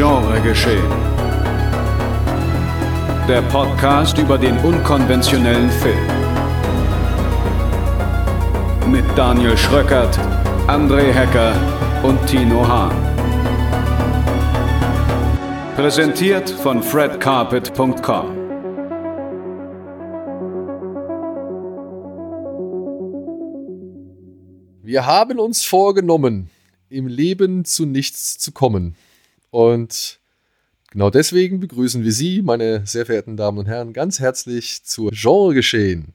Genre geschehen. Der Podcast über den unkonventionellen Film. Mit Daniel Schröckert, André Hecker und Tino Hahn. Präsentiert von fredcarpet.com. Wir haben uns vorgenommen, im Leben zu nichts zu kommen. Und genau deswegen begrüßen wir Sie, meine sehr verehrten Damen und Herren, ganz herzlich zur Genre geschehen.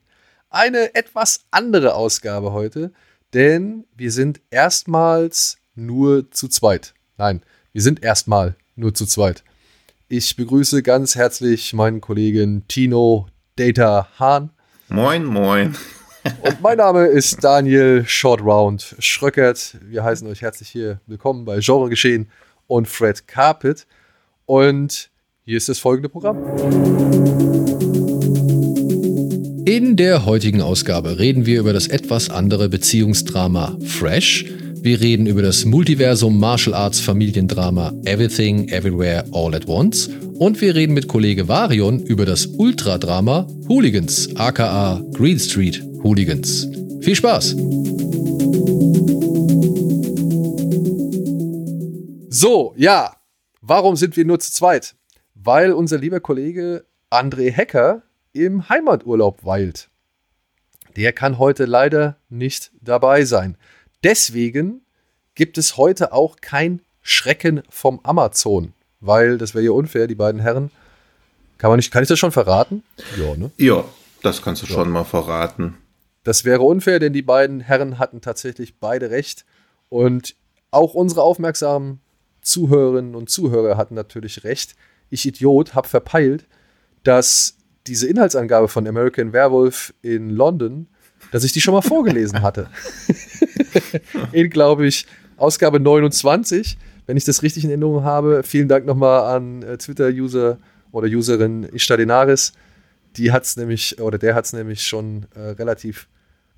Eine etwas andere Ausgabe heute, denn wir sind erstmals nur zu zweit. Nein, wir sind erstmal nur zu zweit. Ich begrüße ganz herzlich meinen Kollegen Tino Data Hahn. Moin, moin. Und mein Name ist Daniel Shortround Schröckert. Wir heißen euch herzlich hier willkommen bei Genre Geschehen und Fred Carpet. Und hier ist das folgende Programm. In der heutigen Ausgabe reden wir über das etwas andere Beziehungsdrama Fresh. Wir reden über das Multiversum Martial Arts Familiendrama Everything Everywhere All at Once. Und wir reden mit Kollege Varion über das Ultradrama Hooligans, aka Green Street Hooligans. Viel Spaß! So, ja, warum sind wir nur zu zweit? Weil unser lieber Kollege André Hecker im Heimaturlaub weilt. Der kann heute leider nicht dabei sein. Deswegen gibt es heute auch kein Schrecken vom Amazon, weil das wäre ja unfair, die beiden Herren. Kann man nicht, kann ich das schon verraten? Ja, ne? Ja, das kannst du ja. schon mal verraten. Das wäre unfair, denn die beiden Herren hatten tatsächlich beide recht. Und auch unsere aufmerksamen Zuhörerinnen und Zuhörer hatten natürlich recht. Ich Idiot habe verpeilt, dass diese Inhaltsangabe von American Werewolf in London, dass ich die schon mal vorgelesen hatte. in, glaube ich, Ausgabe 29, wenn ich das richtig in Erinnerung habe. Vielen Dank nochmal an äh, Twitter-User oder Userin Istadinaris. Die hat es nämlich, oder der hat es nämlich schon äh, relativ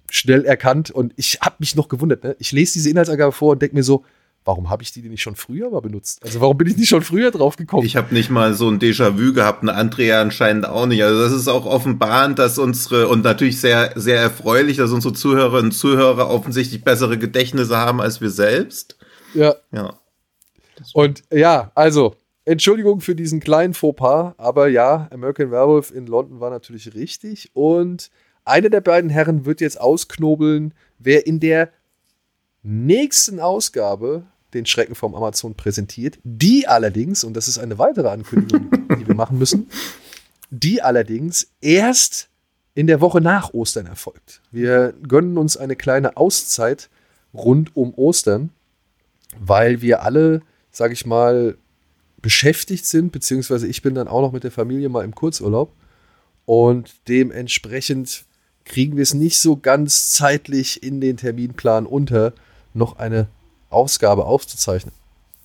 schnell erkannt und ich habe mich noch gewundert. Ne? Ich lese diese Inhaltsangabe vor und denke mir so, warum habe ich die denn nicht schon früher mal benutzt? Also warum bin ich nicht schon früher drauf gekommen? Ich habe nicht mal so ein Déjà-vu gehabt, eine Andrea anscheinend auch nicht. Also das ist auch offenbarend, dass unsere, und natürlich sehr, sehr erfreulich, dass unsere Zuhörerinnen und Zuhörer offensichtlich bessere Gedächtnisse haben als wir selbst. Ja. Ja. Und ja, also, Entschuldigung für diesen kleinen Fauxpas, aber ja, American Werewolf in London war natürlich richtig und einer der beiden Herren wird jetzt ausknobeln, wer in der nächsten Ausgabe den Schrecken vom Amazon präsentiert. Die allerdings, und das ist eine weitere Ankündigung, die wir machen müssen, die allerdings erst in der Woche nach Ostern erfolgt. Wir gönnen uns eine kleine Auszeit rund um Ostern, weil wir alle, sag ich mal, beschäftigt sind, beziehungsweise ich bin dann auch noch mit der Familie mal im Kurzurlaub und dementsprechend kriegen wir es nicht so ganz zeitlich in den Terminplan unter, noch eine Ausgabe aufzuzeichnen.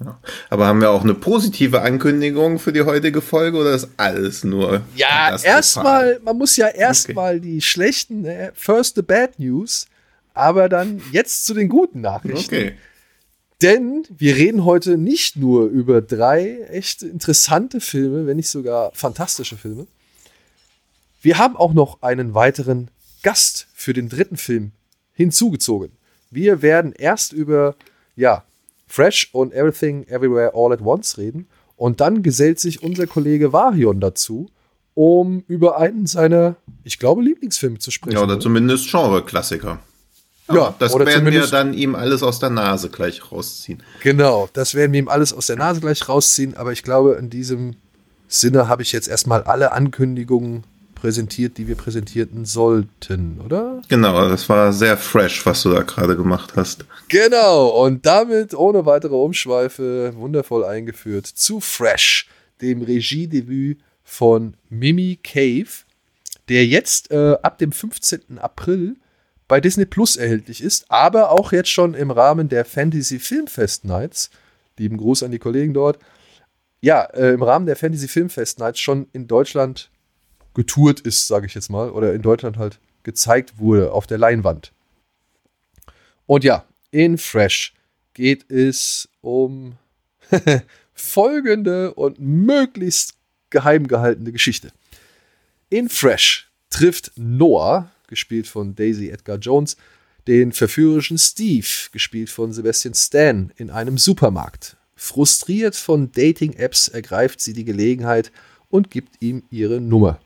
Ja. Aber haben wir auch eine positive Ankündigung für die heutige Folge oder ist alles nur? Ja, erstmal, man muss ja erstmal okay. die schlechten, äh, first the bad news, aber dann jetzt zu den guten Nachrichten. Okay. Denn wir reden heute nicht nur über drei echt interessante Filme, wenn nicht sogar fantastische Filme. Wir haben auch noch einen weiteren Gast für den dritten Film hinzugezogen. Wir werden erst über, ja, Fresh und Everything Everywhere All at Once reden und dann gesellt sich unser Kollege Varion dazu, um über einen seiner, ich glaube, Lieblingsfilme zu sprechen. Ja, oder, zumindest Genre-Klassiker. Ja, das werden wir dann ihm alles aus der Nase gleich rausziehen. Genau, das werden wir ihm alles aus der Nase gleich rausziehen, aber ich glaube, in diesem Sinne habe ich jetzt erstmal alle Ankündigungen präsentiert, die wir präsentierten sollten, oder? Genau, das war sehr fresh, was du da gerade gemacht hast. Genau, und damit ohne weitere Umschweife wundervoll eingeführt zu Fresh, dem Regiedebüt von Mimi Cave, der jetzt äh, ab dem 15. April bei Disney Plus erhältlich ist, aber auch jetzt schon im Rahmen der Fantasy Filmfest Nights, lieben Gruß an die Kollegen dort, ja, äh, im Rahmen der Fantasy Filmfest Nights schon in Deutschland getourt ist, sage ich jetzt mal, oder in Deutschland halt gezeigt wurde auf der Leinwand. Und ja, in Fresh geht es um folgende und möglichst geheim gehaltene Geschichte. In Fresh trifft Noah, gespielt von Daisy Edgar Jones, den verführerischen Steve, gespielt von Sebastian Stan, in einem Supermarkt. Frustriert von Dating-Apps ergreift sie die Gelegenheit und gibt ihm ihre Nummer.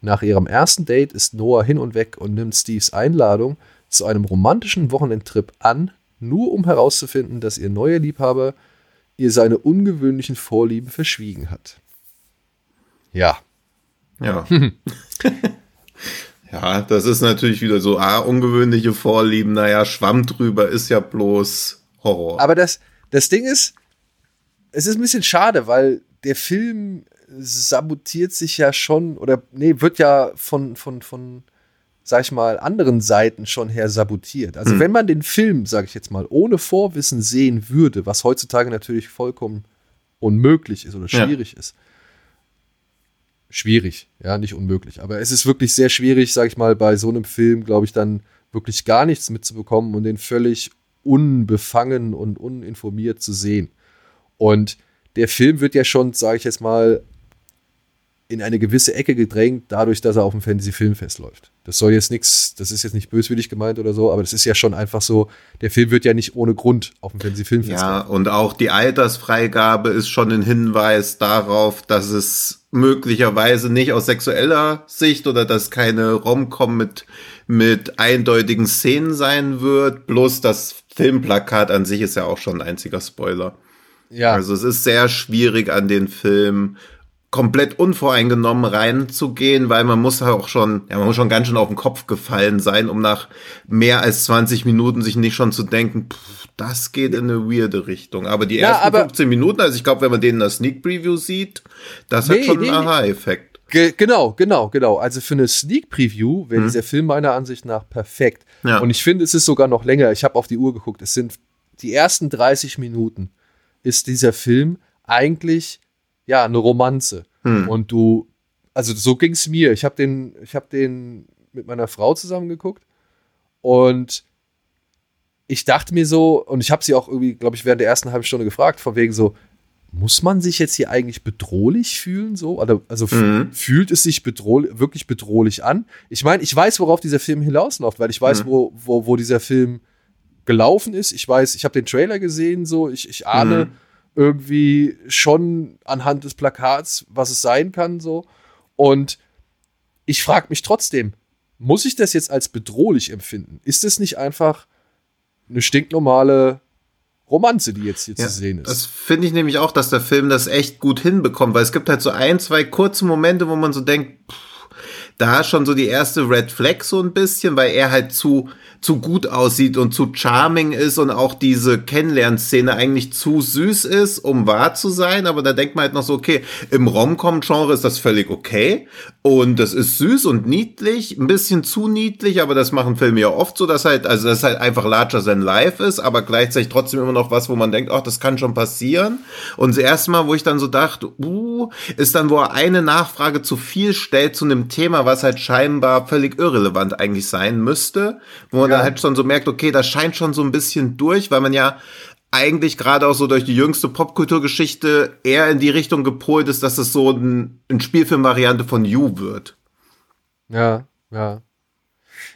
Nach ihrem ersten Date ist Noah hin und weg und nimmt Steves Einladung zu einem romantischen Wochenendtrip an, nur um herauszufinden, dass ihr neuer Liebhaber ihr seine ungewöhnlichen Vorlieben verschwiegen hat. Ja. Ja. ja, das ist natürlich wieder so, ah, ungewöhnliche Vorlieben, naja, Schwamm drüber ist ja bloß Horror. Aber das, das Ding ist, es ist ein bisschen schade, weil der Film sabotiert sich ja schon, oder nee, wird ja von, von, von, sag ich mal, anderen Seiten schon her sabotiert. Also, hm. wenn man den Film, sag ich jetzt mal, ohne Vorwissen sehen würde, was heutzutage natürlich vollkommen unmöglich ist oder schwierig ja. ist. Schwierig, ja, nicht unmöglich. Aber es ist wirklich sehr schwierig, sag ich mal, bei so einem Film, glaube ich, dann wirklich gar nichts mitzubekommen und den völlig unbefangen und uninformiert zu sehen. Und der Film wird ja schon, sage ich jetzt mal, in eine gewisse Ecke gedrängt, dadurch, dass er auf dem Fantasy-Filmfest läuft. Das soll jetzt nichts, das ist jetzt nicht böswillig gemeint oder so, aber das ist ja schon einfach so, der Film wird ja nicht ohne Grund auf dem Fantasy-Filmfest Ja, laufen. und auch die Altersfreigabe ist schon ein Hinweis darauf, dass es möglicherweise nicht aus sexueller Sicht oder dass keine Rom-Com mit, mit eindeutigen Szenen sein wird, bloß das Filmplakat an sich ist ja auch schon ein einziger Spoiler. Ja. Also es ist sehr schwierig an den Film komplett unvoreingenommen reinzugehen, weil man muss auch schon, ja, man muss schon ganz schön auf den Kopf gefallen sein, um nach mehr als 20 Minuten sich nicht schon zu denken, pff, das geht in eine weirde Richtung. Aber die ja, ersten aber 15 Minuten, also ich glaube, wenn man den in der Sneak Preview sieht, das nee, hat schon nee, einen Aha-Effekt. Ge genau, genau, genau. Also für eine Sneak Preview wäre hm. dieser Film meiner Ansicht nach perfekt. Ja. Und ich finde, es ist sogar noch länger. Ich habe auf die Uhr geguckt. Es sind die ersten 30 Minuten ist dieser Film eigentlich ja eine Romanze. Hm. Und du, also so ging es mir. Ich habe den, ich habe den mit meiner Frau zusammen geguckt und ich dachte mir so, und ich habe sie auch irgendwie, glaube ich, während der ersten halben Stunde gefragt, von wegen so, muss man sich jetzt hier eigentlich bedrohlich fühlen? So? Also, also mhm. fühlt es sich bedrohlich, wirklich bedrohlich an? Ich meine, ich weiß, worauf dieser Film hinausläuft, weil ich weiß, mhm. wo, wo, wo dieser Film gelaufen ist. Ich weiß, ich habe den Trailer gesehen, so ich, ich ahne mhm. Irgendwie schon anhand des Plakats, was es sein kann, so. Und ich frage mich trotzdem, muss ich das jetzt als bedrohlich empfinden? Ist es nicht einfach eine stinknormale Romanze, die jetzt hier ja, zu sehen ist. Das finde ich nämlich auch, dass der Film das echt gut hinbekommt, weil es gibt halt so ein, zwei kurze Momente, wo man so denkt, pff, da schon so die erste Red Flag so ein bisschen, weil er halt zu zu gut aussieht und zu charming ist und auch diese Kennenlernszene eigentlich zu süß ist, um wahr zu sein. Aber da denkt man halt noch so, okay, im Rom-Com-Genre ist das völlig okay. Und das ist süß und niedlich, ein bisschen zu niedlich, aber das machen Filme ja oft so, dass halt, also das halt einfach larger than life ist, aber gleichzeitig trotzdem immer noch was, wo man denkt, ach, das kann schon passieren. Und das erste Mal, wo ich dann so dachte, uh, ist dann, wo er eine Nachfrage zu viel stellt zu einem Thema, was halt scheinbar völlig irrelevant eigentlich sein müsste, wo man man ja. dann halt schon so merkt, okay, das scheint schon so ein bisschen durch, weil man ja eigentlich gerade auch so durch die jüngste Popkulturgeschichte eher in die Richtung gepolt ist, dass es so ein, ein Spielfilm-Variante von You wird. Ja, ja.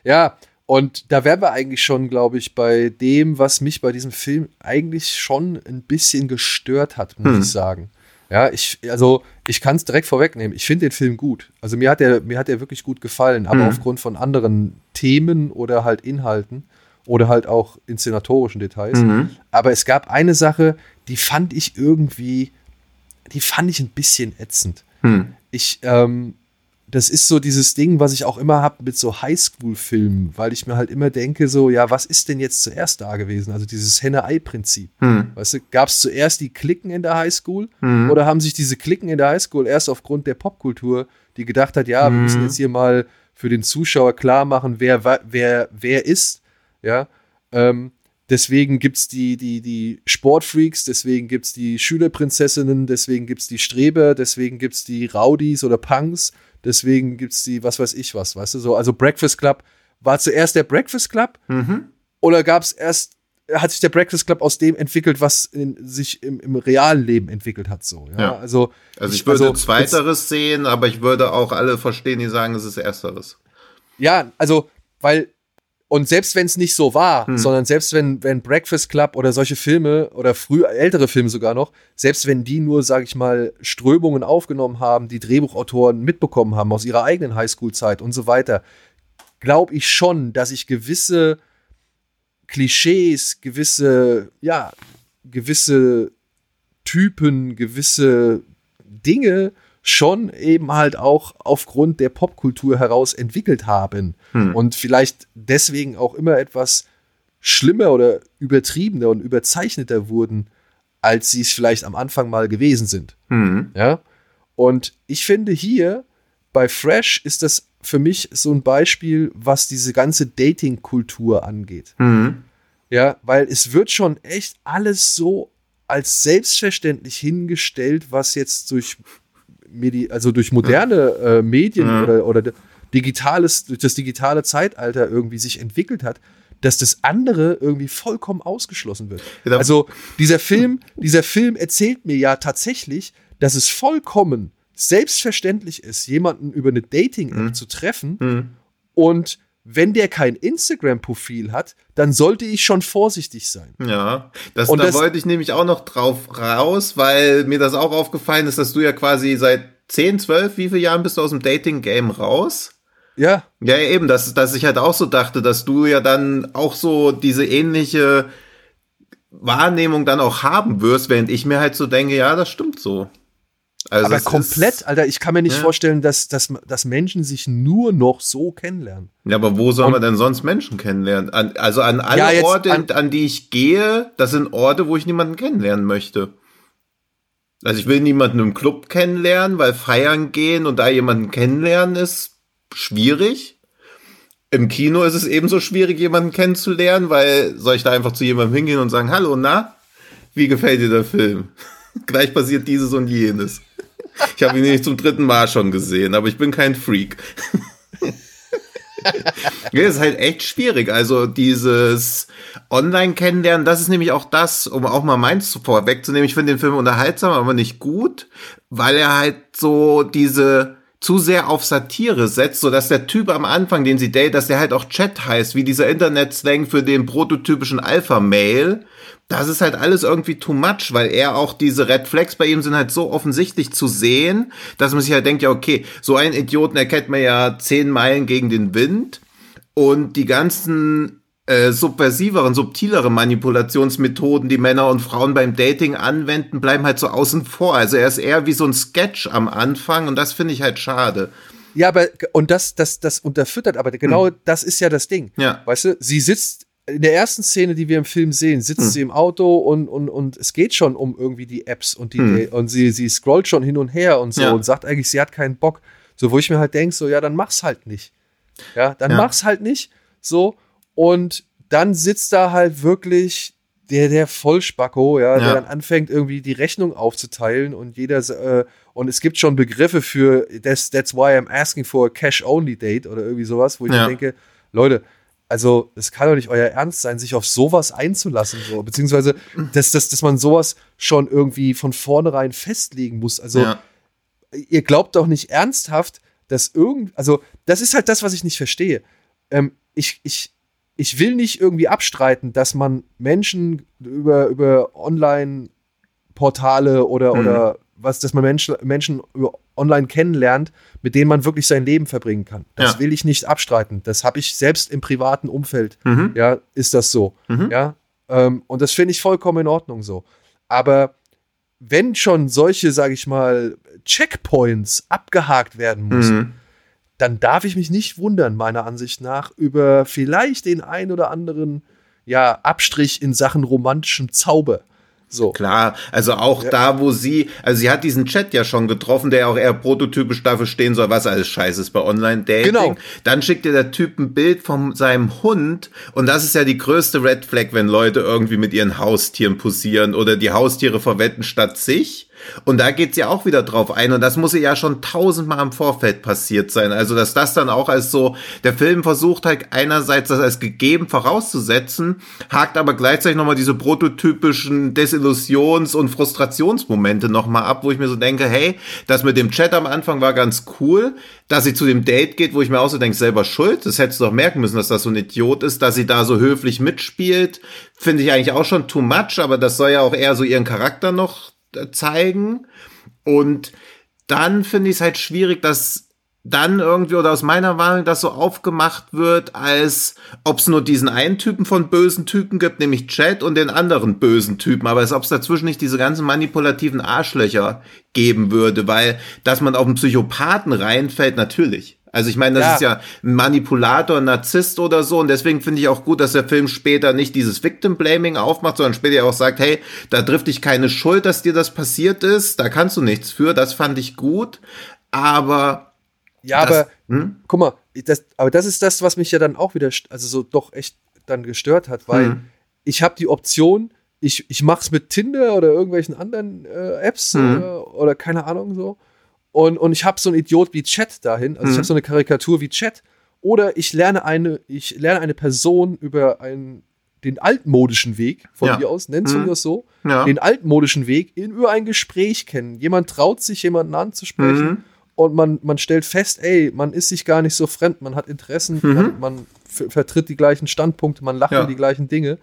Ja, und da wären wir eigentlich schon, glaube ich, bei dem, was mich bei diesem Film eigentlich schon ein bisschen gestört hat, muss hm. ich sagen. Ja, ich, also ich kann es direkt vorwegnehmen. Ich finde den Film gut. Also mir hat er, mir hat er wirklich gut gefallen, aber mhm. aufgrund von anderen Themen oder halt Inhalten oder halt auch inszenatorischen Details. Mhm. Aber es gab eine Sache, die fand ich irgendwie, die fand ich ein bisschen ätzend. Mhm. Ich, ähm, das ist so dieses Ding, was ich auch immer habe mit so Highschool-Filmen, weil ich mir halt immer denke, so, ja, was ist denn jetzt zuerst da gewesen? Also dieses Henne-Ei-Prinzip. Hm. Weißt du, gab es zuerst die Klicken in der Highschool hm. oder haben sich diese Klicken in der Highschool erst aufgrund der Popkultur, die gedacht hat, ja, hm. wir müssen hm. jetzt hier mal für den Zuschauer klar machen, wer, wer, wer ist, ja, ähm, Deswegen gibt es die, die, die Sportfreaks, deswegen gibt es die Schülerprinzessinnen, deswegen gibt es die Streber, deswegen gibt es die Rowdies oder Punks, deswegen gibt es die, was weiß ich was, weißt du so. Also Breakfast Club, war zuerst der Breakfast Club mhm. oder gab es erst hat sich der Breakfast Club aus dem entwickelt, was in, sich im, im realen Leben entwickelt hat. So, ja? Ja. Also, Also ich würde also, zweiteres sehen, aber ich würde auch alle verstehen, die sagen, es ist ersteres. Ja, also, weil, und selbst wenn es nicht so war, Hm. sondern selbst wenn, wenn Breakfast Club oder solche Filme oder früh ältere Filme sogar noch, selbst wenn die nur, sag ich mal, Strömungen aufgenommen haben, die Drehbuchautoren mitbekommen haben aus ihrer eigenen Highschool-Zeit und so weiter, glaube ich schon, dass ich gewisse Klischees, gewisse, ja, gewisse Typen, gewisse Dinge schon eben halt auch aufgrund der Popkultur heraus entwickelt haben Hm. und vielleicht deswegen auch immer etwas schlimmer oder übertriebener und überzeichneter wurden, als sie es vielleicht am Anfang mal gewesen sind. Hm. Ja. Und ich finde hier bei Fresh ist das für mich so ein Beispiel, was diese ganze Dating-Kultur angeht. Hm. Ja, weil es wird schon echt alles so als selbstverständlich hingestellt, was jetzt durch Medi also durch moderne äh, Medien Ja. oder, oder digitales, durch das digitale Zeitalter irgendwie sich entwickelt hat, dass das andere irgendwie vollkommen ausgeschlossen wird. Ja, Also dieser Film, dieser Film erzählt mir ja tatsächlich, dass es vollkommen selbstverständlich ist, jemanden über eine Dating-App Mhm. zu treffen Hm. und wenn der kein Instagram-Profil hat, dann sollte ich schon vorsichtig sein. Ja, das, Und da das- wollte ich nämlich auch noch drauf raus, weil mir das auch aufgefallen ist, dass du ja quasi seit 10, 12, wie viele Jahren bist du aus dem Dating-Game raus? Ja, Ja, eben, dass, dass ich halt auch so dachte, dass du ja dann auch so diese ähnliche Wahrnehmung dann auch haben wirst, während ich mir halt so denke, ja, das stimmt so. Also aber komplett, Alter, ich kann mir nicht Ja. vorstellen, dass, dass, dass Menschen sich nur noch so kennenlernen. ja, aber wo soll Und- man denn sonst Menschen kennenlernen? An, also an alle Ja, jetzt Orte, an- an, die ich gehe, das sind Orte, wo ich niemanden kennenlernen möchte. Also ich will niemanden im Club kennenlernen, weil feiern gehen und da jemanden kennenlernen ist schwierig. Im Kino ist es ebenso schwierig, jemanden kennenzulernen, weil soll ich da einfach zu jemandem hingehen und sagen, hallo, na, wie gefällt dir der Film? Gleich passiert dieses und jenes. Ich habe ihn nämlich zum dritten Mal schon gesehen, aber ich bin kein Freak. Ja, ist halt echt schwierig. Also dieses Online-Kennenlernen, das ist nämlich auch das, um auch mal meins vorwegzunehmen. Ich finde den Film unterhaltsam, aber nicht gut, weil er halt so diese zu sehr auf Satire setzt, so dass der Typ am Anfang, den sie date, dass der halt auch Chat heißt, wie dieser Internet-Slang für den prototypischen Alpha-Mail. Das ist halt alles irgendwie too much, weil er auch diese Red Flags bei ihm sind halt so offensichtlich zu sehen, dass man sich halt denkt, ja, okay, so einen Idioten erkennt man ja zehn Meilen gegen den Wind und die ganzen äh, subversiveren, subtileren Manipulationsmethoden, die Männer und Frauen beim Dating anwenden, bleiben halt so außen vor. Also er ist eher wie so ein Sketch am Anfang und das finde ich halt schade. Ja, aber und das, das, das unterfüttert, aber genau das ist ja das Ding. Hm. Ja. Weißt du, sie sitzt in der ersten Szene, die wir im Film sehen, sitzt Hm. sie im Auto und, und, und es geht schon um irgendwie die Apps und die Hm. und sie, sie scrollt schon hin und her und so Ja. und sagt eigentlich, sie hat keinen Bock. So, wo ich mir halt denke, so, ja, dann mach's halt nicht. Ja, dann Ja. mach's halt nicht. So, und dann sitzt da halt wirklich der, der Vollspacko, ja, der Ja. dann anfängt, irgendwie die Rechnung aufzuteilen und jeder, äh, und es gibt schon Begriffe für that's, that's why I'm asking for a cash-only-date oder irgendwie sowas, wo ich Ja. denke, Leute, also es kann doch nicht euer Ernst sein, sich auf sowas einzulassen, so, beziehungsweise, dass, dass, dass man sowas schon irgendwie von vornherein festlegen muss. Also, ja. ihr glaubt doch nicht ernsthaft, dass irgend, also das ist halt das, was ich nicht verstehe. Ähm, ich, ich, ich will nicht irgendwie abstreiten, dass man Menschen über, über Online-Portale oder, Mhm. oder was, dass man Menschen, Menschen online kennenlernt, mit denen man wirklich sein Leben verbringen kann. Das Ja. will ich nicht abstreiten. Das habe ich selbst im privaten Umfeld. Mhm. Ja, ist das so. Mhm. Ja, ähm, und das finde ich vollkommen in Ordnung so. Aber wenn schon solche, sage ich mal, Checkpoints abgehakt werden müssen, Mhm. dann darf ich mich nicht wundern, meiner Ansicht nach, über vielleicht den ein oder anderen ja, Abstrich in Sachen romantischem Zauber. So. Klar, also auch da, wo sie, also sie hat diesen Chat ja schon getroffen, der auch eher prototypisch dafür stehen soll, was alles scheiße ist bei Online-Dating. Genau. Dann schickt dir der Typ ein Bild von seinem Hund und das ist ja die größte Red Flag, wenn Leute irgendwie mit ihren Haustieren posieren oder die Haustiere verwetten statt sich. Und da geht sie ja auch wieder drauf ein. Und das muss ja schon tausendmal im Vorfeld passiert sein. Also, dass das dann auch als so, der Film versucht halt einerseits das als gegeben vorauszusetzen, hakt aber gleichzeitig nochmal diese prototypischen Desillusions- und Frustrationsmomente nochmal ab, wo ich mir so denke, hey, das mit dem Chat am Anfang war ganz cool, dass sie zu dem Date geht, wo ich mir auch so denke, selber schuld, das hättest du doch merken müssen, dass das so ein Idiot ist, dass sie da so höflich mitspielt, finde ich eigentlich auch schon too much, aber das soll ja auch eher so ihren Charakter noch zeigen. Und dann finde ich es halt schwierig, dass dann irgendwie oder aus meiner Wahrnehmung das so aufgemacht wird, als ob es nur diesen einen Typen von bösen Typen gibt, nämlich Chat und den anderen bösen Typen, aber als ob es dazwischen nicht diese ganzen manipulativen Arschlöcher geben würde, weil dass man auf einen Psychopathen reinfällt, natürlich. Also ich meine, das ja. ist ja ein Manipulator, ein Narzisst oder so. Und deswegen finde ich auch gut, dass der Film später nicht dieses Victim-Blaming aufmacht, sondern später auch sagt, hey, da trifft dich keine Schuld, dass dir das passiert ist. Da kannst du nichts für. Das fand ich gut. Aber ja, das, aber hm? guck mal, das, aber das ist das, was mich ja dann auch wieder, also so doch echt dann gestört hat, weil hm. ich habe die Option, ich, ich mach's mit Tinder oder irgendwelchen anderen äh, Apps hm. oder, oder, keine Ahnung so. Und, und ich habe so einen Idiot wie Chat dahin, also ich habe so eine Karikatur wie Chat. Oder ich lerne eine, ich lerne eine Person über einen, den altmodischen Weg von ja. mir aus, nennst du hm. das so, ja. den altmodischen Weg in, über ein Gespräch kennen. Jemand traut sich, jemanden anzusprechen hm und man, man stellt fest, ey, man ist sich gar nicht so fremd, man hat Interessen, mhm. man, man vertritt die gleichen Standpunkte, man lacht ja. die gleichen Dinge.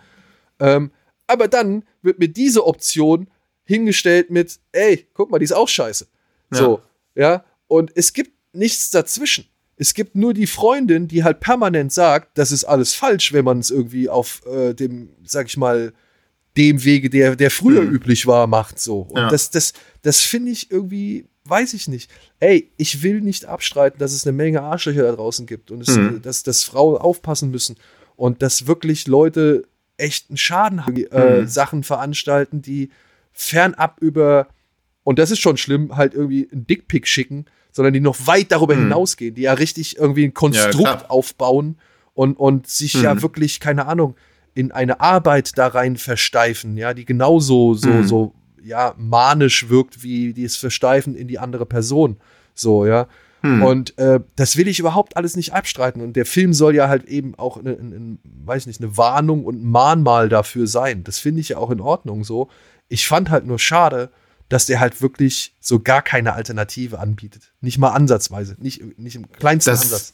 Ähm, aber dann wird mir diese Option hingestellt mit, ey, guck mal, die ist auch scheiße. Ja. So, ja. Und es gibt nichts dazwischen. Es gibt nur die Freundin, die halt permanent sagt, das ist alles falsch, wenn man es irgendwie auf äh, dem, sag ich mal, dem Wege, der, der früher mhm. üblich war, macht so. Und ja. das, das, das finde ich irgendwie weiß ich nicht. Ey, ich will nicht abstreiten, dass es eine Menge Arschlöcher da draußen gibt und es, mhm. dass, dass Frauen aufpassen müssen und dass wirklich Leute echten Schaden haben, äh, mhm. Sachen veranstalten, die fernab über, und das ist schon schlimm, halt irgendwie einen Dickpick schicken, sondern die noch weit darüber mhm. hinausgehen, die ja richtig irgendwie ein Konstrukt ja, aufbauen und, und sich ja mhm. wirklich, keine Ahnung, in eine Arbeit da rein versteifen, ja, die genauso so, mhm. so ja, manisch wirkt, wie dieses Versteifen in die andere Person. So, ja. Hm. Und äh, das will ich überhaupt alles nicht abstreiten. Und der Film soll ja halt eben auch, eine, eine, weiß nicht, eine Warnung und ein Mahnmal dafür sein. Das finde ich ja auch in Ordnung so. Ich fand halt nur schade, dass der halt wirklich so gar keine Alternative anbietet. Nicht mal ansatzweise, nicht, nicht im kleinsten das, Ansatz.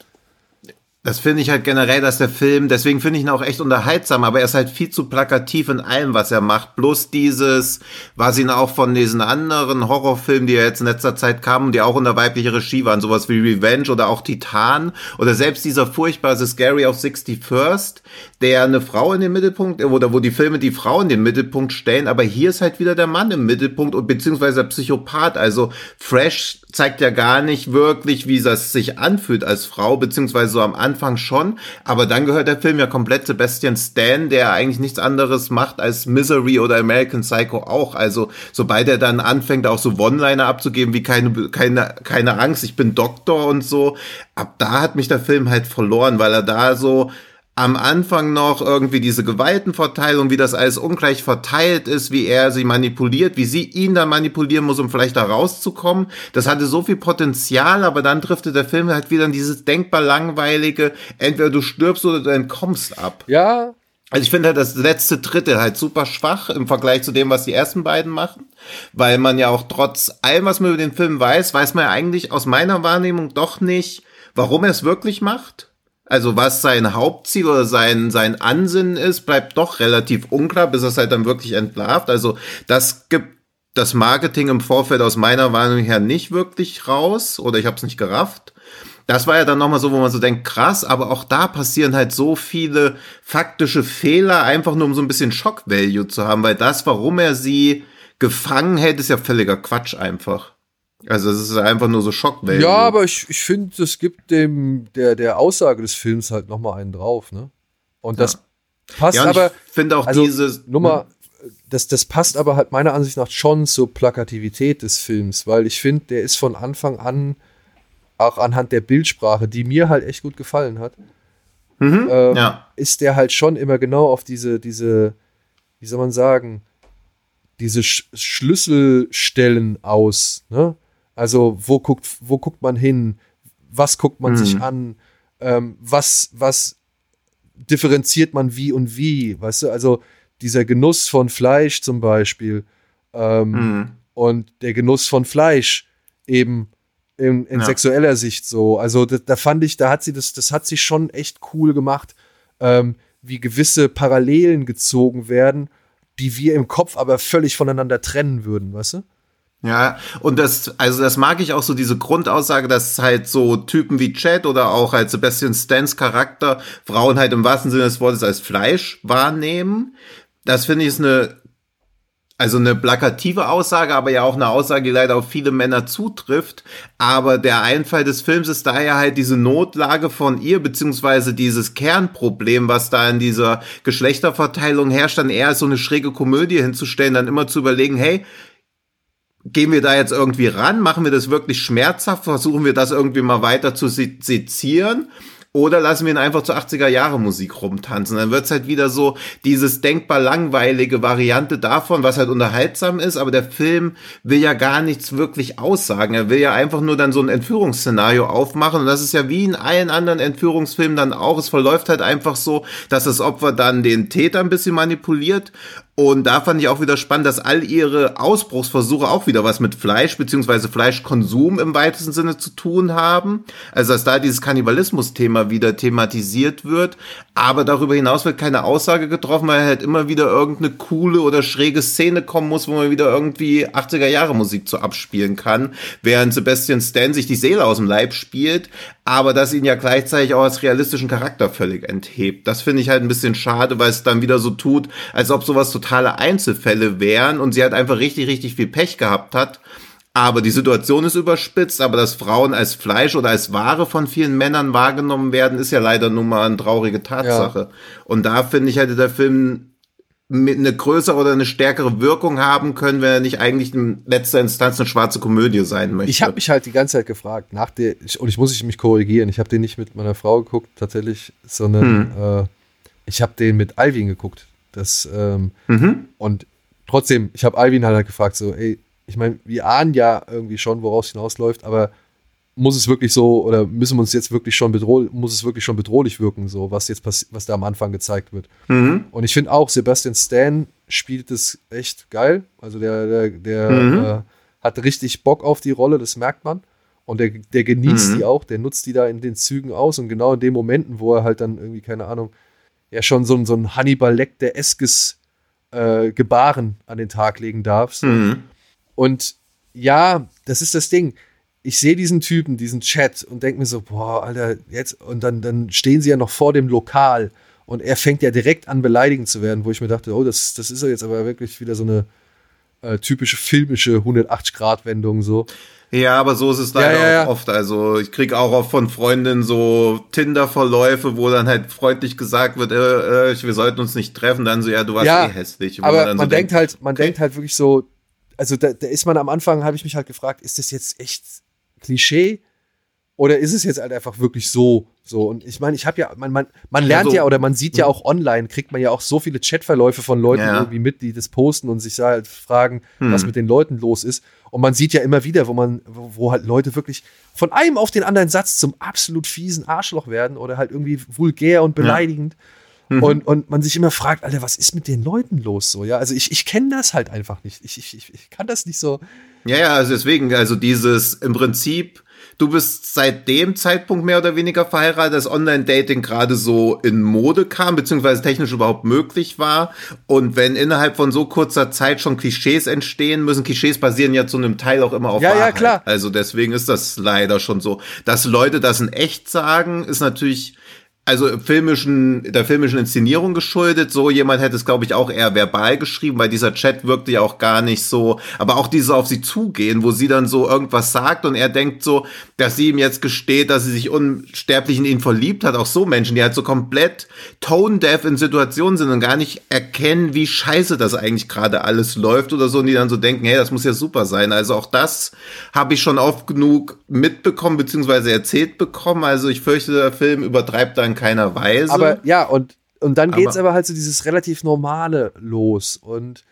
Das finde ich halt generell, dass der Film, deswegen finde ich ihn auch echt unterhaltsam, aber er ist halt viel zu plakativ in allem, was er macht. Bloß dieses, was ihn auch von diesen anderen Horrorfilmen, die ja jetzt in letzter Zeit kamen, die auch unter weibliche Regie waren, sowas wie Revenge oder auch Titan oder selbst dieser furchtbare Scary of 61st, der eine Frau in den Mittelpunkt, oder wo die Filme die Frau in den Mittelpunkt stellen, aber hier ist halt wieder der Mann im Mittelpunkt und beziehungsweise der Psychopath. Also Fresh zeigt ja gar nicht wirklich, wie das sich anfühlt als Frau, beziehungsweise so am Anfang schon. Aber dann gehört der Film ja komplett Sebastian Stan, der eigentlich nichts anderes macht als Misery oder American Psycho auch. Also sobald er dann anfängt, auch so One-Liner abzugeben, wie keine, keine, keine Angst, ich bin Doktor und so, ab da hat mich der Film halt verloren, weil er da so am Anfang noch irgendwie diese Gewaltenverteilung, wie das alles ungleich verteilt ist, wie er sie manipuliert, wie sie ihn dann manipulieren muss, um vielleicht da rauszukommen. Das hatte so viel Potenzial, aber dann driftet der Film halt wieder in dieses denkbar langweilige, entweder du stirbst oder du entkommst ab. Ja. Also ich finde halt das letzte Drittel halt super schwach im Vergleich zu dem, was die ersten beiden machen, weil man ja auch trotz allem, was man über den Film weiß, weiß man ja eigentlich aus meiner Wahrnehmung doch nicht, warum er es wirklich macht also was sein Hauptziel oder sein, sein Ansinnen ist, bleibt doch relativ unklar, bis es halt dann wirklich entlarvt. Also das gibt das Marketing im Vorfeld aus meiner Warnung her nicht wirklich raus oder ich habe es nicht gerafft. Das war ja dann nochmal so, wo man so denkt, krass, aber auch da passieren halt so viele faktische Fehler, einfach nur um so ein bisschen Shock-Value zu haben, weil das, warum er sie gefangen hält, ist ja völliger Quatsch einfach. Also es ist einfach nur so Schockwellen. Ja, aber ich, ich finde, es gibt dem der, der Aussage des Films halt noch mal einen drauf, ne? Und das ja. passt ja, und aber. Ich finde auch also, dieses. Nummer, hm. das, das passt aber halt meiner Ansicht nach schon zur Plakativität des Films, weil ich finde, der ist von Anfang an auch anhand der Bildsprache, die mir halt echt gut gefallen hat, mhm, ähm, ja. ist der halt schon immer genau auf diese, diese, wie soll man sagen, diese Sch Schlüsselstellen aus. Ne? Also wo guckt, wo guckt man hin? Was guckt man mhm. sich an? Ähm, was, was differenziert man wie und wie? Weißt du, also dieser Genuss von Fleisch zum Beispiel ähm, mhm. und der Genuss von Fleisch eben in, in ja. sexueller Sicht so. Also da, da, fand ich, da hat sie das, das hat sie schon echt cool gemacht, ähm, wie gewisse Parallelen gezogen werden, die wir im Kopf aber völlig voneinander trennen würden, weißt du? Ja, und das, also das mag ich auch so, diese Grundaussage, dass halt so Typen wie Chad oder auch halt Sebastian Stans Charakter Frauen halt im wahrsten Sinne des Wortes als Fleisch wahrnehmen. Das finde ich ist eine also eine plakative Aussage, aber ja auch eine Aussage, die leider auf viele Männer zutrifft. Aber der Einfall des Films ist daher halt diese Notlage von ihr, beziehungsweise dieses Kernproblem, was da in dieser Geschlechterverteilung herrscht, dann eher so eine schräge Komödie hinzustellen, dann immer zu überlegen, hey, gehen wir da jetzt irgendwie ran? Machen wir das wirklich schmerzhaft? Versuchen wir das irgendwie mal weiter zu sezieren? Oder lassen wir ihn einfach zur 80er Jahre Musik rumtanzen. Dann wird's halt wieder so dieses denkbar langweilige Variante davon, was halt unterhaltsam ist, aber der Film will ja gar nichts wirklich aussagen. Er will ja einfach nur dann so ein Entführungsszenario aufmachen. Und das ist ja wie in allen anderen Entführungsfilmen dann auch. Es verläuft halt einfach so, dass das Opfer dann den Täter ein bisschen manipuliert und da fand ich auch wieder spannend, dass all ihre Ausbruchsversuche auch wieder was mit Fleisch beziehungsweise Fleischkonsum im weitesten Sinne zu tun haben. Also dass da dieses Kannibalismus-Thema wieder thematisiert wird. Aber darüber hinaus wird keine Aussage getroffen, weil halt immer wieder irgendeine coole oder schräge Szene kommen muss, wo man wieder irgendwie 80er Jahre Musik zu abspielen kann, während Sebastian Stan sich die Seele aus dem Leib spielt, aber das ihn ja gleichzeitig auch als realistischen Charakter völlig enthebt. Das finde ich halt ein bisschen schade, weil es dann wieder so tut, als ob sowas totale Einzelfälle wären und sie halt einfach richtig, richtig viel Pech gehabt hat aber die Situation ist überspitzt, aber dass Frauen als Fleisch oder als Ware von vielen Männern wahrgenommen werden, ist ja leider nun mal eine traurige Tatsache. Ja. Und da finde ich, hätte der Film mit eine größere oder eine stärkere Wirkung haben können, wenn er nicht eigentlich in letzter Instanz eine schwarze Komödie sein möchte. Ich habe mich halt die ganze Zeit gefragt, nach der, und ich muss mich korrigieren, ich habe den nicht mit meiner Frau geguckt, tatsächlich, sondern hm. äh, ich habe den mit Alvin geguckt. Das, ähm, mhm. Und trotzdem, ich habe Alvin halt gefragt, so, ey, ich meine, wir ahnen ja irgendwie schon, woraus hinausläuft, aber muss es wirklich so oder müssen wir uns jetzt wirklich schon bedrohlich, muss es wirklich schon bedrohlich wirken, so was jetzt was da am Anfang gezeigt wird. Mhm. Und ich finde auch, Sebastian Stan spielt es echt geil. Also der, der, der mhm. äh, hat richtig Bock auf die Rolle, das merkt man. Und der, der genießt mhm. die auch, der nutzt die da in den Zügen aus und genau in den Momenten, wo er halt dann irgendwie, keine Ahnung, ja schon so, so ein Hannibal Lecter-eskes äh, Gebaren an den Tag legen darf. So. Mhm. Und ja, das ist das Ding. Ich sehe diesen Typen, diesen Chat und denke mir so, boah, Alter, jetzt, und dann, dann stehen sie ja noch vor dem Lokal und er fängt ja direkt an, beleidigend zu werden, wo ich mir dachte, oh, das, das ist ja jetzt aber wirklich wieder so eine äh, typische filmische 180-Grad-Wendung so. Ja, aber so ist es leider ja, ja, ja. auch oft. Also ich krieg auch oft von Freundinnen so Tinder-Verläufe, wo dann halt freundlich gesagt wird, äh, äh, wir sollten uns nicht treffen. Dann so, ja, du warst eh hässlich. aber man, man so denkt, denkt halt, man okay. denkt halt wirklich so, also da, da ist man am Anfang, habe ich mich halt gefragt, ist das jetzt echt Klischee? Oder ist es jetzt halt einfach wirklich so? So, und ich meine, ich habe ja, man, man, man lernt also, ja oder man sieht ja hm. auch online, kriegt man ja auch so viele Chatverläufe von Leuten ja. irgendwie mit, die das posten und sich halt fragen, hm. was mit den Leuten los ist. Und man sieht ja immer wieder, wo man, wo halt Leute wirklich von einem auf den anderen Satz zum absolut fiesen Arschloch werden oder halt irgendwie vulgär und beleidigend. Ja. Mhm. Und, und man sich immer fragt, Alter, was ist mit den Leuten los so? Ja, also ich, ich kenne das halt einfach nicht. Ich, ich, ich kann das nicht so. Ja, ja, also deswegen, also dieses im Prinzip, du bist seit dem Zeitpunkt mehr oder weniger verheiratet, dass Online-Dating gerade so in Mode kam, beziehungsweise technisch überhaupt möglich war. Und wenn innerhalb von so kurzer Zeit schon Klischees entstehen müssen, Klischees basieren ja zu einem Teil auch immer auf ja, Wahrheit. Ja, klar. Also deswegen ist das leider schon so. Dass Leute das in echt sagen, ist natürlich also filmischen, der filmischen Inszenierung geschuldet. So jemand hätte es, glaube ich, auch eher verbal geschrieben, weil dieser Chat wirkte ja auch gar nicht so. Aber auch dieses auf sie zugehen, wo sie dann so irgendwas sagt und er denkt so, dass sie ihm jetzt gesteht, dass sie sich unsterblich in ihn verliebt hat. Auch so Menschen, die halt so komplett tone-deaf in Situationen sind und gar nicht erkennen, wie scheiße das eigentlich gerade alles läuft oder so. Und die dann so denken, hey, das muss ja super sein. Also auch das habe ich schon oft genug mitbekommen, beziehungsweise erzählt bekommen. Also ich fürchte, der Film übertreibt dann keiner Weise. Aber ja, und, und dann geht es aber, halt so dieses relativ Normale los. Und,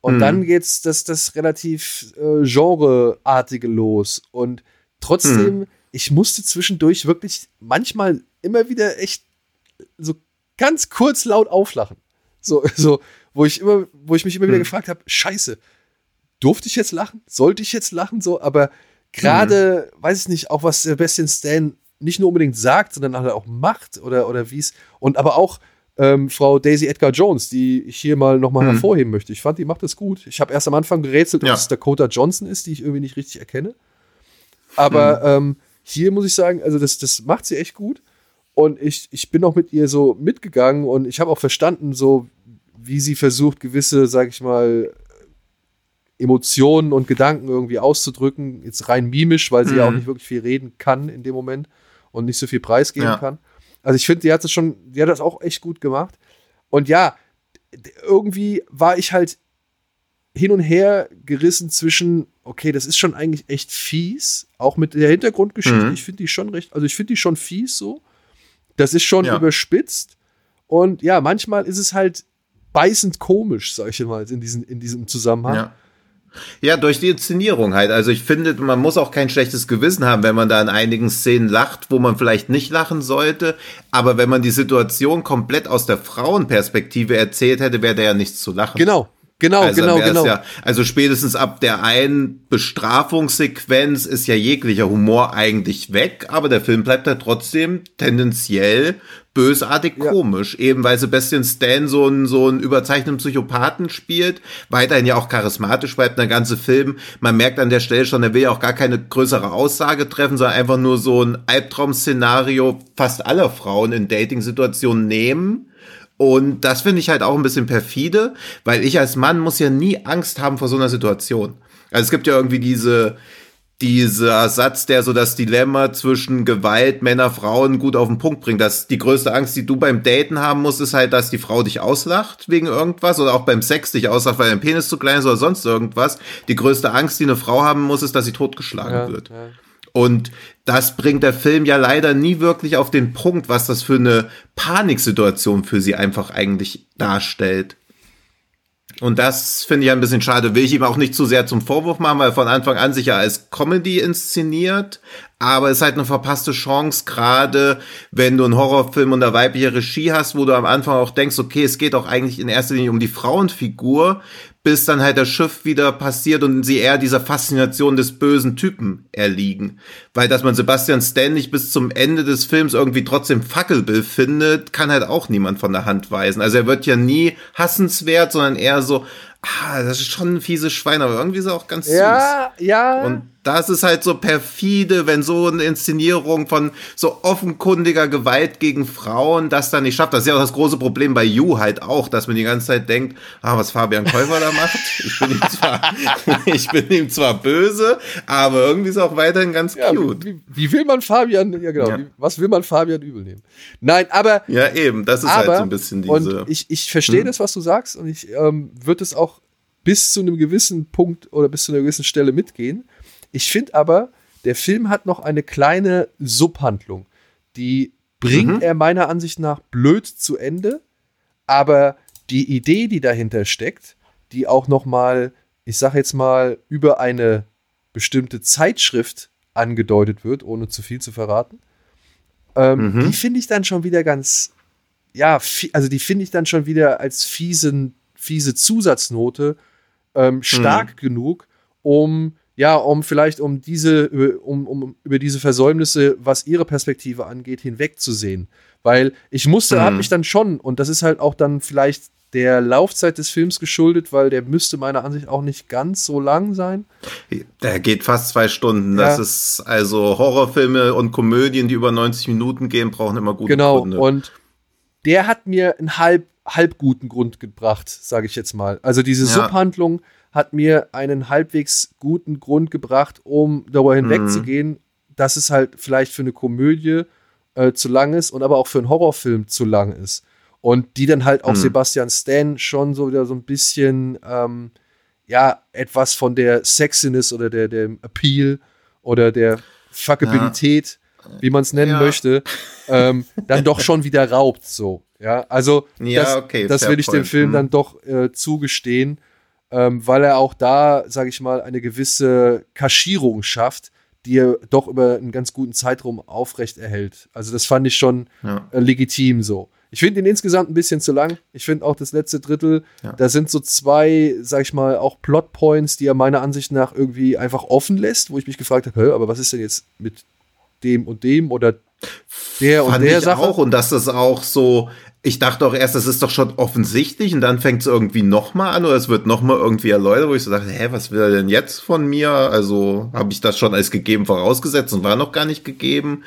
Und hm. dann geht's das, das relativ äh, genreartige los. Und trotzdem, hm. ich musste zwischendurch wirklich manchmal immer wieder echt so ganz kurz laut auflachen. So, so, wo ich immer, wo ich mich immer wieder hm. gefragt habe, scheiße, durfte ich jetzt lachen? Sollte ich jetzt lachen? So, aber gerade, mhm. weiß ich nicht, auch was Sebastian Stan nicht nur unbedingt sagt, sondern halt auch macht oder, oder wie es, und aber auch ähm, Frau Daisy Edgar Jones, die ich hier mal nochmal mhm. hervorheben möchte. Ich fand, die macht das gut. Ich habe erst am Anfang gerätselt, ja. ob es Dakota Johnson ist, die ich irgendwie nicht richtig erkenne. Aber mhm. ähm, hier muss ich sagen, also das, das macht sie echt gut. Und ich, ich bin auch mit ihr so mitgegangen und ich habe auch verstanden, so wie sie versucht, gewisse, sag ich mal, Emotionen und Gedanken irgendwie auszudrücken. Jetzt rein mimisch, weil sie mhm. ja auch nicht wirklich viel reden kann in dem Moment und nicht so viel preisgeben ja. kann. Also ich finde, die hat das schon, die hat das auch echt gut gemacht. Und ja, irgendwie war ich halt hin und her gerissen zwischen, okay, das ist schon eigentlich echt fies, auch mit der Hintergrundgeschichte. Mhm. Ich finde die schon recht, also ich finde die schon fies so. Das ist schon ja. überspitzt. Und ja, manchmal ist es halt beißend komisch, sag ich mal, in, diesen, in diesem Zusammenhang. Ja. Ja, durch die Inszenierung halt. Also ich finde, man muss auch kein schlechtes Gewissen haben, wenn man da in einigen Szenen lacht, wo man vielleicht nicht lachen sollte. Aber wenn man die Situation komplett aus der Frauenperspektive erzählt hätte, wäre da ja nichts zu lachen. Genau, Genau, also genau, genau. Ja, also spätestens ab der einen Bestrafungssequenz ist ja jeglicher Humor eigentlich weg, aber der Film bleibt ja trotzdem tendenziell bösartig ja. komisch, eben weil Sebastian Stan so einen so einen überzeichneten Psychopathen spielt, weiterhin ja auch charismatisch bleibt der ganze Film. Man merkt an der Stelle schon, er will ja auch gar keine größere Aussage treffen, sondern einfach nur so ein Albtraum-Szenario fast aller Frauen in Dating-Situationen nehmen und das finde ich halt auch ein bisschen perfide, weil ich als Mann muss ja nie Angst haben vor so einer Situation. Also es gibt ja irgendwie diese, dieser Satz, der so das Dilemma zwischen Gewalt, Männer, Frauen gut auf den Punkt bringt. Dass die größte Angst, die du beim Daten haben musst, ist halt, dass die Frau dich auslacht wegen irgendwas oder auch beim Sex dich auslacht, weil dein Penis zu klein ist oder sonst irgendwas. Die größte Angst, die eine Frau haben muss, ist, dass sie totgeschlagen ja, wird. Ja. Und das bringt der Film ja leider nie wirklich auf den Punkt, was das für eine Paniksituation für sie einfach eigentlich darstellt. Und das finde ich ein bisschen schade. Will ich ihm auch nicht zu sehr zum Vorwurf machen, weil von Anfang an sich ja als Comedy inszeniert. Aber es ist halt eine verpasste Chance, gerade wenn du einen Horrorfilm unter weiblicher Regie hast, wo du am Anfang auch denkst, okay, es geht auch eigentlich in erster Linie um die Frauenfigur, bis dann halt das Schiff wieder passiert und sie eher dieser Faszination des bösen Typen erliegen. Weil dass man Sebastian Stan nicht bis zum Ende des Films irgendwie trotzdem Fackelbill findet, kann halt auch niemand von der Hand weisen. Also er wird ja nie hassenswert, sondern eher so, ah, das ist schon ein fieses Schwein, aber irgendwie ist er auch ganz ja, süß. Ja, ja. Und das ist halt so perfide, wenn so eine Inszenierung von so offenkundiger Gewalt gegen Frauen das dann nicht schafft. Das ist ja auch das große Problem bei You halt auch, dass man die ganze Zeit denkt, ah, was Fabian Käufer da macht. Ich bin ihm zwar, ich bin ihm zwar böse, aber irgendwie ist er auch weiterhin ganz ja, cute. Wie, wie, will man Fabian, ja genau, ja. Wie, was will man Fabian übel nehmen? Nein, aber. Ja, eben, das ist aber, halt so ein bisschen diese. Und ich, ich verstehe hm? das, was du sagst und ich ähm, würde es auch bis zu einem gewissen Punkt oder bis zu einer gewissen Stelle mitgehen. Ich finde aber, der Film hat noch eine kleine Subhandlung. Die bringt mhm. er meiner Ansicht nach blöd zu Ende, aber die Idee, die dahinter steckt, die auch noch mal, ich sag jetzt mal, über eine bestimmte Zeitschrift angedeutet wird, ohne zu viel zu verraten, ähm, mhm. die finde ich dann schon wieder ganz, ja, also die finde ich dann schon wieder als fiesen, fiese Zusatznote ähm, stark mhm. genug, um ja, um vielleicht um diese, um, um über diese Versäumnisse, was ihre Perspektive angeht, hinwegzusehen. Weil ich musste, mhm. hab mich dann schon, und das ist halt auch dann vielleicht der Laufzeit des Films geschuldet, weil der müsste meiner Ansicht auch nicht ganz so lang sein. Der geht fast zwei Stunden. Ja. Das ist also Horrorfilme und Komödien, die über 90 Minuten gehen, brauchen immer gute genau. Gründe. Genau. Und der hat mir einen halb, halb guten Grund gebracht, sage ich jetzt mal. Also diese ja. Subhandlung, hat mir einen halbwegs guten Grund gebracht, um darüber hinwegzugehen, mhm. dass es halt vielleicht für eine Komödie äh, zu lang ist und aber auch für einen Horrorfilm zu lang ist. Und die dann halt auch mhm. Sebastian Stan schon so wieder so ein bisschen, ähm, ja, etwas von der Sexiness oder der, der Appeal oder der Fuckabilität. Wie man es nennen ja. möchte, ähm, dann doch schon wieder raubt, so. Ja, also ja, das, okay, das will ich dem Film mhm. dann doch äh, zugestehen. ähm, weil er auch da, sage ich mal, eine gewisse Kaschierung schafft, die er doch über einen ganz guten Zeitraum aufrecht erhält. Also das fand ich schon Ja. äh, legitim so. Ich finde ihn insgesamt ein bisschen zu lang. Ich finde auch das letzte Drittel, Ja. da sind so zwei, sag ich mal, auch Plotpoints, die er meiner Ansicht nach irgendwie einfach offen lässt, wo ich mich gefragt habe, aber was ist denn jetzt mit dem und dem oder der und Fand der ich Sache? auch und dass das auch so, ich dachte auch erst, das ist doch schon offensichtlich und dann fängt es irgendwie nochmal an oder es wird nochmal irgendwie erläutert, wo ich so dachte, hä, was will er denn jetzt von mir? Also habe ich das schon als gegeben vorausgesetzt und war noch gar nicht gegeben.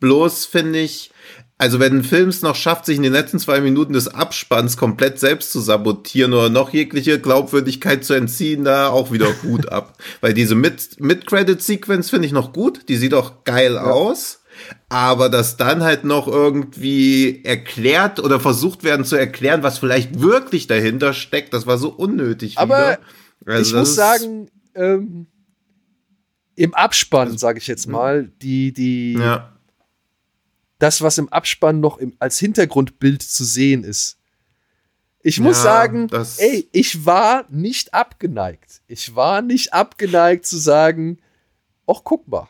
Bloß finde ich, also wenn ein Film es noch schafft, sich in den letzten zwei Minuten des Abspanns komplett selbst zu sabotieren oder noch jegliche Glaubwürdigkeit zu entziehen, da auch wieder Hut ab. Weil diese Mid- Mid-Credit-Sequence finde ich noch gut, die sieht auch geil aus. Aber dass dann halt noch irgendwie erklärt oder versucht werden zu erklären, was vielleicht wirklich dahinter steckt, das war so unnötig. Aber wieder. Also ich muss sagen, ähm, im Abspann, sage ich jetzt mal, die, die, ja, das, was im Abspann noch im, als Hintergrundbild zu sehen ist. Ich muss Ja, sagen, ey, ich war nicht abgeneigt. Ich war nicht abgeneigt zu sagen, ach, guck mal,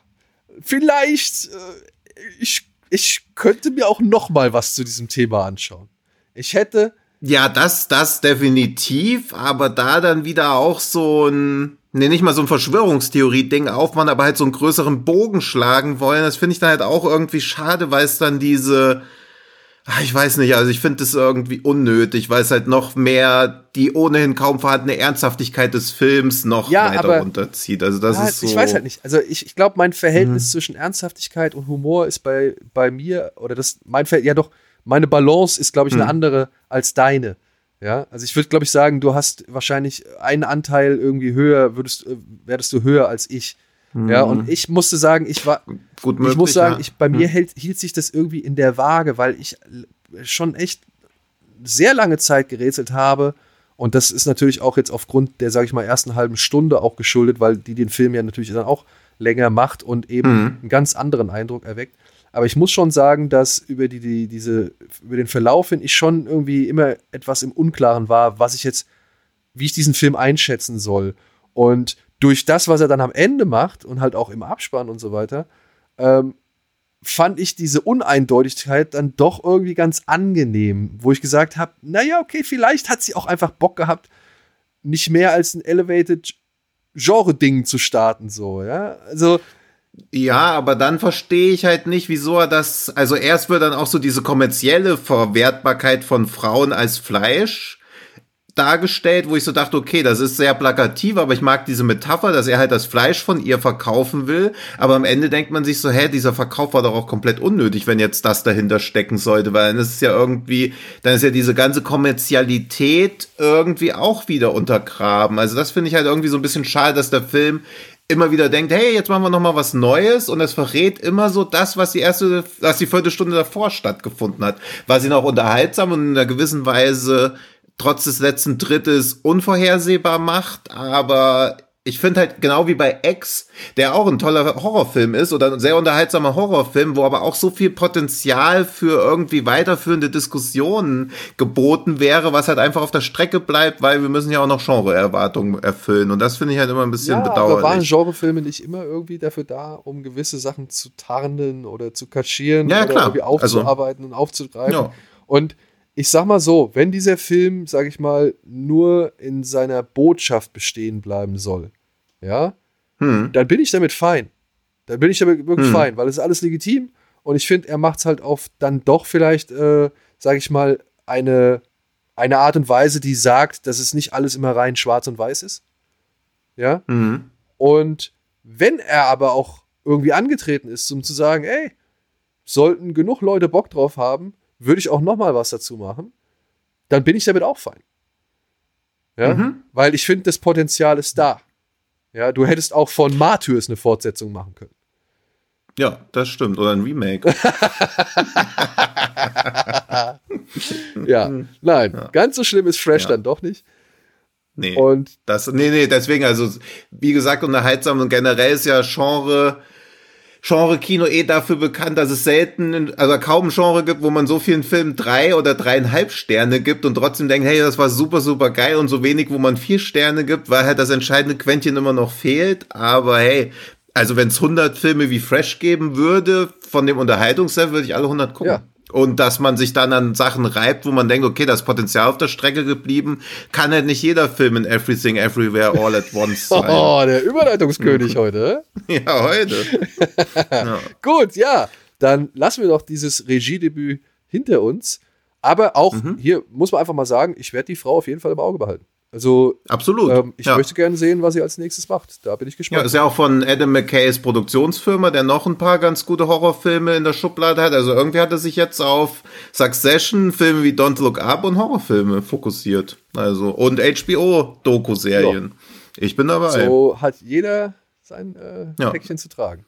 vielleicht, äh, ich, ich könnte mir auch noch mal was zu diesem Thema anschauen. Ich hätte, Ja, das, das definitiv, aber da dann wieder auch so ein, nee, nicht mal so ein Verschwörungstheorie-Ding aufmachen, aber halt so einen größeren Bogen schlagen wollen, das finde ich dann halt auch irgendwie schade, weil es dann diese, ah, ich weiß nicht, also ich finde das irgendwie unnötig, weil es halt noch mehr die ohnehin kaum vorhandene Ernsthaftigkeit des Films noch Ja, weiter aber- runterzieht. Also das Ah, ist so. Ich weiß halt nicht. Also ich, ich glaube, mein Mhm. Verhältnis zwischen Ernsthaftigkeit und Humor ist bei, bei mir, oder das, mein Ver ja doch, meine Balance ist, glaube ich, Mhm. eine andere als deine. Ja, also ich würde, glaube ich, sagen, du hast wahrscheinlich einen Anteil irgendwie höher, würdest, äh, werdest du höher als ich. Ja, und ich musste sagen, ich war, Gut ich möglich, muss sagen, ja. ich, bei mir hält, hielt sich das irgendwie in der Waage, weil ich schon echt sehr lange Zeit gerätselt habe. Und das ist natürlich auch jetzt aufgrund der, sage ich mal, ersten halben Stunde auch geschuldet, weil die den Film ja natürlich dann auch länger macht und eben Mhm. einen ganz anderen Eindruck erweckt. Aber ich muss schon sagen, dass über, die, die, diese, über den Verlauf hin ich schon irgendwie immer etwas im Unklaren war, was ich jetzt, wie ich diesen Film einschätzen soll. Und durch das, was er dann am Ende macht und halt auch im Abspann und so weiter, ähm, fand ich diese Uneindeutigkeit dann doch irgendwie ganz angenehm, wo ich gesagt habe, naja, okay, vielleicht hat sie auch einfach Bock gehabt, nicht mehr als ein Elevated Genre-Ding zu starten, so, ja. Also, Ja, aber dann verstehe ich halt nicht, wieso er das. Also erst wird dann auch so diese kommerzielle Verwertbarkeit von Frauen als Fleisch dargestellt, wo ich so dachte, okay, das ist sehr plakativ, aber ich mag diese Metapher, dass er halt das Fleisch von ihr verkaufen will. Aber am Ende denkt man sich so, hä, dieser Verkauf war doch auch komplett unnötig, wenn jetzt das dahinter stecken sollte, weil dann ist es ja irgendwie, dann ist ja diese ganze Kommerzialität irgendwie auch wieder untergraben. Also das finde ich halt irgendwie so ein bisschen schade, dass der Film immer wieder denkt, hey, jetzt machen wir noch mal was Neues und es verrät immer so das, was die erste, was die Viertelstunde davor stattgefunden hat. Was ihn auch unterhaltsam und in einer gewissen Weise trotz des letzten Drittes unvorhersehbar macht, aber ich finde halt genau wie bei X, der auch ein toller Horrorfilm ist oder ein sehr unterhaltsamer Horrorfilm, wo aber auch so viel Potenzial für irgendwie weiterführende Diskussionen geboten wäre, was halt einfach auf der Strecke bleibt, weil wir müssen ja auch noch Genre-Erwartungen erfüllen und das finde ich halt immer ein bisschen ja, aber waren bedauerlich. Genrefilme nicht immer irgendwie dafür da, um gewisse Sachen zu tarnen oder zu kaschieren Ja, oder klar. irgendwie aufzuarbeiten und aufzugreifen? Ja. Und ich sag mal so, wenn dieser Film, sag ich mal, nur in seiner Botschaft bestehen bleiben soll, ja, Hm. dann bin ich damit fein. Dann bin ich damit wirklich Hm. fein, weil es ist alles legitim und ich finde, er macht es halt auf dann doch vielleicht, äh, sag ich mal, eine, eine Art und Weise, die sagt, dass es nicht alles immer rein schwarz und weiß ist. Ja. Mhm. Und wenn er aber auch irgendwie angetreten ist, um zu sagen, ey, sollten genug Leute Bock drauf haben, würde ich auch noch mal was dazu machen, dann bin ich damit auch fein. Ja, Mhm. weil ich finde, das Potenzial ist da. Ja, du hättest auch von Martyrs eine Fortsetzung machen können. Ja, das stimmt. Oder ein Remake. Ja, nein, ganz so schlimm ist Fresh Ja. dann doch nicht. Nee. Und Das, nee, nee, deswegen, also, wie gesagt, unterhaltsam und generell ist ja Genre, Genre-Kino eh dafür bekannt, dass es selten, also kaum ein Genre gibt, wo man so vielen Filmen drei oder dreieinhalb Sterne gibt und trotzdem denkt, hey, das war super, super geil und so wenig, wo man vier Sterne gibt, weil halt das entscheidende Quäntchen immer noch fehlt. Aber hey, also wenn es 100 Filme wie Fresh geben würde, von dem Unterhaltungslevel würde ich alle 100 gucken. Ja. Und dass man sich dann an Sachen reibt, wo man denkt, okay, das Potenzial auf der Strecke geblieben, kann halt nicht jeder Film in Everything, Everywhere, All at Once sein. Oh, der Überleitungskönig heute. Ja, heute. ja. Gut, ja. Dann lassen wir doch dieses Regiedebüt hinter uns. Aber auch mhm. hier muss man einfach mal sagen, ich werde die Frau auf jeden Fall im Auge behalten. Also absolut. Ähm, ich ja. möchte gerne sehen, was sie als nächstes macht. Da bin ich gespannt. Ja, ist ja auch von Adam McKays Produktionsfirma, der noch ein paar ganz gute Horrorfilme in der Schublade hat. Also irgendwie hat er sich jetzt auf Succession, Filme wie Don't Look Up und Horrorfilme fokussiert. Also und HBO Doku-Serien. Ja. Ich bin dabei. So hat jeder sein äh, ja. Päckchen zu tragen.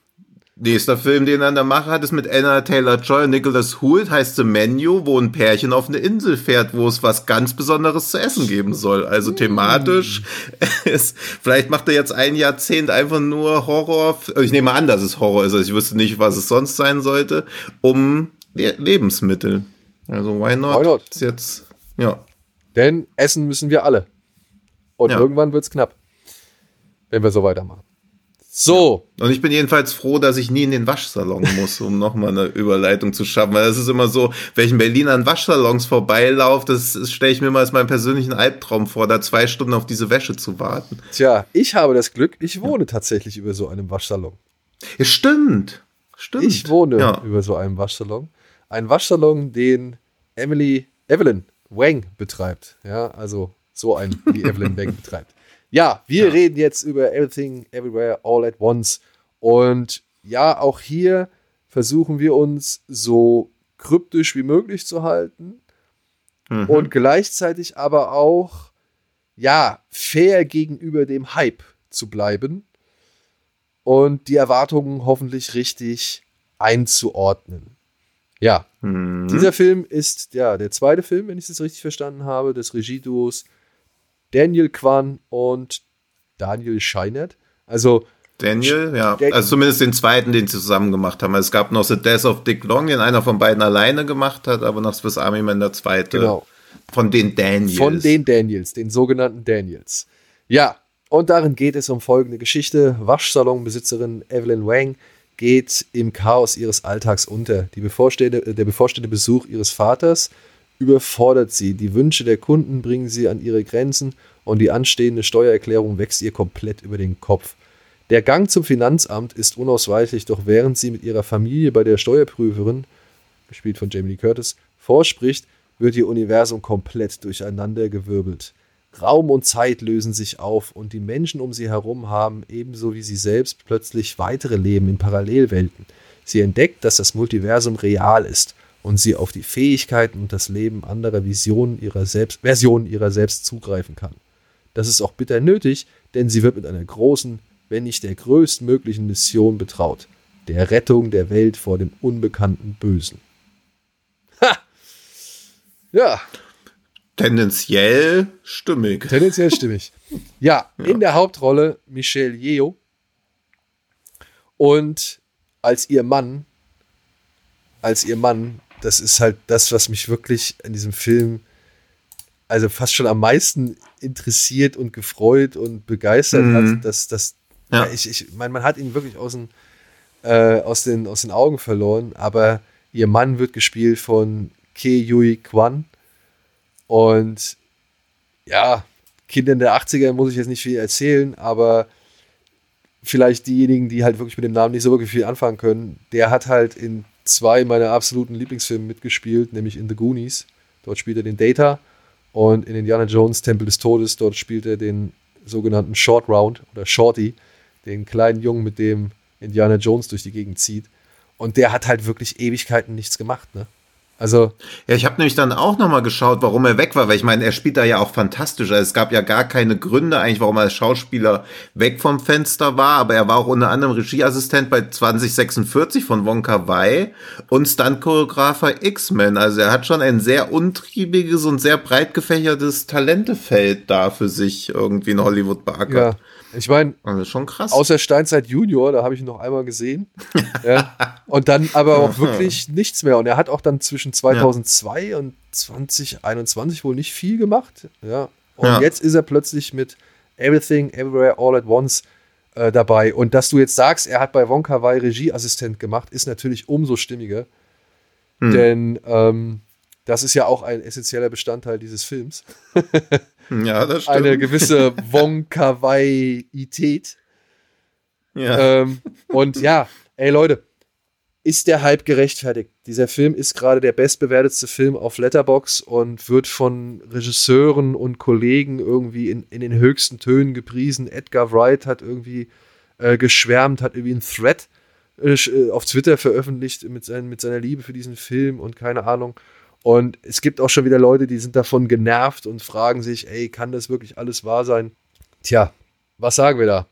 Nächster Film, den er in der Mache hat, ist mit Anna Taylor-Joy und Nicholas Hoult, heißt The Menu, wo ein Pärchen auf eine Insel fährt, wo es was ganz Besonderes zu essen geben soll. Also thematisch ist, vielleicht macht er jetzt ein Jahrzehnt einfach nur Horror, ich nehme an, dass es Horror ist, also ich wüsste nicht, was es sonst sein sollte, um Lebensmittel. Also why not? Why not? Ist jetzt, ja. Denn essen müssen wir alle. Und ja. irgendwann wird's knapp, wenn wir so weitermachen. So. Ja. Und ich bin jedenfalls froh, dass ich nie in den Waschsalon muss, um nochmal eine Überleitung zu schaffen. Weil es ist immer so, wenn ich in Berlin an Waschsalons vorbeilaufe, das, das stelle ich mir mal als meinen persönlichen Albtraum vor, da zwei Stunden auf diese Wäsche zu warten. Tja, ich habe das Glück, ich wohne ja. tatsächlich über so einem Waschsalon. Ja, stimmt. Stimmt. Ich wohne ja. über so einem Waschsalon. Ein Waschsalon, den Emily, Evelyn Wang betreibt. Ja, also so ein, wie Evelyn Wang betreibt. Ja, wir ja. reden jetzt über Everything, Everywhere, All at Once. Und ja, auch hier versuchen wir uns so kryptisch wie möglich zu halten mhm. und gleichzeitig aber auch, ja, fair gegenüber dem Hype zu bleiben und die Erwartungen hoffentlich richtig einzuordnen. Ja, mhm. dieser Film ist ja der zweite Film, wenn ich es richtig verstanden habe, des Regieduos Daniel Kwan und Daniel Scheinert. Also Daniel, ja. Also zumindest den zweiten, den sie zusammen gemacht haben. Es gab noch The Death of Dick Long, den einer von beiden alleine gemacht hat, aber noch Swiss Army Man der zweite. Genau. Von den Daniels. Von den Daniels, den sogenannten Daniels. Ja, und darin geht es um folgende Geschichte. Waschsalonbesitzerin Evelyn Wang geht im Chaos ihres Alltags unter. Die bevorstehende, der bevorstehende Besuch ihres Vaters überfordert sie. Die Wünsche der Kunden bringen sie an ihre Grenzen und die anstehende Steuererklärung wächst ihr komplett über den Kopf. Der Gang zum Finanzamt ist unausweichlich, doch während sie mit ihrer Familie bei der Steuerprüferin, gespielt von Jamie Lee Curtis, vorspricht, wird ihr Universum komplett durcheinandergewirbelt. Raum und Zeit lösen sich auf und die Menschen um sie herum haben, ebenso wie sie selbst, plötzlich weitere Leben in Parallelwelten. Sie entdeckt, dass das Multiversum real ist und sie auf die Fähigkeiten und das Leben anderer Visionen ihrer selbst, Versionen ihrer selbst zugreifen kann. Das ist auch bitter nötig, denn sie wird mit einer großen, wenn nicht der größtmöglichen Mission betraut, der Rettung der Welt vor dem unbekannten Bösen. Ha! Ja. Tendenziell stimmig. Tendenziell stimmig. Ja, ja, in der Hauptrolle Michelle Yeoh und als ihr Mann, als ihr Mann das ist halt das, was mich wirklich in diesem Film also fast schon am meisten interessiert und gefreut und begeistert mhm. hat, dass das ja. ja. ich, ich meine, man hat ihn wirklich aus den, äh, aus, den, aus den Augen verloren, aber ihr Mann wird gespielt von Ke Yui Kwan und ja, Kindern der 80er muss ich jetzt nicht viel erzählen, aber vielleicht diejenigen, die halt wirklich mit dem Namen nicht so wirklich viel anfangen können, der hat halt in zwei meiner absoluten Lieblingsfilme mitgespielt, nämlich in The Goonies. Dort spielt er den Data und in Indiana Jones Tempel des Todes, dort spielt er den sogenannten Short Round oder Shorty, den kleinen Jungen, mit dem Indiana Jones durch die Gegend zieht. Und der hat halt wirklich Ewigkeiten nichts gemacht, ne? Also. Ja, ich habe nämlich dann auch nochmal geschaut, warum er weg war, weil ich meine, er spielt da ja auch fantastisch. Also es gab ja gar keine Gründe eigentlich, warum er als Schauspieler weg vom Fenster war, aber er war auch unter anderem Regieassistent bei 2046 von Wonka Wai und Stunt-Choreografer X-Men. Also er hat schon ein sehr untriebiges und sehr breit gefächertes Talentefeld da für sich irgendwie in Hollywood beackert. Ja. Ich meine, ist schon krass. Außer Steinzeit Junior, da habe ich ihn noch einmal gesehen. ja. Und dann aber auch wirklich nichts mehr. Und er hat auch dann zwischen 2002 ja. und 2021 wohl nicht viel gemacht. Ja. Und ja. jetzt ist er plötzlich mit Everything, Everywhere, All at Once äh, dabei. Und dass du jetzt sagst, er hat bei Wonka Wai Regieassistent gemacht, ist natürlich umso stimmiger. Hm. Denn ähm, das ist ja auch ein essentieller Bestandteil dieses Films. ja, das stimmt. Eine gewisse Wonka-Wai-Ität. Ja. Ähm, und ja, ey Leute, ist der Hype gerechtfertigt? Dieser Film ist gerade der bestbewertetste Film auf Letterbox und wird von Regisseuren und Kollegen irgendwie in, in den höchsten Tönen gepriesen. Edgar Wright hat irgendwie äh, geschwärmt, hat irgendwie einen Thread äh, äh, auf Twitter veröffentlicht mit, sein, mit seiner Liebe für diesen Film und keine Ahnung. Und es gibt auch schon wieder Leute, die sind davon genervt und fragen sich, ey, kann das wirklich alles wahr sein? Tja, was sagen wir da?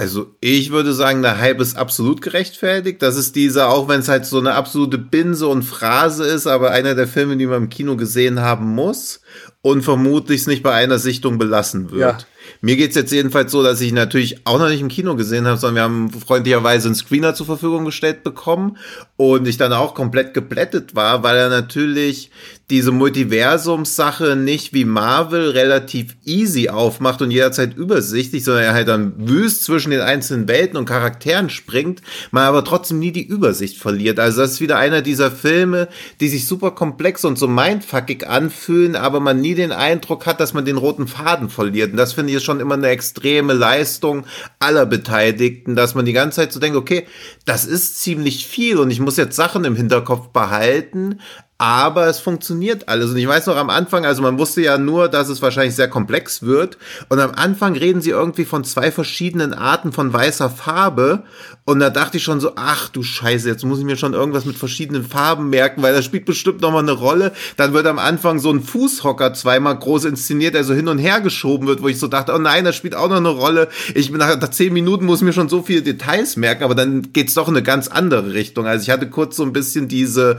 Also ich würde sagen, der Hype ist absolut gerechtfertigt. Das ist dieser, auch wenn es halt so eine absolute Binse und Phrase ist, aber einer der Filme, die man im Kino gesehen haben muss und vermutlich es nicht bei einer Sichtung belassen wird. Ja. Mir geht's jetzt jedenfalls so, dass ich natürlich auch noch nicht im Kino gesehen habe, sondern wir haben freundlicherweise einen Screener zur Verfügung gestellt bekommen und ich dann auch komplett geblättet war, weil er natürlich diese Multiversums-Sache nicht wie Marvel relativ easy aufmacht und jederzeit übersichtlich, sondern er halt dann wüst zwischen den einzelnen Welten und Charakteren springt, man aber trotzdem nie die Übersicht verliert. Also das ist wieder einer dieser Filme, die sich super komplex und so mindfuckig anfühlen, aber man nie den Eindruck hat, dass man den roten Faden verliert. Und das finde ich schon immer eine extreme Leistung aller Beteiligten, dass man die ganze Zeit so denkt, okay, das ist ziemlich viel und ich muss jetzt Sachen im Hinterkopf behalten, aber es funktioniert alles. Und ich weiß noch am Anfang, also man wusste ja nur, dass es wahrscheinlich sehr komplex wird. Und am Anfang reden sie irgendwie von zwei verschiedenen Arten von weißer Farbe. Und da dachte ich schon so, ach du Scheiße, jetzt muss ich mir schon irgendwas mit verschiedenen Farben merken, weil das spielt bestimmt nochmal eine Rolle. Dann wird am Anfang so ein Fußhocker zweimal groß inszeniert, der so hin und her geschoben wird, wo ich so dachte, oh nein, das spielt auch noch eine Rolle. Ich bin nach, zehn Minuten muss ich mir schon so viele Details merken, aber dann geht's doch in eine ganz andere Richtung. Also ich hatte kurz so ein bisschen diese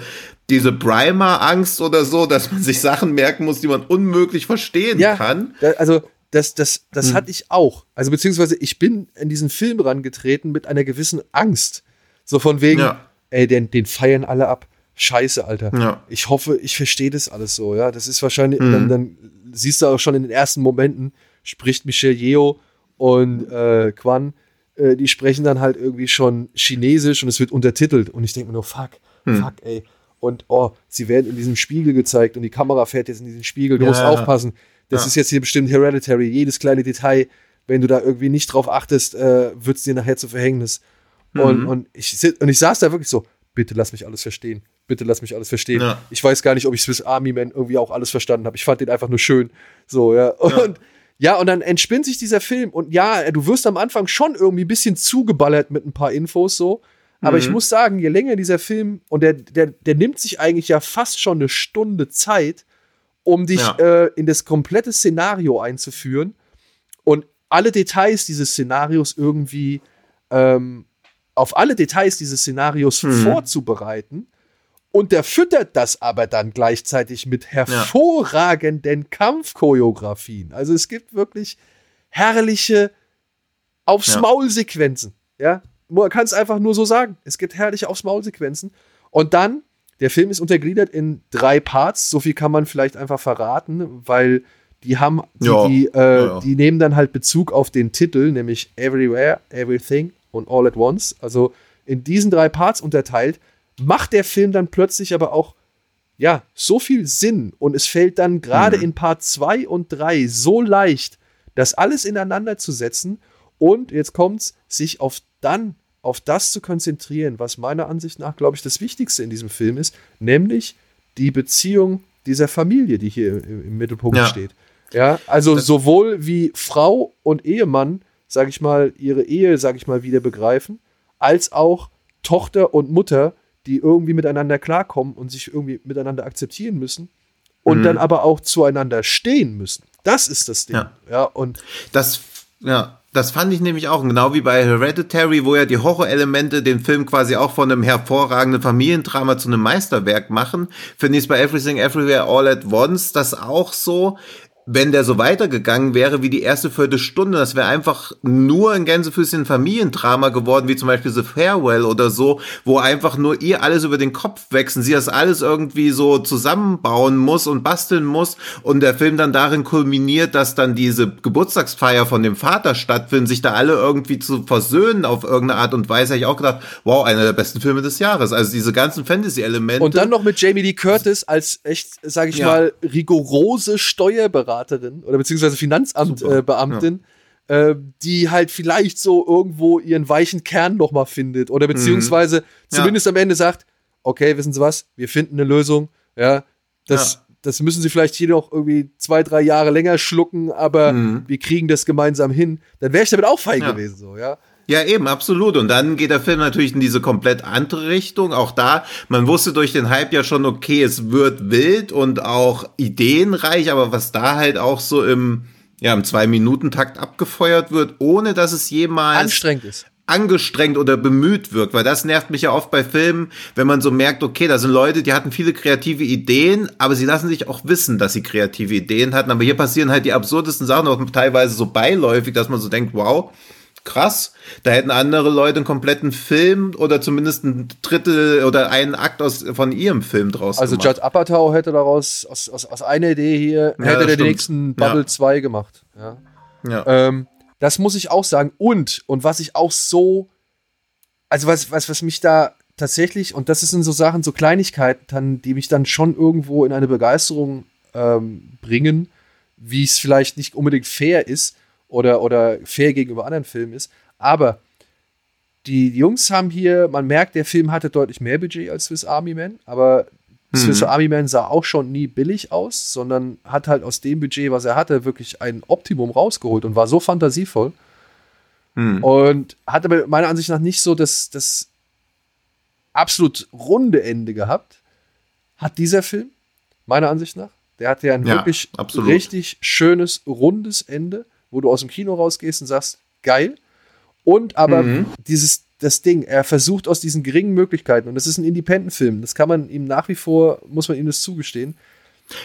diese Primer-Angst oder so, dass man sich Sachen merken muss, die man unmöglich verstehen ja, kann. Da, also das, das, das hm. hatte ich auch. Also beziehungsweise ich bin in diesen Film rangetreten mit einer gewissen Angst. So von wegen, ja. ey, den, den feiern alle ab. Scheiße, Alter. Ja. Ich hoffe, ich verstehe das alles so, ja. Das ist wahrscheinlich, hm. dann, dann siehst du auch schon in den ersten Momenten, spricht Michel Yeo und äh, Quan, äh, die sprechen dann halt irgendwie schon Chinesisch und es wird untertitelt. Und ich denke mir nur, fuck, hm. fuck, ey und oh, sie werden in diesem Spiegel gezeigt und die Kamera fährt jetzt in diesen Spiegel, du ja, musst aufpassen. Das ja. ist jetzt hier bestimmt Hereditary, jedes kleine Detail, wenn du da irgendwie nicht drauf achtest, äh, wird es dir nachher zu Verhängnis. Mhm. Und, und, ich, und ich saß da wirklich so, bitte lass mich alles verstehen. Bitte lass mich alles verstehen. Ja. Ich weiß gar nicht, ob ich Swiss Army Man irgendwie auch alles verstanden habe. Ich fand den einfach nur schön. So, ja. Und ja, und dann entspinnt sich dieser Film. Und ja, du wirst am Anfang schon irgendwie ein bisschen zugeballert mit ein paar Infos so. Aber mhm. ich muss sagen, je länger dieser Film, und der, der, der nimmt sich eigentlich ja fast schon eine Stunde Zeit, um dich ja. äh, in das komplette Szenario einzuführen und alle Details dieses Szenarios irgendwie ähm, auf alle Details dieses Szenarios mhm. vorzubereiten. Und der füttert das aber dann gleichzeitig mit hervorragenden ja. Kampfchoreografien. Also es gibt wirklich herrliche aufs ja. Man kann es einfach nur so sagen. Es gibt herrliche aufs Maul-Sequenzen. Und dann, der Film ist untergliedert in drei Parts. So viel kann man vielleicht einfach verraten, weil die haben, die, ja. die, äh, ja, ja. die nehmen dann halt Bezug auf den Titel, nämlich Everywhere, Everything und All at Once. Also in diesen drei Parts unterteilt, macht der Film dann plötzlich aber auch ja, so viel Sinn und es fällt dann gerade mhm. in Part 2 und 3 so leicht, das alles ineinander zu setzen und jetzt kommt's, sich auf dann auf das zu konzentrieren, was meiner Ansicht nach, glaube ich, das Wichtigste in diesem Film ist, nämlich die Beziehung dieser Familie, die hier im, im Mittelpunkt ja. steht. Ja, also das sowohl wie Frau und Ehemann, sage ich mal, ihre Ehe, sage ich mal, wieder begreifen, als auch Tochter und Mutter, die irgendwie miteinander klarkommen und sich irgendwie miteinander akzeptieren müssen und mhm. dann aber auch zueinander stehen müssen. Das ist das Ding. Ja, ja und das ja, das fand ich nämlich auch, genau wie bei Hereditary, wo ja die Horrorelemente den Film quasi auch von einem hervorragenden Familiendrama zu einem Meisterwerk machen, finde ich es bei Everything Everywhere All at Once das auch so. Wenn der so weitergegangen wäre wie die erste Viertelstunde, das wäre einfach nur ein Gänsefüßchen Familiendrama geworden, wie zum Beispiel The Farewell oder so, wo einfach nur ihr alles über den Kopf wechseln, sie das alles irgendwie so zusammenbauen muss und basteln muss und der Film dann darin kulminiert, dass dann diese Geburtstagsfeier von dem Vater stattfindet, sich da alle irgendwie zu versöhnen auf irgendeine Art und Weise, habe ich auch gedacht, wow, einer der besten Filme des Jahres. Also diese ganzen Fantasy-Elemente. Und dann noch mit Jamie Lee Curtis als echt, sage ich ja. mal, rigorose Steuerberater Steuerberaterin oder beziehungsweise Finanzamtbeamtin, äh, äh, die halt vielleicht so irgendwo ihren weichen Kern nochmal findet oder mhm. beziehungsweise mhm. zumindest am Ende sagt, okay, wissen Sie was, wir finden eine Lösung, ja, das, ja. das müssen Sie vielleicht hier noch irgendwie zwei, drei Jahre länger schlucken, aber mhm. wir kriegen das gemeinsam hin, dann wäre ich damit auch fein ja. gewesen, so, ja. Ja, eben, absolut. Und dann geht der Film natürlich in diese komplett andere Richtung. Auch da, man wusste durch den Hype ja schon, okay, es wird wild und auch ideenreich, aber was da halt auch so im, ja, im Zwei-Minuten-Takt abgefeuert wird, ohne dass es jemals anstrengend ist angestrengt oder bemüht wirkt, weil das nervt mich ja oft bei Filmen, wenn man so merkt, okay, da sind Leute, die hatten viele kreative Ideen, aber sie lassen sich auch wissen, dass sie kreative Ideen hatten, aber hier passieren halt die absurdesten Sachen, auch teilweise so beiläufig, dass man so denkt, wow, krass. Da hätten andere Leute einen kompletten Film oder zumindest ein Drittel oder einen Akt aus, von ihrem Film draus also gemacht. Also Judd Apatow hätte daraus aus, aus, aus einer Idee hier, ja, hätte der den nächsten Bubble ja. 2 gemacht. Ja. ja. Ähm, das muss ich auch sagen. Und, und was ich auch so, also was, was, was mich da tatsächlich, und das sind so Sachen, so Kleinigkeiten, die mich dann schon irgendwo in eine Begeisterung ähm, bringen, wie es vielleicht nicht unbedingt fair ist, oder, oder fair gegenüber anderen Filmen ist. Aber die Jungs haben hier, man merkt, der Film hatte deutlich mehr Budget als Swiss Army Man, aber mhm. Swiss Army Man sah auch schon nie billig aus, sondern hat halt aus dem Budget, was er hatte, wirklich ein Optimum rausgeholt und war so fantasievoll. Mhm. Und hat aber meiner Ansicht nach nicht so das, das absolut runde Ende gehabt. Hat dieser Film, meiner Ansicht nach. Der hat ja ein ja, wirklich absolut. richtig schönes, rundes Ende wo du aus dem Kino rausgehst und sagst, geil. Und aber mhm. dieses, das Ding, er versucht aus diesen geringen Möglichkeiten, und das ist ein Independent-Film, das kann man ihm nach wie vor, muss man ihm das zugestehen.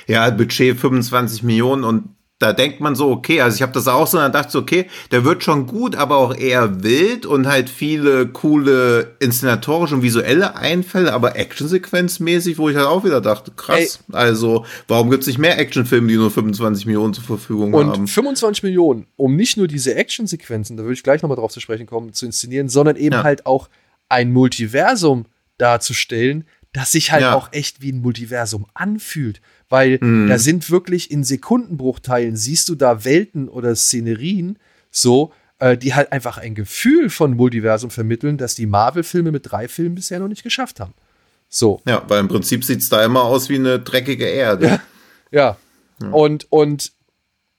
Ja, Budget 25 Millionen und da denkt man so, okay, also ich habe das auch so, dann dachte ich so, okay, der wird schon gut, aber auch eher wild und halt viele coole inszenatorische und visuelle Einfälle, aber actionsequenzmäßig, wo ich halt auch wieder dachte, krass, Ey. also warum gibt es nicht mehr Actionfilme, die nur 25 Millionen zur Verfügung und haben? Und 25 Millionen, um nicht nur diese Actionsequenzen, da würde ich gleich nochmal drauf zu sprechen kommen, zu inszenieren, sondern eben ja. halt auch ein Multiversum darzustellen, das sich halt ja. auch echt wie ein Multiversum anfühlt weil mhm. da sind wirklich in Sekundenbruchteilen, siehst du da Welten oder Szenerien, so, äh, die halt einfach ein Gefühl von Multiversum vermitteln, das die Marvel-Filme mit drei Filmen bisher noch nicht geschafft haben. So. Ja, weil im Prinzip sieht es da immer aus wie eine dreckige Erde. Ja. ja. ja. Und, und,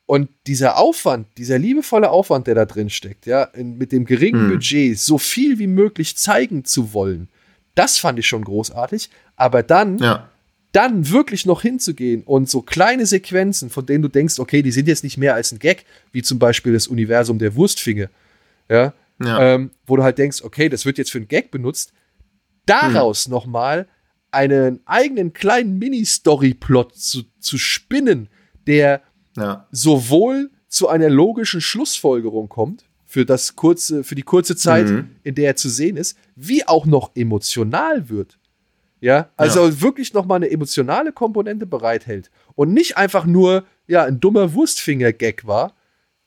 und dieser Aufwand, dieser liebevolle Aufwand, der da drin steckt, ja, in, mit dem geringen hm. Budget so viel wie möglich zeigen zu wollen, das fand ich schon großartig. Aber dann ja dann wirklich noch hinzugehen und so kleine Sequenzen, von denen du denkst, okay, die sind jetzt nicht mehr als ein Gag, wie zum Beispiel das Universum der Wurstfinge, ja, ja. Ähm, wo du halt denkst, okay, das wird jetzt für einen Gag benutzt, daraus hm. nochmal einen eigenen kleinen Mini-Story-Plot zu, zu spinnen, der ja. sowohl zu einer logischen Schlussfolgerung kommt, für das kurze, für die kurze Zeit, mhm. in der er zu sehen ist, wie auch noch emotional wird. Ja, also ja. wirklich nochmal eine emotionale Komponente bereithält und nicht einfach nur, ja, ein dummer Wurstfinger-Gag war,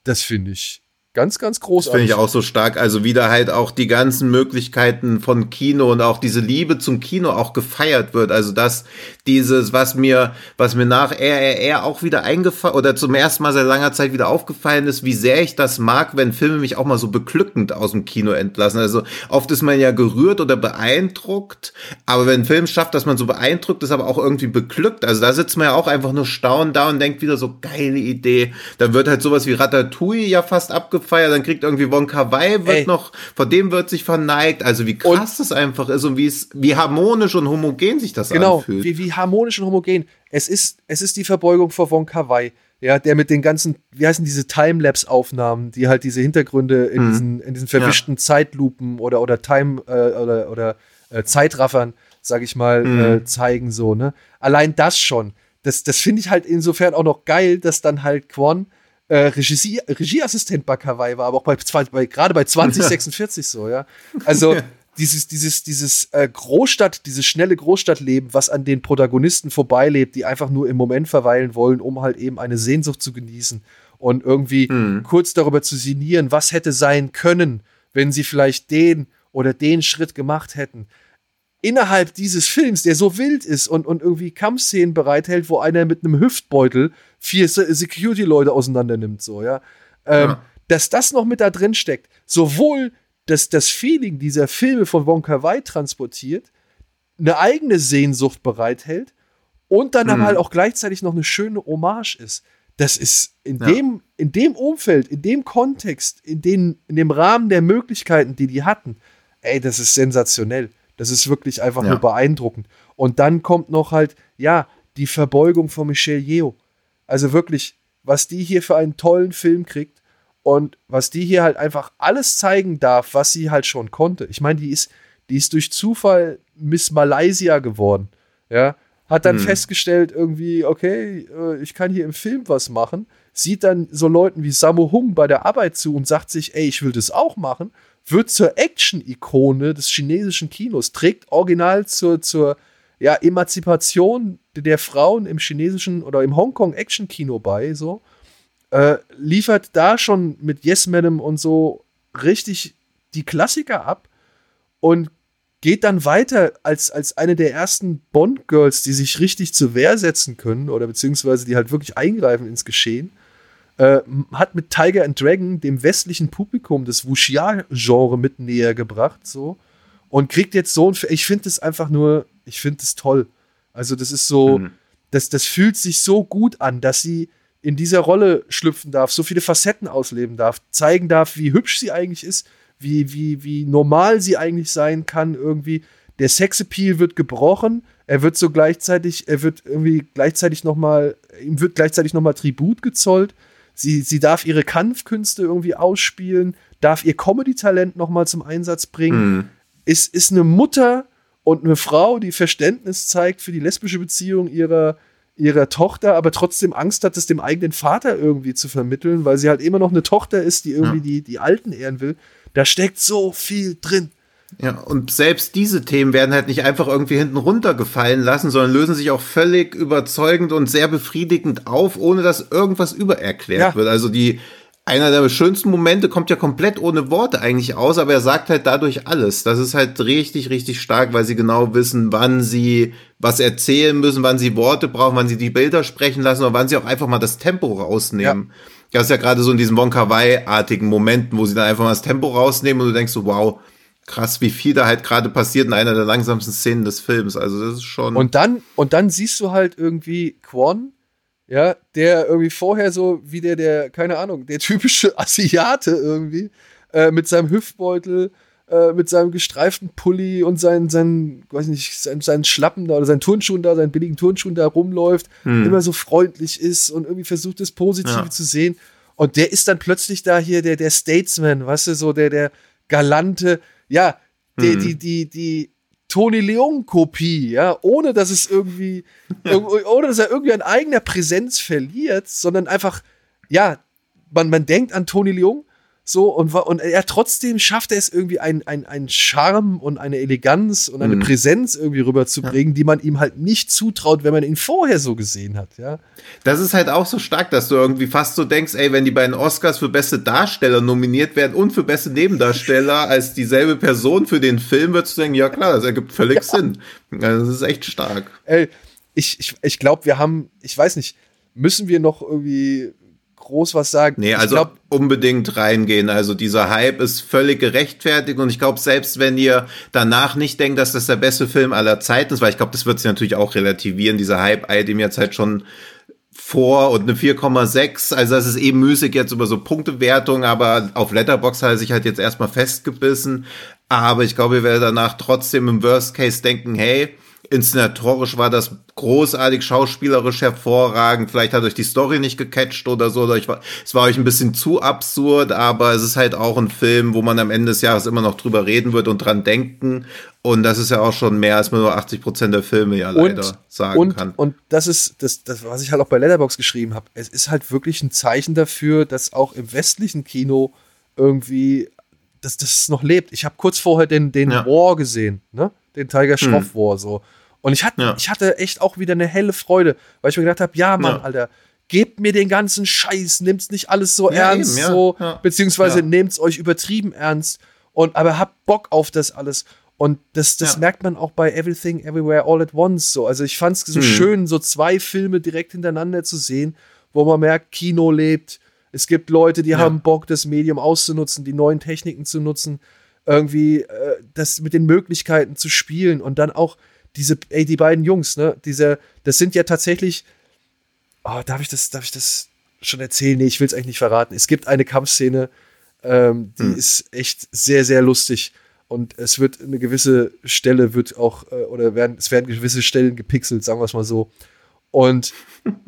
das finde ich Ganz, ganz großartig. Finde ich auch so stark. Also wieder halt auch die ganzen Möglichkeiten von Kino und auch diese Liebe zum Kino auch gefeiert wird. Also dass dieses, was mir, was mir nach RRR auch wieder eingefallen oder zum ersten Mal seit langer Zeit wieder aufgefallen ist, wie sehr ich das mag, wenn Filme mich auch mal so beglückend aus dem Kino entlassen. Also oft ist man ja gerührt oder beeindruckt, aber wenn ein Film schafft, dass man so beeindruckt ist, aber auch irgendwie beglückt. Also da sitzt man ja auch einfach nur staunend da und denkt wieder so geile Idee. Dann wird halt sowas wie Ratatouille ja fast abgefallen gefeiert, dann kriegt irgendwie Wonka Wai wird Ey. noch, vor dem wird sich verneigt. Also wie krass und das einfach ist und wie es, wie harmonisch und homogen sich das genau, anfühlt. Genau, wie, wie harmonisch und homogen. Es ist, es ist die Verbeugung vor Wonka Wai. Ja, der mit den ganzen, wie heißen diese Timelapse-Aufnahmen, die halt diese Hintergründe in, mhm. diesen, in diesen verwischten ja. Zeitlupen oder, oder Time äh, oder, oder äh, Zeitraffern, sag ich mal, mhm. äh, zeigen, so, ne? Allein das schon das, das finde ich halt insofern auch noch geil, dass dann halt Quan äh, Regie, Regieassistent bei Kawaii war, aber auch bei, bei gerade bei 2046 so, ja. Also dieses, dieses, dieses äh, Großstadt, dieses schnelle Großstadtleben, was an den Protagonisten vorbeilebt, die einfach nur im Moment verweilen wollen, um halt eben eine Sehnsucht zu genießen und irgendwie mhm. kurz darüber zu sinnieren, was hätte sein können, wenn sie vielleicht den oder den Schritt gemacht hätten. Innerhalb dieses Films, der so wild ist und, und irgendwie Kampfszenen bereithält, wo einer mit einem Hüftbeutel vier Security-Leute auseinander nimmt, so, ja. Ähm, ja. Dass das noch mit da drin steckt, sowohl das, das Feeling dieser Filme von Wonka Wai transportiert, eine eigene Sehnsucht bereithält und dann mhm. halt auch gleichzeitig noch eine schöne Hommage ist. Das ist in, ja. dem, in dem Umfeld, in dem Kontext, in, den, in dem Rahmen der Möglichkeiten, die die hatten, ey, das ist sensationell. Das ist wirklich einfach ja. nur beeindruckend. Und dann kommt noch halt, ja, die Verbeugung von Michelle Yeoh. Also wirklich, was die hier für einen tollen Film kriegt und was die hier halt einfach alles zeigen darf, was sie halt schon konnte. Ich meine, die ist, die ist durch Zufall Miss Malaysia geworden. Ja, hat dann hm. festgestellt, irgendwie, okay, äh, ich kann hier im Film was machen, sieht dann so Leuten wie Sammo Hung bei der Arbeit zu und sagt sich, ey, ich will das auch machen, wird zur Action-Ikone des chinesischen Kinos, trägt original zur, zur ja, Emanzipation der Frauen im chinesischen oder im Hongkong-Action-Kino bei, so. Äh, liefert da schon mit Yes Madam und so richtig die Klassiker ab und geht dann weiter als, als eine der ersten Bond-Girls, die sich richtig zur Wehr setzen können oder beziehungsweise die halt wirklich eingreifen ins Geschehen. Äh, hat mit Tiger and Dragon dem westlichen Publikum das Wuxia-Genre mit näher gebracht, so. Und kriegt jetzt so ein. Ich finde das einfach nur, ich finde das toll. Also, das ist so, mhm. das, das fühlt sich so gut an, dass sie in dieser Rolle schlüpfen darf, so viele Facetten ausleben darf, zeigen darf, wie hübsch sie eigentlich ist, wie, wie, wie normal sie eigentlich sein kann, irgendwie. Der Sexappeal wird gebrochen, er wird so gleichzeitig, er wird irgendwie gleichzeitig nochmal, ihm wird gleichzeitig nochmal Tribut gezollt. Sie, sie darf ihre Kampfkünste irgendwie ausspielen, darf ihr Comedy-Talent nochmal zum Einsatz bringen. Mhm. Ist, ist eine Mutter und eine Frau, die Verständnis zeigt für die lesbische Beziehung ihrer, ihrer Tochter, aber trotzdem Angst hat, es dem eigenen Vater irgendwie zu vermitteln, weil sie halt immer noch eine Tochter ist, die irgendwie ja. die, die Alten ehren will. Da steckt so viel drin. Ja, und selbst diese Themen werden halt nicht einfach irgendwie hinten runtergefallen lassen, sondern lösen sich auch völlig überzeugend und sehr befriedigend auf, ohne dass irgendwas übererklärt ja. wird. Also die, einer der schönsten Momente kommt ja komplett ohne Worte eigentlich aus, aber er sagt halt dadurch alles. Das ist halt richtig, richtig stark, weil sie genau wissen, wann sie was erzählen müssen, wann sie Worte brauchen, wann sie die Bilder sprechen lassen oder wann sie auch einfach mal das Tempo rausnehmen. Ja. Das ist ja gerade so in diesen Wonka Wai-artigen Momenten, wo sie dann einfach mal das Tempo rausnehmen und du denkst so, wow, krass, wie viel da halt gerade passiert in einer der langsamsten Szenen des Films. Also das ist schon. Und dann, und dann siehst du halt irgendwie Quan, ja, der irgendwie vorher so wie der, der, keine Ahnung, der typische Asiate irgendwie, äh, mit seinem Hüftbeutel, äh, mit seinem gestreiften Pulli und seinen, seinen, weiß nicht, seinen, seinen Schlappen da oder seinen Turnschuhen da, seinen billigen Turnschuhen da rumläuft, hm. immer so freundlich ist und irgendwie versucht, das Positive ja. zu sehen. Und der ist dann plötzlich da hier der, der Statesman, weißt du, so der, der galante, ja, der, hm. die, die, die Tony Leon-Kopie, ja, ohne dass es irgendwie, ohne dass er irgendwie an eigener Präsenz verliert, sondern einfach, ja, man, man denkt an Tony Leon, so, und, und er trotzdem schafft er es irgendwie ein, ein, ein Charme und eine Eleganz und eine mhm. Präsenz irgendwie rüberzubringen, ja. die man ihm halt nicht zutraut, wenn man ihn vorher so gesehen hat, ja. Das ist halt auch so stark, dass du irgendwie fast so denkst, ey, wenn die beiden Oscars für beste Darsteller nominiert werden und für beste Nebendarsteller als dieselbe Person für den Film, würdest du denken, ja klar, das ergibt völlig ja. Sinn. Das ist echt stark. Ey, ich, ich, ich glaube, wir haben, ich weiß nicht, müssen wir noch irgendwie groß was sagen. Nee, also glaub, unbedingt reingehen. Also dieser Hype ist völlig gerechtfertigt und ich glaube, selbst wenn ihr danach nicht denkt, dass das der beste Film aller Zeiten ist, weil ich glaube, das wird sich natürlich auch relativieren, dieser Hype eilt ihm jetzt halt schon vor und eine 4,6. Also das ist eben müßig jetzt über so Punktewertung, aber auf Letterbox hat er sich halt jetzt erstmal festgebissen. Aber ich glaube, ihr werdet danach trotzdem im Worst Case denken, hey, inszenatorisch war das großartig, schauspielerisch hervorragend. Vielleicht hat euch die Story nicht gecatcht oder so, oder ich war, es war euch ein bisschen zu absurd, aber es ist halt auch ein Film, wo man am Ende des Jahres immer noch drüber reden wird und dran denken. Und das ist ja auch schon mehr, als man nur 80 Prozent der Filme ja leider und, sagen und, kann. Und das ist das, das, was ich halt auch bei Letterbox geschrieben habe. Es ist halt wirklich ein Zeichen dafür, dass auch im westlichen Kino irgendwie, dass das noch lebt. Ich habe kurz vorher den, den Ja. War gesehen, ne? Den Tiger Schroff War so. Und ich hatte, Ja. ich hatte echt auch wieder eine helle Freude, weil ich mir gedacht habe, ja, Mann, Ja. Alter, gebt mir den ganzen Scheiß, nimmt's nicht alles so Ja, ernst, eben, so, beziehungsweise nehmt's euch übertrieben ernst und aber habt Bock auf das alles. Und das, das merkt man auch bei Everything Everywhere All at Once so. Also ich fand es so Hm. schön, so zwei Filme direkt hintereinander zu sehen, wo man merkt, Kino lebt. Es gibt Leute, die haben Bock, das Medium auszunutzen, die neuen Techniken zu nutzen, irgendwie äh, das mit den Möglichkeiten zu spielen und dann auch diese, ey, die beiden Jungs, ne, diese, das sind ja tatsächlich, oh, darf ich das, darf ich das schon erzählen? Nee, ich will es eigentlich nicht verraten. Es gibt eine Kampfszene, ähm, die Hm. ist echt sehr, sehr lustig. Und es wird eine gewisse Stelle wird auch, äh, oder werden, es werden gewisse Stellen gepixelt, sagen wir es mal so. Und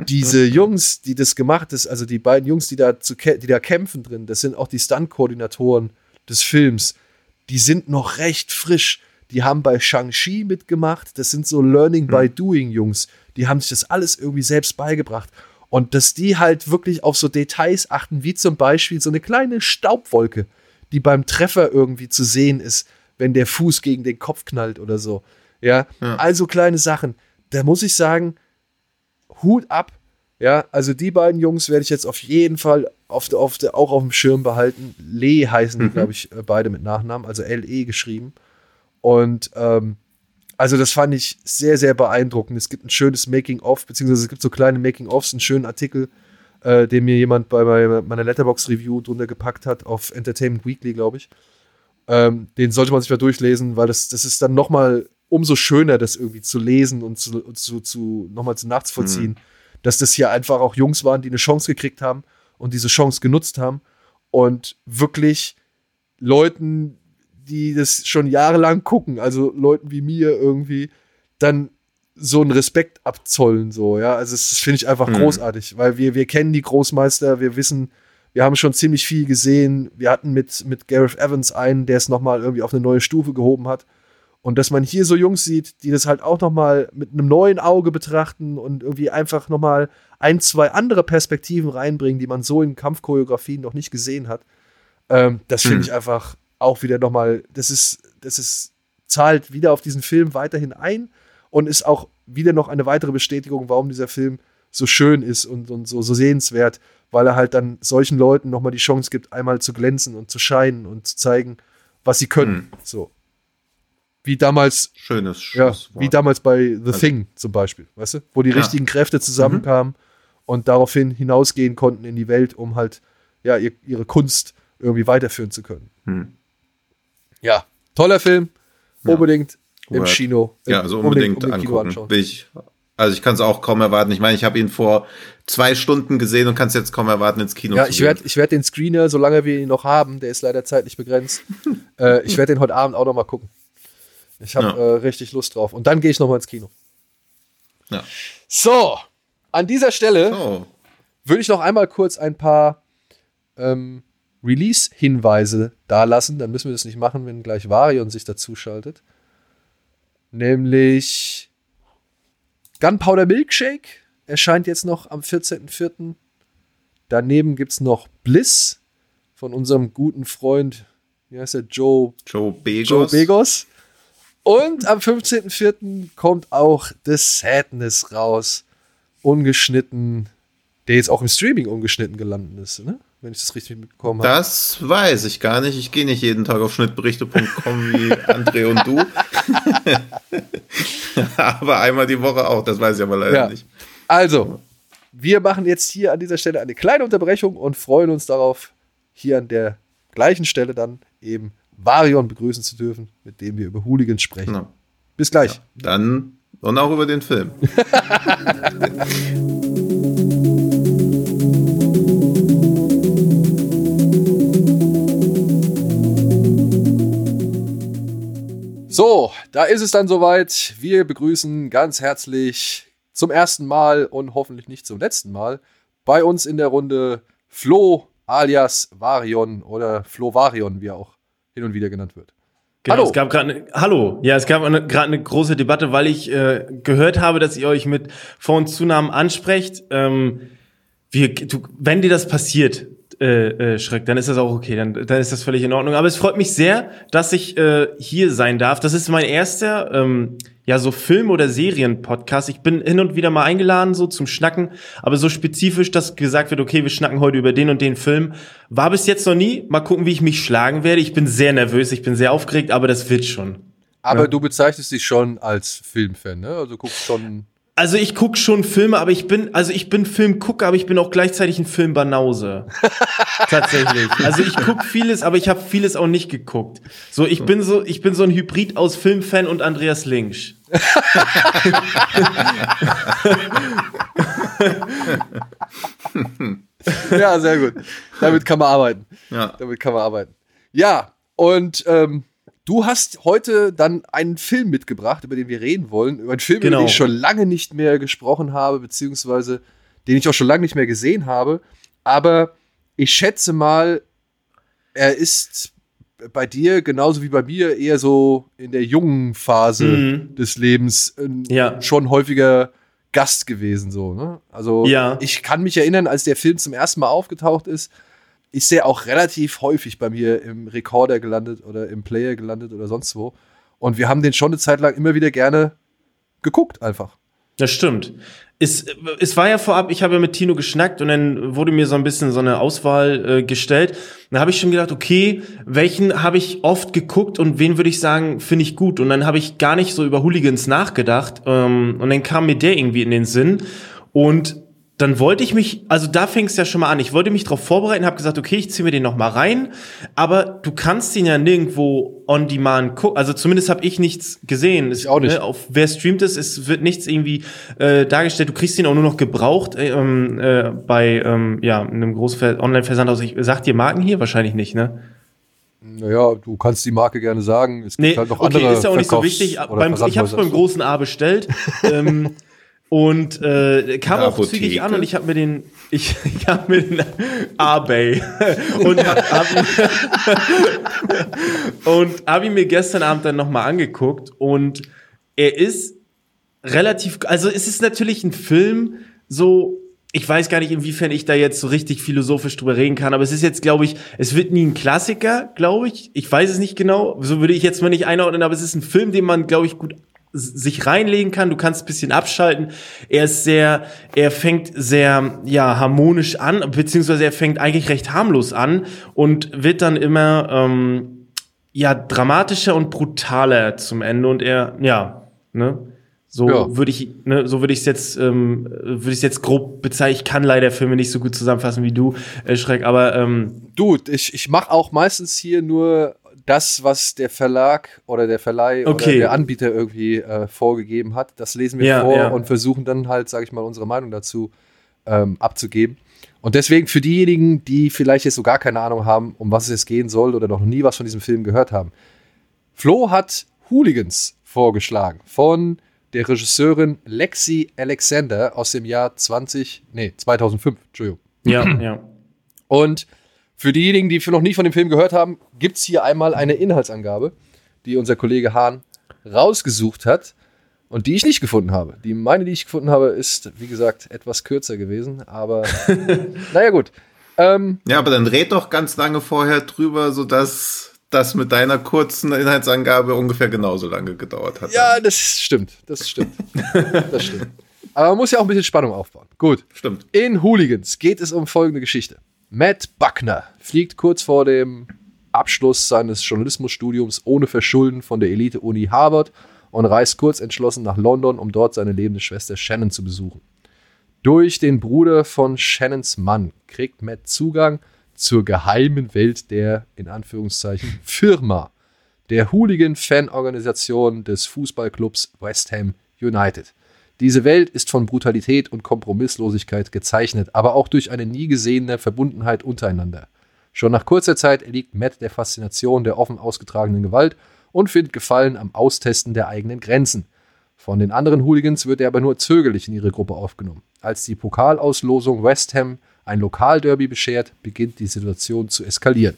diese Jungs, die das gemacht ist, also die beiden Jungs, die da, zu, die da kämpfen drin, das sind auch die Stunt-Koordinatoren des Films. Die sind noch recht frisch. Die haben bei Shang-Chi mitgemacht. Das sind so Learning by Doing Jungs. Die haben sich das alles irgendwie selbst beigebracht. Und dass die halt wirklich auf so Details achten, wie zum Beispiel so eine kleine Staubwolke, die beim Treffer irgendwie zu sehen ist, wenn der Fuß gegen den Kopf knallt oder so. Ja, Ja. also kleine Sachen. Da muss ich sagen, Hut ab. Ja, also die beiden Jungs werde ich jetzt auf jeden Fall auf der, auf der, auch auf dem Schirm behalten. Lee heißen die, Mhm. glaube ich, äh, beide mit Nachnamen, also LE geschrieben. Und ähm, also das fand ich sehr, sehr beeindruckend. Es gibt ein schönes Making-of, beziehungsweise es gibt so kleine Making-ofs, einen schönen Artikel, äh, den mir jemand bei, bei meiner Letterbox-Review drunter gepackt hat, auf Entertainment Weekly, glaube ich. Ähm, den sollte man sich mal durchlesen, weil das, das ist dann noch mal umso schöner, das irgendwie zu lesen und zu, zu, zu nochmal zu nachzuvollziehen, dass das hier einfach auch Jungs waren, die eine Chance gekriegt haben und diese Chance genutzt haben und wirklich Leuten, die das schon jahrelang gucken, also Leuten wie mir irgendwie, dann so einen Respekt abzollen, so, ja. Also, das finde ich einfach Mhm. großartig, weil wir, wir kennen die Großmeister, wir wissen, wir haben schon ziemlich viel gesehen. Wir hatten mit, mit Gareth Evans einen, der es nochmal irgendwie auf eine neue Stufe gehoben hat. Und dass man hier so Jungs sieht, die das halt auch nochmal mit einem neuen Auge betrachten und irgendwie einfach nochmal ein, zwei andere Perspektiven reinbringen, die man so in Kampfchoreografien noch nicht gesehen hat. Ähm, das finde Hm. ich einfach auch wieder nochmal, das ist, das ist, zahlt wieder auf diesen Film weiterhin ein und ist auch wieder noch eine weitere Bestätigung, warum dieser Film so schön ist und, und so, so sehenswert, weil er halt dann solchen Leuten nochmal die Chance gibt, einmal zu glänzen und zu scheinen und zu zeigen, was sie können. Hm. So. Wie damals, Schönes ja, wie damals bei The Also- Thing zum Beispiel, weißt du? Wo die Ja. Mhm. richtigen Kräfte zusammenkamen und daraufhin hinausgehen konnten in die Welt, um halt, ja, ihr, ihre Kunst irgendwie weiterführen zu können. Hm. Ja, toller Film. Ja. Unbedingt im. Kino. Ja, also unbedingt, im Kino angucken. ich, also ich kann es auch kaum erwarten. Ich meine, ich habe ihn vor zwei Stunden gesehen und kann es jetzt kaum erwarten, ins Kino Ja, zu ich gehen. werde ich werd den Screener, solange wir ihn noch haben, der ist leider zeitlich begrenzt, äh, ich werde den heute Abend auch noch mal gucken. Ich habe Ja. äh, richtig Lust drauf. Und dann gehe ich noch mal ins Kino. Ja. So, an dieser Stelle So. würde ich noch einmal kurz ein paar ähm, Release-Hinweise dalassen. Dann müssen wir das nicht machen, wenn gleich Varion sich dazuschaltet. Nämlich Gunpowder Milkshake erscheint jetzt noch am 14.04. Daneben gibt es noch Bliss von unserem guten Freund, wie heißt der, Joe Joe Begos. Joe Begos. Und am 15.04. kommt auch The Sadness raus. Ungeschnitten. Der jetzt auch im Streaming ungeschnitten gelandet ist, ne? Wenn ich das richtig mitbekommen habe. Das weiß ich gar nicht. Ich gehe nicht jeden Tag auf schnittberichte.com wie André und du. aber einmal die Woche auch. Das weiß ich aber leider Ja. nicht. Also, wir machen jetzt hier an dieser Stelle eine kleine Unterbrechung und freuen uns darauf, hier an der gleichen Stelle dann eben Varion begrüßen zu dürfen, mit dem wir über Hooligans sprechen. Genau. Bis gleich. Dann und auch über den Film. So, da ist es dann soweit. Wir begrüßen ganz herzlich zum ersten Mal und hoffentlich nicht zum letzten Mal bei uns in der Runde Flo alias Varion oder Flo Varion, wie er auch hin und wieder genannt wird. Genau, Hallo. Es gab gerade eine, hallo. Ja, es gab gerade eine große Debatte, weil ich äh, gehört habe, dass ihr euch mit Vor- und Zunamen ansprecht. Ähm, wir, du, wenn dir das passiert, äh, äh, Schreck, dann ist das auch okay, dann, dann ist das völlig in Ordnung. Aber es freut mich sehr, dass ich äh, hier sein darf. Das ist mein erster, ähm, ja, so Film- oder Serien-Podcast. Ich bin hin und wieder mal eingeladen, so zum Schnacken, aber so spezifisch, dass gesagt wird, okay, wir schnacken heute über den und den Film, war bis jetzt noch nie. Mal gucken, wie ich mich schlagen werde. Ich bin sehr nervös, ich bin sehr aufgeregt, aber das wird schon. Aber Ja. du bezeichnest dich schon als Filmfan, ne? Also guckst schon. Also ich guck schon Filme, aber ich bin, also ich bin Filmgucker, aber ich bin auch gleichzeitig ein Filmbanause. Tatsächlich. Also ich guck vieles, aber ich habe vieles auch nicht geguckt. So, ich bin so, ich bin so ein Hybrid aus Filmfan und Andreas Links. Ja, sehr gut. Damit kann man arbeiten. Ja. Damit kann man arbeiten. Ja, und ähm, du hast heute dann einen Film mitgebracht, über den wir reden wollen. Über einen Film, über Genau. den ich schon lange nicht mehr gesprochen habe, beziehungsweise den ich auch schon lange nicht mehr gesehen habe. Aber ich schätze mal, er ist bei dir genauso wie bei mir eher so in der jungen Phase Mhm. des Lebens ähm, Ja. schon häufiger Gast gewesen. So, ne? Also Ja. ich kann mich erinnern, als der Film zum ersten Mal aufgetaucht ist, ist der auch relativ häufig bei mir im Recorder gelandet oder im Player gelandet oder sonst wo. Und wir haben den schon eine Zeit lang immer wieder gerne geguckt, einfach. Das stimmt. Es, es war ja vorab, ich habe ja mit Tino geschnackt und dann wurde mir so ein bisschen so eine Auswahl äh, gestellt. Da habe ich schon gedacht, okay, welchen habe ich oft geguckt und wen würde ich sagen, finde ich gut. Und dann habe ich gar nicht so über Hooligans nachgedacht. Ähm, und dann kam mir der irgendwie in den Sinn. Und dann wollte ich mich, also da fing es ja schon mal an. Ich wollte mich darauf vorbereiten, habe gesagt, okay, ich ziehe mir den noch mal rein. Aber du kannst ihn ja nirgendwo on demand gucken. Also zumindest habe ich nichts gesehen. Es, Ich auch nicht. Ne, auf wer streamt es? Es wird nichts irgendwie äh, dargestellt. Du kriegst ihn auch nur noch gebraucht äh, ähm, äh, bei ähm, ja einem großen Ver Online-Versandhaus. Ich sag dir Marken hier wahrscheinlich nicht, ne? Naja, du kannst die Marke gerne sagen. Es gibt Nee, halt noch okay, andere ist ja auch nicht so wichtig. Beim, ich habe es beim großen A bestellt. ähm, und äh, kam auch zügig an und ich habe mir den ich, ich habe mir den eBay und hab, hab, und habe ihn mir gestern Abend dann nochmal angeguckt und er ist relativ also es ist natürlich ein Film so ich weiß gar nicht, inwiefern ich da jetzt so richtig philosophisch drüber reden kann, aber es ist jetzt, glaube ich, es wird nie ein Klassiker, glaube ich. Ich weiß es nicht genau, so würde ich jetzt mal nicht einordnen, aber es ist ein Film, den man, glaube ich, gut sich reinlegen kann. Du kannst ein bisschen abschalten. Er ist sehr, er fängt sehr, ja, harmonisch an, beziehungsweise er fängt eigentlich recht harmlos an und wird dann immer, ähm, ja, dramatischer und brutaler zum Ende und er, ja, ne? So Ja. würde ich, ne, so würde ich es jetzt, ähm, würde ich es jetzt grob bezeichnen. Ich kann leider Filme nicht so gut zusammenfassen wie du, äh, Schreck, aber ähm, Du, ich, ich mache auch meistens hier nur das, was der Verlag oder der Verleih oder Okay. der Anbieter irgendwie äh, vorgegeben hat. Das lesen wir Ja, vor ja. und versuchen dann halt, sage ich mal, unsere Meinung dazu ähm, abzugeben. Und deswegen für diejenigen, die vielleicht jetzt so gar keine Ahnung haben, um was es jetzt gehen soll oder noch nie was von diesem Film gehört haben. Flo hat Hooligans vorgeschlagen von der Regisseurin Lexi Alexander aus dem Jahr 20, nee, 2005, Entschuldigung. ja, ja. Und für diejenigen, die noch nie von dem Film gehört haben, gibt es hier einmal eine Inhaltsangabe, die unser Kollege Hahn rausgesucht hat und die ich nicht gefunden habe. Die meine, die ich gefunden habe, ist, wie gesagt, etwas kürzer gewesen, aber naja, gut. Ähm, Ja, aber dann red doch ganz lange vorher drüber, sodass das mit deiner kurzen Inhaltsangabe ungefähr genauso lange gedauert hat. ja, das stimmt, das stimmt. Das stimmt. Aber man muss ja auch ein bisschen Spannung aufbauen. Gut. Stimmt. In Hooligans geht es um folgende Geschichte. Matt Buckner fliegt kurz vor dem Abschluss seines Journalismusstudiums ohne Verschulden von der Elite-Uni Harvard und reist kurz entschlossen nach London, um dort seine lebende Schwester Shannon zu besuchen. Durch den Bruder von Shannons Mann kriegt Matt Zugang zur geheimen Welt der, in Anführungszeichen, Firma, der Hooligan-Fan-Organisation des Fußballclubs West Ham United. Diese Welt ist von Brutalität und Kompromisslosigkeit gezeichnet, aber auch durch eine nie gesehene Verbundenheit untereinander. Schon nach kurzer Zeit erliegt Matt der Faszination der offen ausgetragenen Gewalt und findet Gefallen am Austesten der eigenen Grenzen. Von den anderen Hooligans wird er aber nur zögerlich in ihre Gruppe aufgenommen. Als die Pokalauslosung West Ham ein Lokalderby beschert, beginnt die Situation zu eskalieren.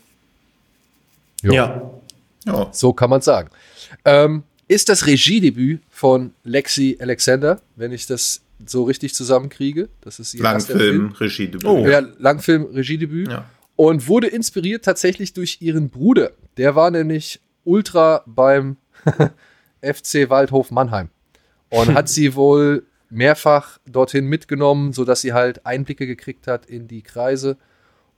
Jo. Ja. Ja. So kann man sagen. Ähm, ist das Regiedebüt von Lexi Alexander, wenn ich das so richtig zusammenkriege. Das ist ihr Langfilm, Film. Regiedebüt. Oh. Ja, Langfilm, Regiedebüt. Ja. Und wurde inspiriert tatsächlich durch ihren Bruder. Der war nämlich Ultra beim FC Waldhof Mannheim. Und hat sie wohl mehrfach dorthin mitgenommen, sodass sie halt Einblicke gekriegt hat in die Kreise.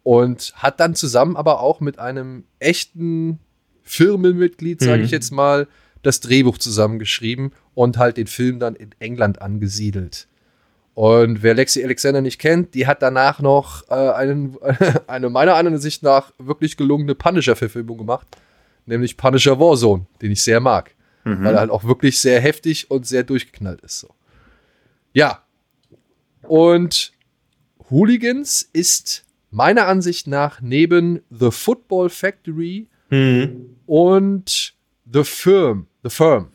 Und hat dann zusammen aber auch mit einem echten Firmenmitglied, sage ich Mhm. jetzt mal, das Drehbuch zusammengeschrieben und halt den Film dann in England angesiedelt. Und wer Lexi Alexander nicht kennt, die hat danach noch äh, einen, eine meiner Ansicht nach wirklich gelungene Punisher-Verfilmung gemacht, nämlich Punisher Warzone, den ich sehr mag, weil er halt auch wirklich sehr heftig und sehr durchgeknallt ist. So. Ja. Und Hooligans ist meiner Ansicht nach neben The Football Factory Mhm. und The Firm, The Firm,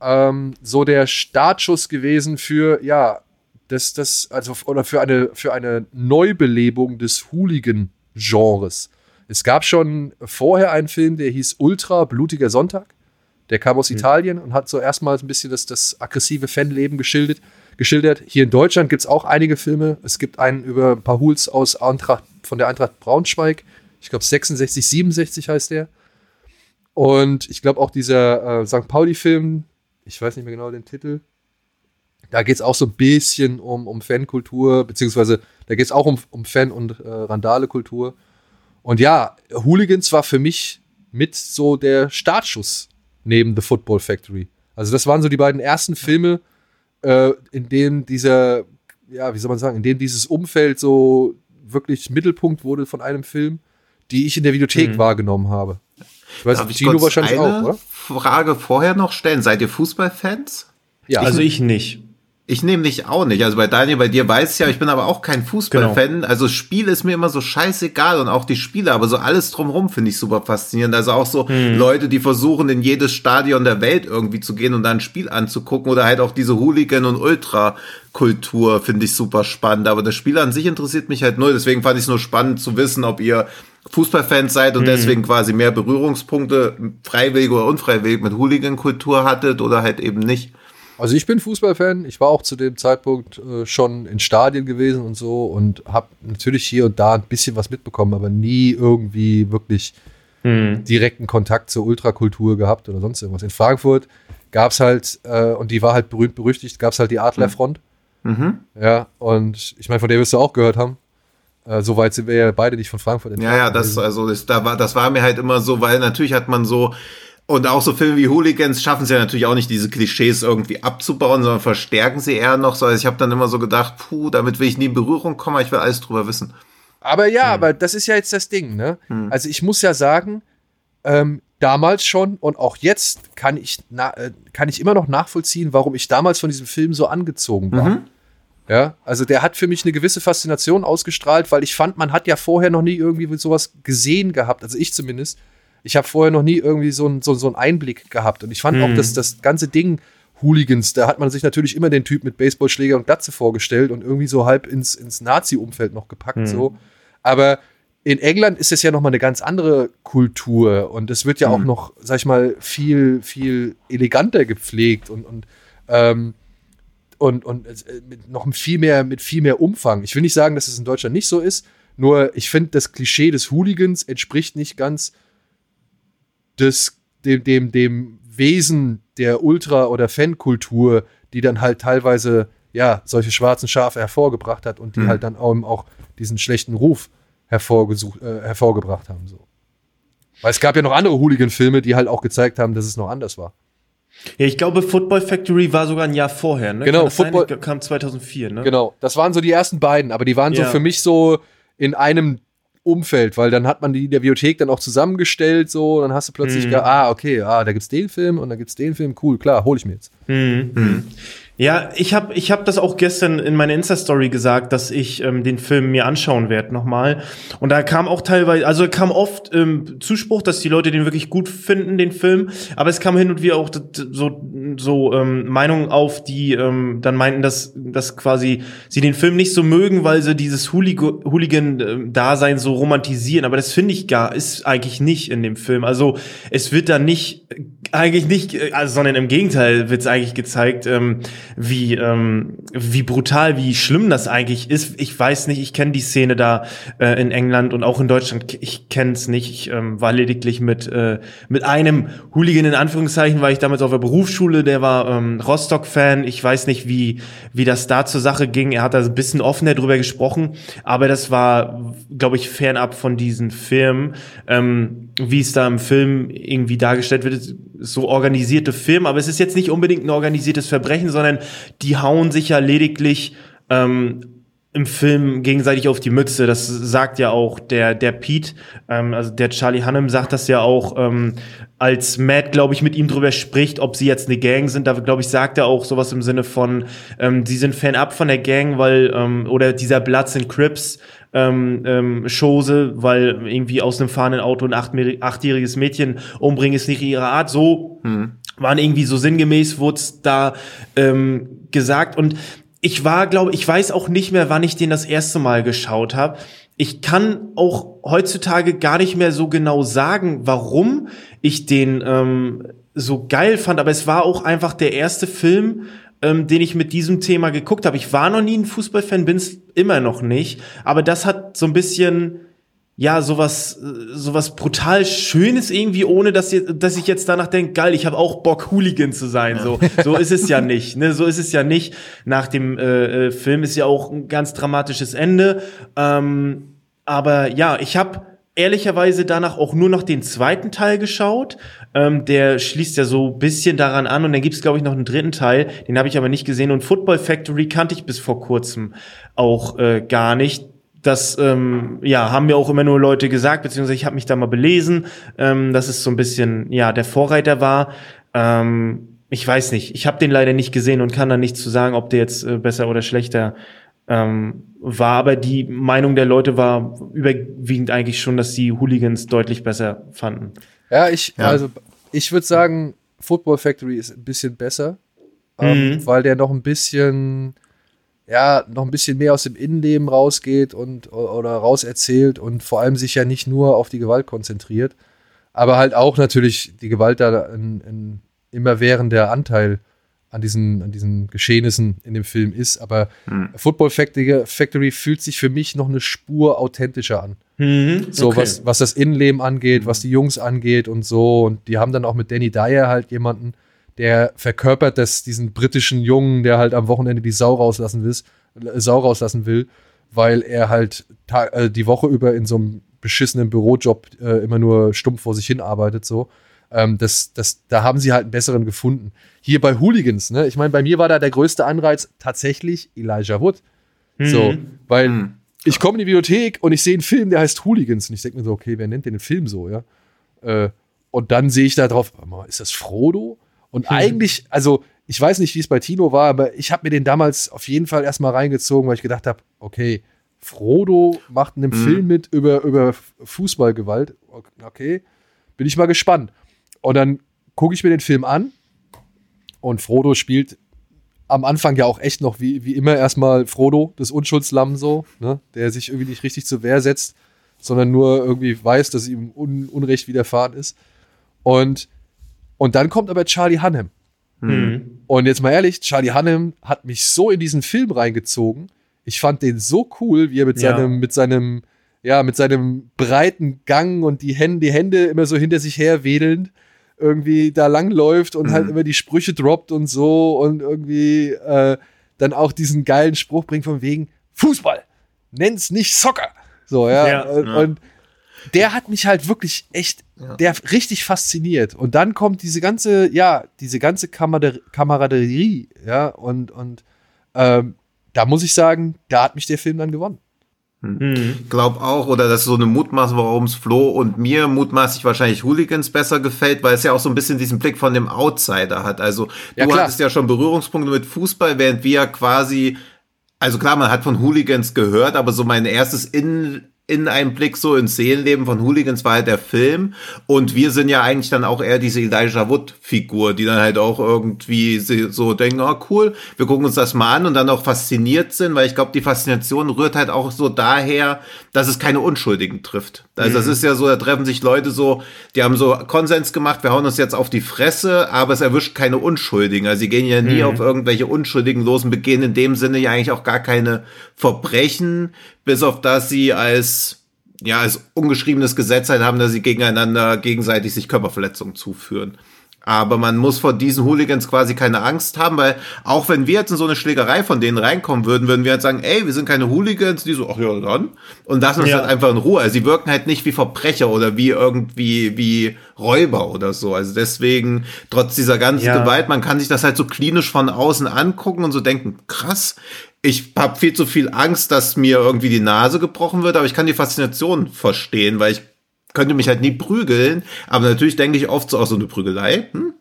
ähm, so der Startschuss gewesen für, ja, das, das, also, oder für eine, für eine Neubelebung des Hooligan-Genres. Es gab schon vorher einen Film, der hieß Ultra, Blutiger Sonntag. Der kam aus Italien und hat so erstmals ein bisschen das, das aggressive Fanleben geschildert. geschildert. Hier in Deutschland gibt es auch einige Filme. Es gibt einen über ein paar Hools aus Eintracht, von der Eintracht Braunschweig. Ich glaube 66, 67 heißt der. Und ich glaube auch dieser äh, St. Pauli-Film, ich weiß nicht mehr genau den Titel, da geht es auch so ein bisschen um, um Fankultur, beziehungsweise da geht es auch um, um Fan- und äh, Randale-Kultur. Und ja, Hooligans war für mich mit so der Startschuss neben The Football Factory. Also das waren so die beiden ersten Filme, äh, in denen dieser, ja, wie soll man sagen, in denen dieses Umfeld so wirklich Mittelpunkt wurde von einem Film, die ich in der Videothek Mhm. wahrgenommen habe. Ich weiß Darf ich kurz wahrscheinlich eine auch, oder? Frage vorher noch stellen. Seid ihr Fußballfans? Ja, Also ich nicht. Ich nämlich auch nicht. Also bei Daniel, bei dir weiß ich ja, ich bin aber auch kein Fußballfan. Also Spiel ist mir immer so scheißegal und auch die Spiele, aber so alles drumherum finde ich super faszinierend. Also auch so Leute, die versuchen, in jedes Stadion der Welt irgendwie zu gehen und da ein Spiel anzugucken oder halt auch diese Hooligan- und Ultra-Kultur finde ich super spannend. Aber das Spiel an sich interessiert mich halt null. Deswegen fand ich es nur spannend zu wissen, ob ihr Fußballfans seid und deswegen quasi mehr Berührungspunkte, freiwillig oder unfreiwillig, mit Hooligan-Kultur hattet oder halt eben nicht. Also ich bin Fußballfan. Ich war auch zu dem Zeitpunkt äh, schon in Stadien gewesen und so und habe natürlich hier und da ein bisschen was mitbekommen, aber nie irgendwie wirklich Mhm. direkten Kontakt zur Ultrakultur gehabt oder sonst irgendwas. In Frankfurt gab es halt, äh, und die war halt berühmt berüchtigt, gab es halt die Adlerfront. Mhm. Ja, und ich meine, von der wirst du auch gehört haben. Äh, so weit sind wir ja beide nicht von Frankfurt Ja, ja, das, also das, da war, das war mir halt immer so, weil natürlich hat man so, und auch so Filme wie Hooligans schaffen es ja natürlich auch nicht, diese Klischees irgendwie abzubauen, sondern verstärken sie eher noch so. Also ich habe dann immer so gedacht, puh, damit will ich nie in Berührung kommen, ich will alles drüber wissen. Aber ja, aber das ist ja jetzt das Ding, ne? Also ich muss ja sagen, ähm, damals schon und auch jetzt kann ich, na, äh, kann ich immer noch nachvollziehen, warum ich damals von diesem Film so angezogen war. Ja, also der hat für mich eine gewisse Faszination ausgestrahlt, weil ich fand, man hat ja vorher noch nie irgendwie sowas gesehen gehabt, also ich zumindest. Ich habe vorher noch nie irgendwie so, ein, so, so einen Einblick gehabt. Und ich fand auch, dass das ganze Ding Hooligans, da hat man sich natürlich immer den Typ mit Baseballschläger und Glatze vorgestellt und irgendwie so halb ins, ins Nazi-Umfeld noch gepackt. So. Aber in England ist es ja noch mal eine ganz andere Kultur und es wird ja auch noch, sag ich mal, viel, viel eleganter gepflegt und, und ähm, und, und äh, mit noch viel mehr, mit viel mehr Umfang. Ich will nicht sagen, dass es in Deutschland nicht so ist, nur ich finde, das Klischee des Hooligans entspricht nicht ganz des, dem, dem, dem Wesen der Ultra- oder Fankultur, die dann halt teilweise ja solche schwarzen Schafe hervorgebracht hat und die halt dann auch, auch diesen schlechten Ruf hervorgesucht, äh, hervorgebracht haben. So. Weil es gab ja noch andere Hooligan-Filme, die halt auch gezeigt haben, dass es noch anders war. Ja, ich glaube, Football Factory war sogar ein Jahr vorher, ne? Genau, das sein? Football- kam 2004, ne? Genau, das waren so die ersten beiden, aber die waren so Ja. für mich so in einem Umfeld, weil dann hat man die in der Bibliothek dann auch zusammengestellt, so, und dann hast du plötzlich, Mhm. ah, okay, ah, da gibt's den Film und da gibt's den Film, cool, klar, hol ich mir jetzt. Mhm. Ja, ich habe ich hab das auch gestern in meiner Insta-Story gesagt, dass ich ähm, den Film mir anschauen werde nochmal. Und da kam auch teilweise, also kam oft ähm, Zuspruch, dass die Leute den wirklich gut finden, den Film. Aber es kam hin und wieder auch so, so ähm, Meinungen auf, die ähm, dann meinten, dass, dass quasi sie den Film nicht so mögen, weil sie dieses Hooligan-Dasein so romantisieren. Aber das finde ich gar, ist eigentlich nicht in dem Film. Also es wird da nicht, eigentlich nicht, also, sondern im Gegenteil wird es eigentlich gezeigt, ähm, wie, ähm, wie brutal, wie schlimm das eigentlich ist. Ich weiß nicht, ich kenne die Szene da äh, in England und auch in Deutschland. Ich kenne es nicht. Ich ähm, war lediglich mit, äh, mit einem Hooligan in Anführungszeichen, war ich damals auf der Berufsschule, der war ähm, Rostock-Fan. Ich weiß nicht, wie, wie das da zur Sache ging. Er hat da ein bisschen offener drüber gesprochen, aber das war, glaube ich, fernab von diesen Filmen, ähm, wie es da im Film irgendwie dargestellt wird. So organisierte Film, aber es ist jetzt nicht unbedingt ein organisiertes Verbrechen, sondern die hauen sich ja lediglich ähm, im Film gegenseitig auf die Mütze. Das sagt ja auch der, der Pete, ähm, also der Charlie Hannem sagt das ja auch, ähm, als Matt, glaube ich, mit ihm drüber spricht, ob sie jetzt eine Gang sind. Da, glaube ich, sagt er auch sowas im Sinne von, ähm, sie sind Fan-up von der Gang, weil, ähm, oder dieser Bloods and Crips, ähm, ähm, Chose, weil irgendwie aus einem fahrenden Auto ein achtjähriges Mädchen umbringen ist nicht ihre Art. So hm. waren irgendwie so sinngemäß, wurde da ähm, gesagt. Und ich war, glaube ich, weiß auch nicht mehr, wann ich den das erste Mal geschaut habe. Ich kann auch heutzutage gar nicht mehr so genau sagen, warum ich den ähm, so geil fand, aber es war auch einfach der erste Film, ähm, den ich mit diesem Thema geguckt habe. Ich war noch nie ein Fußballfan, bin's immer noch nicht, aber das hat so ein bisschen ja, sowas, sowas brutal Schönes irgendwie, ohne dass, dass ich jetzt danach denke, geil, ich habe auch Bock, Hooligan zu sein. So, so ist es ja nicht. Ne? So ist es ja nicht. Nach dem äh, äh, Film ist ja auch ein ganz dramatisches Ende. Ähm, aber ja, ich habe ehrlicherweise danach auch nur noch den zweiten Teil geschaut. Ähm, der schließt ja so bisschen daran an und dann gibt's glaube ich noch einen dritten Teil, den habe ich aber nicht gesehen und Football Factory kannte ich bis vor kurzem auch äh, gar nicht das ähm, ja haben mir auch immer nur Leute gesagt, beziehungsweise ich habe mich da mal belesen, ähm, dass es so ein bisschen ja der Vorreiter war. Ähm, ich weiß nicht, ich habe den leider nicht gesehen und kann da nichts zu sagen, ob der jetzt äh, besser oder schlechter ähm, war. Aber die Meinung der Leute war überwiegend eigentlich schon, dass die Hooligans deutlich besser fanden. Ja, ich ja. also ich würde sagen, Football Factory ist ein bisschen besser, ähm, mhm. weil der noch ein bisschen ja, noch ein bisschen mehr aus dem Innenleben rausgeht und oder rauserzählt und vor allem sich ja nicht nur auf die Gewalt konzentriert, aber halt auch natürlich die Gewalt da ein, ein immerwährender Anteil an diesen, an diesen Geschehnissen in dem Film ist. Aber hm. Football Factory, Factory, fühlt sich für mich noch eine Spur authentischer an. Mhm, so, okay. was, was das Innenleben angeht, was die Jungs angeht und so. Und die haben dann auch mit Danny Dyer halt jemanden, der verkörpert das, diesen britischen Jungen, der halt am Wochenende die Sau rauslassen will, Sau rauslassen will, weil er halt äh, die Woche über in so einem beschissenen Bürojob äh, immer nur stumpf vor sich hin arbeitet, so. Ähm, das, das, da haben sie halt einen besseren gefunden. Hier bei Hooligans, ne? Ich meine, bei mir war da der größte Anreiz tatsächlich Elijah Wood. Mhm. So, weil mhm. ich komme in die Bibliothek und ich sehe einen Film, der heißt Hooligans. Und ich denke mir so, okay, wer nennt den Film so, ja? Äh, und dann sehe ich da drauf, ist das Frodo? Und hm. eigentlich, also ich weiß nicht, wie es bei Tino war, aber ich habe mir den damals auf jeden Fall erstmal reingezogen, weil ich gedacht habe, okay, Frodo macht einen hm. Film mit über, über Fußballgewalt. Okay, bin ich mal gespannt. Und dann gucke ich mir den Film an und Frodo spielt am Anfang ja auch echt noch wie, wie immer erstmal Frodo, das Unschuldslamm so, ne, der sich irgendwie nicht richtig zur Wehr setzt, sondern nur irgendwie weiß, dass ihm Un Unrecht widerfahren ist. Und und dann kommt aber Charlie Hunnam. Mhm. Und jetzt mal ehrlich, Charlie Hunnam hat mich so in diesen Film reingezogen. Ich fand den so cool, wie er mit ja. seinem, mit seinem, ja, mit seinem breiten Gang und die Hände, die Hände immer so hinter sich her wedelnd irgendwie da langläuft und halt mhm. halt immer die Sprüche droppt und so und irgendwie äh, dann auch diesen geilen Spruch bringt von wegen Fußball, nenn's nicht Soccer. So, ja. ja und, ja. und der hat mich halt wirklich echt, ja. der richtig fasziniert. Und dann kommt diese ganze, ja, diese ganze Kameraderie, ja, und, und ähm, da muss ich sagen, da hat mich der Film dann gewonnen. Hm. Glaub auch, oder das ist so eine Mutmaßung, warum es Flo und mir mutmaßlich wahrscheinlich Hooligans besser gefällt, weil es ja auch so ein bisschen diesen Blick von dem Outsider hat. Also Ja, du klar. hattest ja schon Berührungspunkte mit Fußball, während wir quasi, also klar, man hat von Hooligans gehört, aber so mein erstes in in einem Blick so ins Seelenleben von Hooligans war halt der Film und wir sind ja eigentlich dann auch eher diese Elijah Wood Figur, die dann halt auch irgendwie so denken, oh cool, wir gucken uns das mal an und dann auch fasziniert sind, weil ich glaube, die Faszination rührt halt auch so daher, dass es keine Unschuldigen trifft. Also das ist ja so, da treffen sich Leute so, die haben so Konsens gemacht, wir hauen uns jetzt auf die Fresse, aber es erwischt keine Unschuldigen. Also sie gehen ja nie auf irgendwelche Unschuldigen los und begehen in dem Sinne ja eigentlich auch gar keine Verbrechen, bis auf das sie als ja, als ungeschriebenes Gesetz halt haben, dass sie gegeneinander gegenseitig sich Körperverletzungen zuführen. Aber man muss vor diesen Hooligans quasi keine Angst haben, weil auch wenn wir jetzt in so eine Schlägerei von denen reinkommen würden, würden wir halt sagen, ey, wir sind keine Hooligans, die so, ach ja, dann. Und lassen uns Ja. halt einfach in Ruhe. Also sie wirken halt nicht wie Verbrecher oder wie irgendwie, wie Räuber oder so. Also deswegen, trotz dieser ganzen Ja. Gewalt, man kann sich das halt so klinisch von außen angucken und so denken, krass, ich habe viel zu viel Angst, dass mir irgendwie die Nase gebrochen wird, aber ich kann die Faszination verstehen, weil ich könnte mich halt nie prügeln, aber natürlich denke ich oft so, auch so eine Prügelei, hm?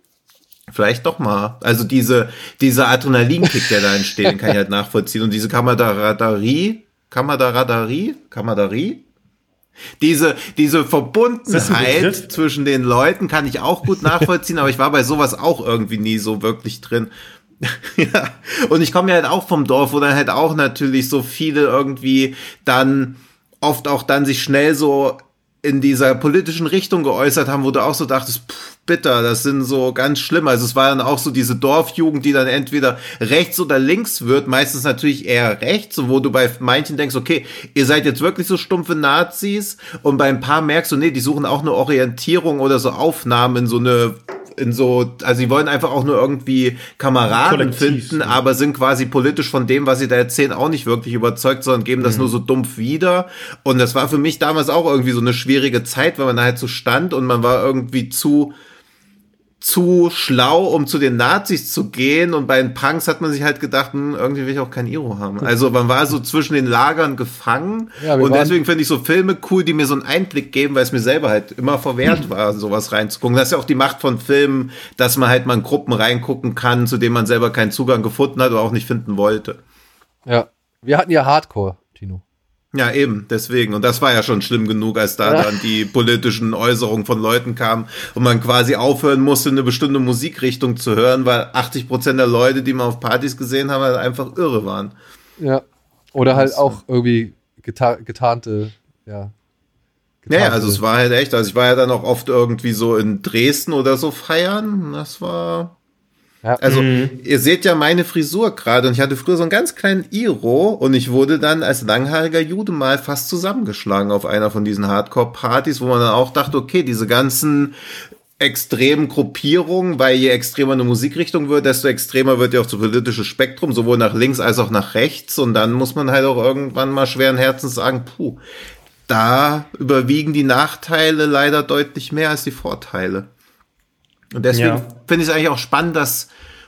Vielleicht doch mal. Also diese, dieser Adrenalinkick, der da entsteht, kann ich halt nachvollziehen. Und diese Kameraderie, Kameraderie, Kameraderie, diese, diese Verbundenheit zwischen den Leuten kann ich auch gut nachvollziehen, aber ich war bei sowas auch irgendwie nie so wirklich drin. ja, und ich komme ja halt auch vom Dorf, wo dann halt auch natürlich so viele irgendwie dann oft auch dann sich schnell so in dieser politischen Richtung geäußert haben, wo du auch so dachtest, pff, bitter, das sind so ganz schlimm. Also es war dann auch so diese Dorfjugend, die dann entweder rechts oder links wird, meistens natürlich eher rechts, wo du bei manchen denkst, okay, ihr seid jetzt wirklich so stumpfe Nazis, und bei ein paar merkst du, nee, die suchen auch eine Orientierung oder so Aufnahmen in so eine in so, also sie wollen einfach auch nur irgendwie Kameraden Kollektiv, finden, ja. aber sind quasi politisch von dem, was sie da erzählen, auch nicht wirklich überzeugt, sondern geben das nur so dumpf wieder. Und das war für mich damals auch irgendwie so eine schwierige Zeit, weil man da halt so stand und man war irgendwie zu, zu schlau, um zu den Nazis zu gehen. Und bei den Punks hat man sich halt gedacht, hm, irgendwie will ich auch kein Iro haben. Also man war so zwischen den Lagern gefangen. Ja, und deswegen finde ich so Filme cool, die mir so einen Einblick geben, weil es mir selber halt immer verwehrt war, sowas reinzugucken. Das ist ja auch die Macht von Filmen, dass man halt mal in Gruppen reingucken kann, zu denen man selber keinen Zugang gefunden hat oder auch nicht finden wollte. Ja. Wir hatten ja Hardcore. Ja, eben, deswegen. Und das war ja schon schlimm genug, als da Ja. dann die politischen Äußerungen von Leuten kamen und man quasi aufhören musste, eine bestimmte Musikrichtung zu hören, weil 80 Prozent der Leute, die man auf Partys gesehen haben, halt einfach irre waren. Ja. Oder halt auch irgendwie geta getarnte, ja. Naja, also es war halt echt, also ich war ja dann auch oft irgendwie so in Dresden oder so feiern. Das war. Ja. Also, ihr seht ja meine Frisur gerade und ich hatte früher so einen ganz kleinen Iro und ich wurde dann als langhaariger Jude mal fast zusammengeschlagen auf einer von diesen Hardcore-Partys, wo man dann auch dachte, okay, diese ganzen extremen Gruppierungen, weil je extremer eine Musikrichtung wird, desto extremer wird ja auch das politische Spektrum, sowohl nach links als auch nach rechts und dann muss man halt auch irgendwann mal schweren Herzens sagen, puh, da überwiegen die Nachteile leider deutlich mehr als die Vorteile. Und deswegen Ja. finde ich es eigentlich auch spannend, dass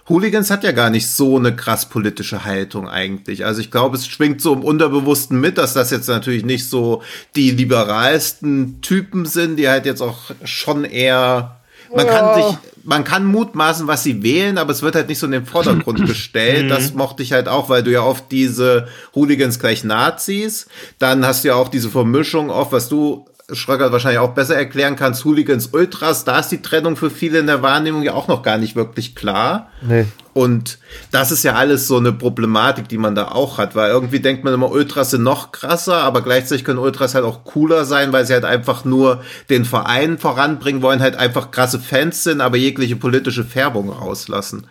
Hooligans hat ja gar nicht so eine krass politische Haltung eigentlich. Also ich glaube, es schwingt so im Unterbewussten mit, dass das jetzt natürlich nicht so die liberalsten Typen sind, die halt jetzt auch schon eher man kann sich, man kann mutmaßen, was sie wählen, aber es wird halt nicht so in den Vordergrund gestellt. Das mochte ich halt auch, weil du ja oft diese Hooligans gleich Nazis, dann hast du ja auch diese Vermischung oft, was du Schröcker wahrscheinlich auch besser erklären kannst, Hooligans Ultras, da ist die Trennung für viele in der Wahrnehmung ja auch noch gar nicht wirklich klar. Nee. Und das ist ja alles so eine Problematik, die man da auch hat, weil irgendwie denkt man immer, Ultras sind noch krasser, aber gleichzeitig können Ultras halt auch cooler sein, weil sie halt einfach nur den Verein voranbringen wollen, halt einfach krasse Fans sind, aber jegliche politische Färbung rauslassen.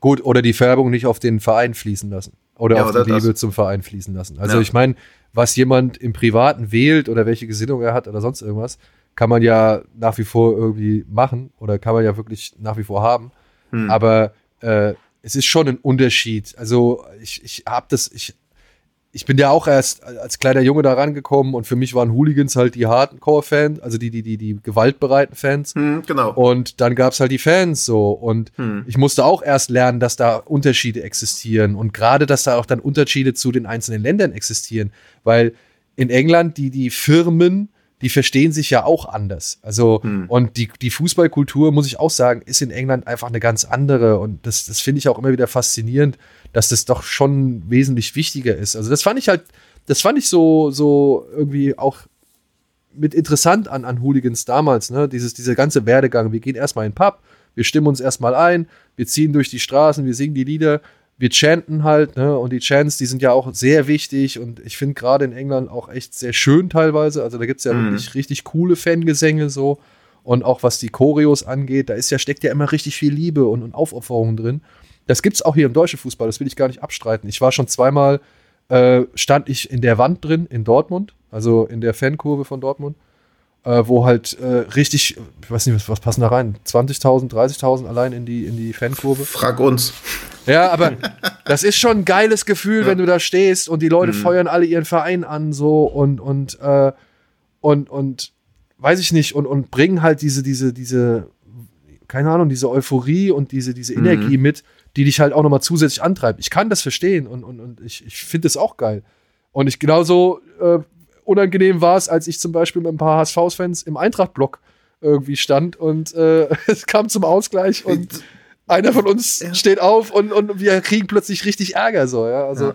Gut, oder die Färbung nicht auf den Verein fließen lassen. Oder Ja, auf oder die Liebe zum Verein fließen lassen. Also Ja. ich meine, was jemand im Privaten wählt oder welche Gesinnung er hat oder sonst irgendwas, kann man ja nach wie vor irgendwie machen oder kann man ja wirklich nach wie vor haben. Hm. Aber äh, es ist schon ein Unterschied. Also ich, ich habe das, ich, ich bin ja auch erst als kleiner Junge da rangekommen und für mich waren Hooligans halt die Hardcore-Fans, also die, die, die, die gewaltbereiten Fans. Hm, genau. Und dann gab's halt die Fans so. Und Hm. ich musste auch erst lernen, dass da Unterschiede existieren. Und gerade, dass da auch dann Unterschiede zu den einzelnen Ländern existieren. Weil in England, die, die Firmen, die verstehen sich ja auch anders. Also, Hm. und die, die Fußballkultur, muss ich auch sagen, ist in England einfach eine ganz andere. Und das, das finde ich auch immer wieder faszinierend, dass das doch schon wesentlich wichtiger ist. Also, das fand ich halt, das fand ich so, so irgendwie auch mit interessant an, an Hooligans damals, ne? Dieses, dieser ganze Werdegang. Wir gehen erstmal in den Pub, wir stimmen uns erstmal ein, wir ziehen durch die Straßen, wir singen die Lieder, wir chanten halt, ne? Und die Chants, die sind ja auch sehr wichtig und ich finde gerade in England auch echt sehr schön teilweise. Also da gibt es ja Mhm. wirklich richtig coole Fangesänge so. Und auch was die Choreos angeht, da ist ja, steckt ja immer richtig viel Liebe und, und Aufopferung drin. Das gibt es auch hier im deutschen Fußball, das will ich gar nicht abstreiten. Ich war schon zweimal, äh, stand ich in der Wand drin in Dortmund, also in der Fankurve von Dortmund, äh, wo halt äh, richtig, ich weiß nicht, was, was passen da rein? 20.000, 30.000 allein in die, in die Fankurve. Frag uns. Ja, aber das ist schon ein geiles Gefühl, wenn du da stehst und die Leute feuern alle ihren Verein an so und und äh, und und weiß ich nicht und und bringen halt diese diese diese keine Ahnung diese Euphorie und diese diese Energie mit, die dich halt auch noch mal zusätzlich antreibt. Ich kann das verstehen und und und ich ich finde es auch geil. Und ich genauso äh, unangenehm war es, als ich zum Beispiel mit ein paar HSV-Fans im Eintracht-Block irgendwie stand und äh, es kam zum Ausgleich und einer von uns steht auf und, und wir kriegen plötzlich richtig Ärger so, ja. Also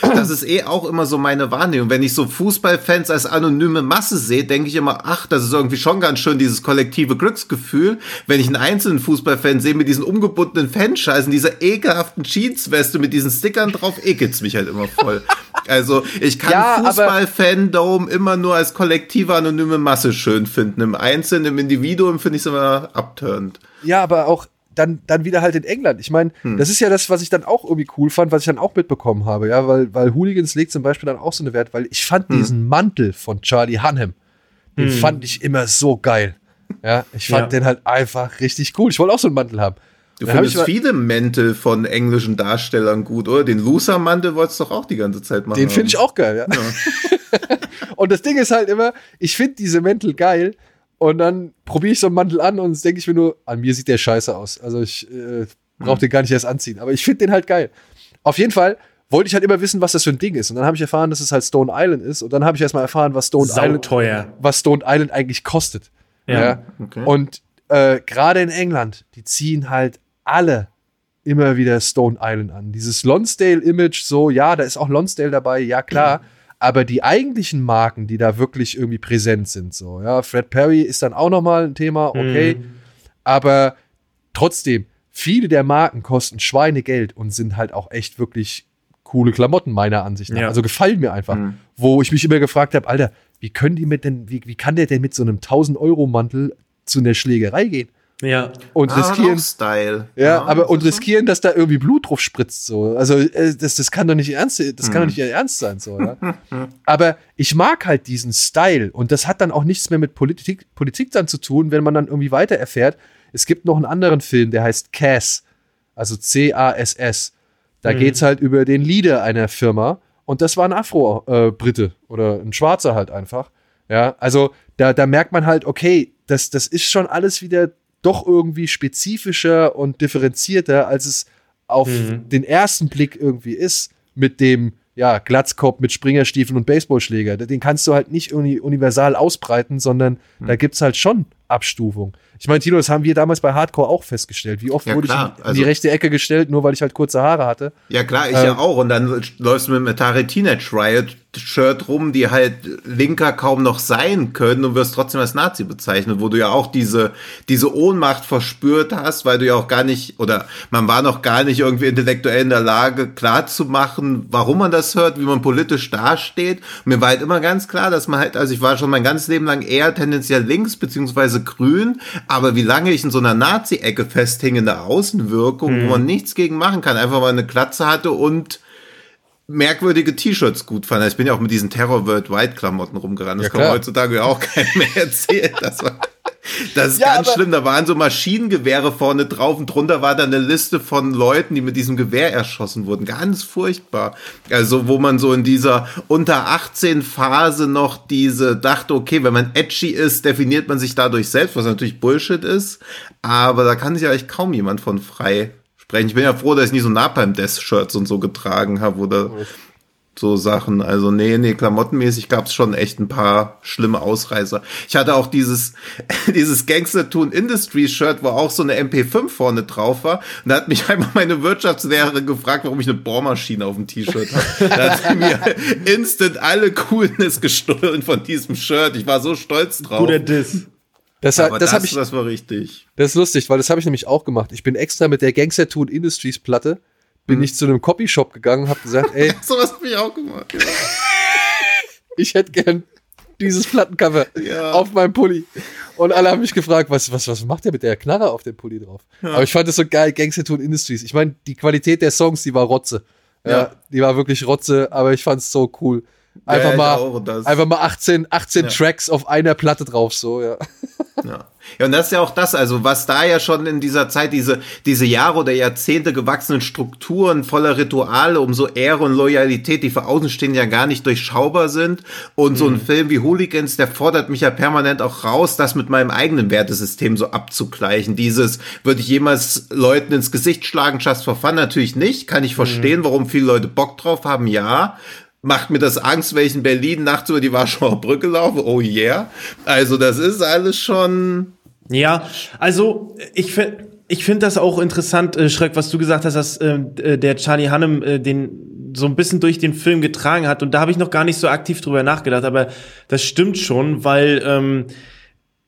Das ist eh auch immer so meine Wahrnehmung. Wenn ich so Fußballfans als anonyme Masse sehe, denke ich immer, ach, das ist irgendwie schon ganz schön, dieses kollektive Glücksgefühl. Wenn ich einen einzelnen Fußballfan sehe mit diesen umgebundenen Fanscheißen, dieser ekelhaften Jeansweste mit diesen Stickern drauf, ekelt's mich halt immer voll. Also ich kann Ja, Fußball-Fandom immer nur als kollektive anonyme Masse schön finden. Im Einzelnen, im Individuum finde ich es immer abturnt. ja, aber auch dann, dann wieder halt in England. Ich meine, das ist ja das, was ich dann auch irgendwie cool fand, was ich dann auch mitbekommen habe, ja, weil, weil Hooligans legt zum Beispiel dann auch so eine Wert, weil ich fand diesen Mantel von Charlie Hunnam, den fand ich immer so geil. Ja, ich fand Ja. den halt einfach richtig cool. Ich wollte auch so einen Mantel haben. Du Dann hab findest mal- viele Mäntel von englischen Darstellern gut, oder? Den Loser-Mantel wolltest du doch auch die ganze Zeit machen. Den finde ich auch geil, ja. und das Ding ist halt immer, ich finde diese Mäntel geil und dann probiere ich so einen Mantel an und denke ich mir nur, an mir sieht der scheiße aus. Also ich äh, brauche den gar nicht erst anziehen. Aber ich finde den halt geil. Auf jeden Fall wollte ich halt immer wissen, was das für ein Ding ist. Und dann habe ich erfahren, dass es halt Stone Island ist. Und dann habe ich erstmal erfahren, was Stone Island, Sauteuer. was Stone Island eigentlich kostet. Ja. Ja. Okay. Und äh, gerade in England, die ziehen halt alle immer wieder Stone Island an. Dieses Lonsdale-Image, so, ja, da ist auch Lonsdale dabei, ja klar. Aber die eigentlichen Marken, die da wirklich irgendwie präsent sind, so, ja, Fred Perry ist dann auch nochmal ein Thema, okay. Aber trotzdem, viele der Marken kosten Schweinegeld und sind halt auch echt wirklich coole Klamotten, meiner Ansicht nach. Ja. Also gefallen mir einfach. Wo ich mich immer gefragt habe, Alter, wie können die mit denn, wie, wie kann der denn mit so einem 1000-Euro-Mantel zu einer Schlägerei gehen? Ja. Und Ah, riskieren, Style. ja, aber und riskieren, dass da irgendwie Blut drauf spritzt, so. Also, äh, das, das kann doch nicht ernst, das kann doch nicht ihr Ernst sein, so, ja. aber ich mag halt diesen Style und das hat dann auch nichts mehr mit Politik, Politik dann zu tun, wenn man dann irgendwie weiter erfährt. Es gibt noch einen anderen Film, der heißt Cass, also C-A-S-S. Da geht's halt über den Leader einer Firma und das war ein Afro-Brite oder ein Schwarzer halt einfach. Ja, also da, da merkt man halt, okay, das, das ist schon alles wieder doch irgendwie spezifischer und differenzierter, als es auf den ersten Blick irgendwie ist, mit dem ja, Glatzkopf mit Springerstiefeln und Baseballschläger. Den kannst du halt nicht irgendwie universal ausbreiten, sondern da gibt's halt schon Abstufung. Ich meine, Tino, das haben wir damals bei Hardcore auch festgestellt. Wie oft Ja, wurde klar. ich in, in Also- die rechte Ecke gestellt, nur weil ich halt kurze Haare hatte. Ja klar, ich Äh, ja auch. Und dann läufst du mit einem Atari Teenage Riot Shirt rum, die halt linker kaum noch sein können und wirst trotzdem als Nazi bezeichnet, wo du ja auch diese, diese Ohnmacht verspürt hast, weil du ja auch gar nicht, oder man war noch gar nicht irgendwie intellektuell in der Lage, klar zu machen, warum man das hört, wie man politisch dasteht. Und mir war halt immer ganz klar, dass man halt, also ich war schon mein ganzes Leben lang eher tendenziell links beziehungsweise grün, aber wie lange ich in so einer Nazi-Ecke festhing in der Außenwirkung, wo man nichts gegen machen kann, einfach mal eine Glatze hatte und merkwürdige T-Shirts gut fand. Ich bin ja auch mit diesen Terror Worldwide Klamotten rumgerannt. Das Ja, kann heutzutage ja auch keinem mehr erzählen. Das war, das ist Ja, ganz schlimm. Da waren so Maschinengewehre vorne drauf und drunter war dann eine Liste von Leuten, die mit diesem Gewehr erschossen wurden. Ganz furchtbar. Also, wo man so in dieser unter 18 Phase noch diese dachte, okay, wenn man edgy ist, definiert man sich dadurch selbst, was natürlich Bullshit ist. Aber da kann sich ja echt kaum jemand von frei sprechen. Ich bin ja froh, dass ich nie so Napalm Death Shirts und so getragen habe oder so Sachen. Also nee, nee, klamottenmäßig gab es schon echt ein paar schlimme Ausreißer. Ich hatte auch dieses, dieses Gangster-Tune Industry-Shirt, wo auch so eine MP5 vorne drauf war. Und da hat mich einmal meine Wirtschaftslehrerin gefragt, warum ich eine Bohrmaschine auf dem T-Shirt habe. Da hat sie mir instant alle Coolness gestohlen von diesem Shirt. Ich war so stolz drauf. Guter Diss. Das, Aber das, das, hab ich, das war richtig. das ist lustig, weil das habe ich nämlich auch gemacht. Ich bin extra mit der Gangster Tune Industries Platte, bin Mhm. ich zu einem Copyshop gegangen und habe gesagt, ey, So was habe ich auch gemacht. Ja. ich hätte gern dieses Plattencover Ja. auf meinem Pulli. Und alle haben mich gefragt, was, was, was macht der mit der Knarre auf dem Pulli drauf? Aber ich fand das so geil, Gangster Tune Industries. Ich meine, die Qualität der Songs, die war Rotze. Ja. Ja. die war wirklich Rotze, aber ich fand es so cool. Einfach ich mal, auch, einfach mal 18, 18 Ja. Tracks auf einer Platte drauf, so, ja. Ja. ja, und das ist ja auch das, also was da ja schon in dieser Zeit, diese, diese Jahre oder Jahrzehnte gewachsenen Strukturen voller Rituale um so Ehre und Loyalität, die für Außenstehende ja gar nicht durchschaubar sind. Und so ein Film wie Hooligans, der fordert mich ja permanent auch raus, das mit meinem eigenen Wertesystem so abzugleichen. Dieses, würde ich jemals Leuten ins Gesicht schlagen, just for fun? Natürlich nicht. Kann ich verstehen, warum viele Leute Bock drauf haben, ja. Macht mir das Angst, wenn ich in Berlin nachts über die Warschauer Brücke laufe? Oh yeah. Also das ist alles schon Ja, also ich finde ich finde das auch interessant, äh, Schreck, was du gesagt hast, dass äh, äh, der Charlie Hannem äh, den so ein bisschen durch den Film getragen hat. Und da habe ich noch gar nicht so aktiv drüber nachgedacht, aber das stimmt schon, weil ähm,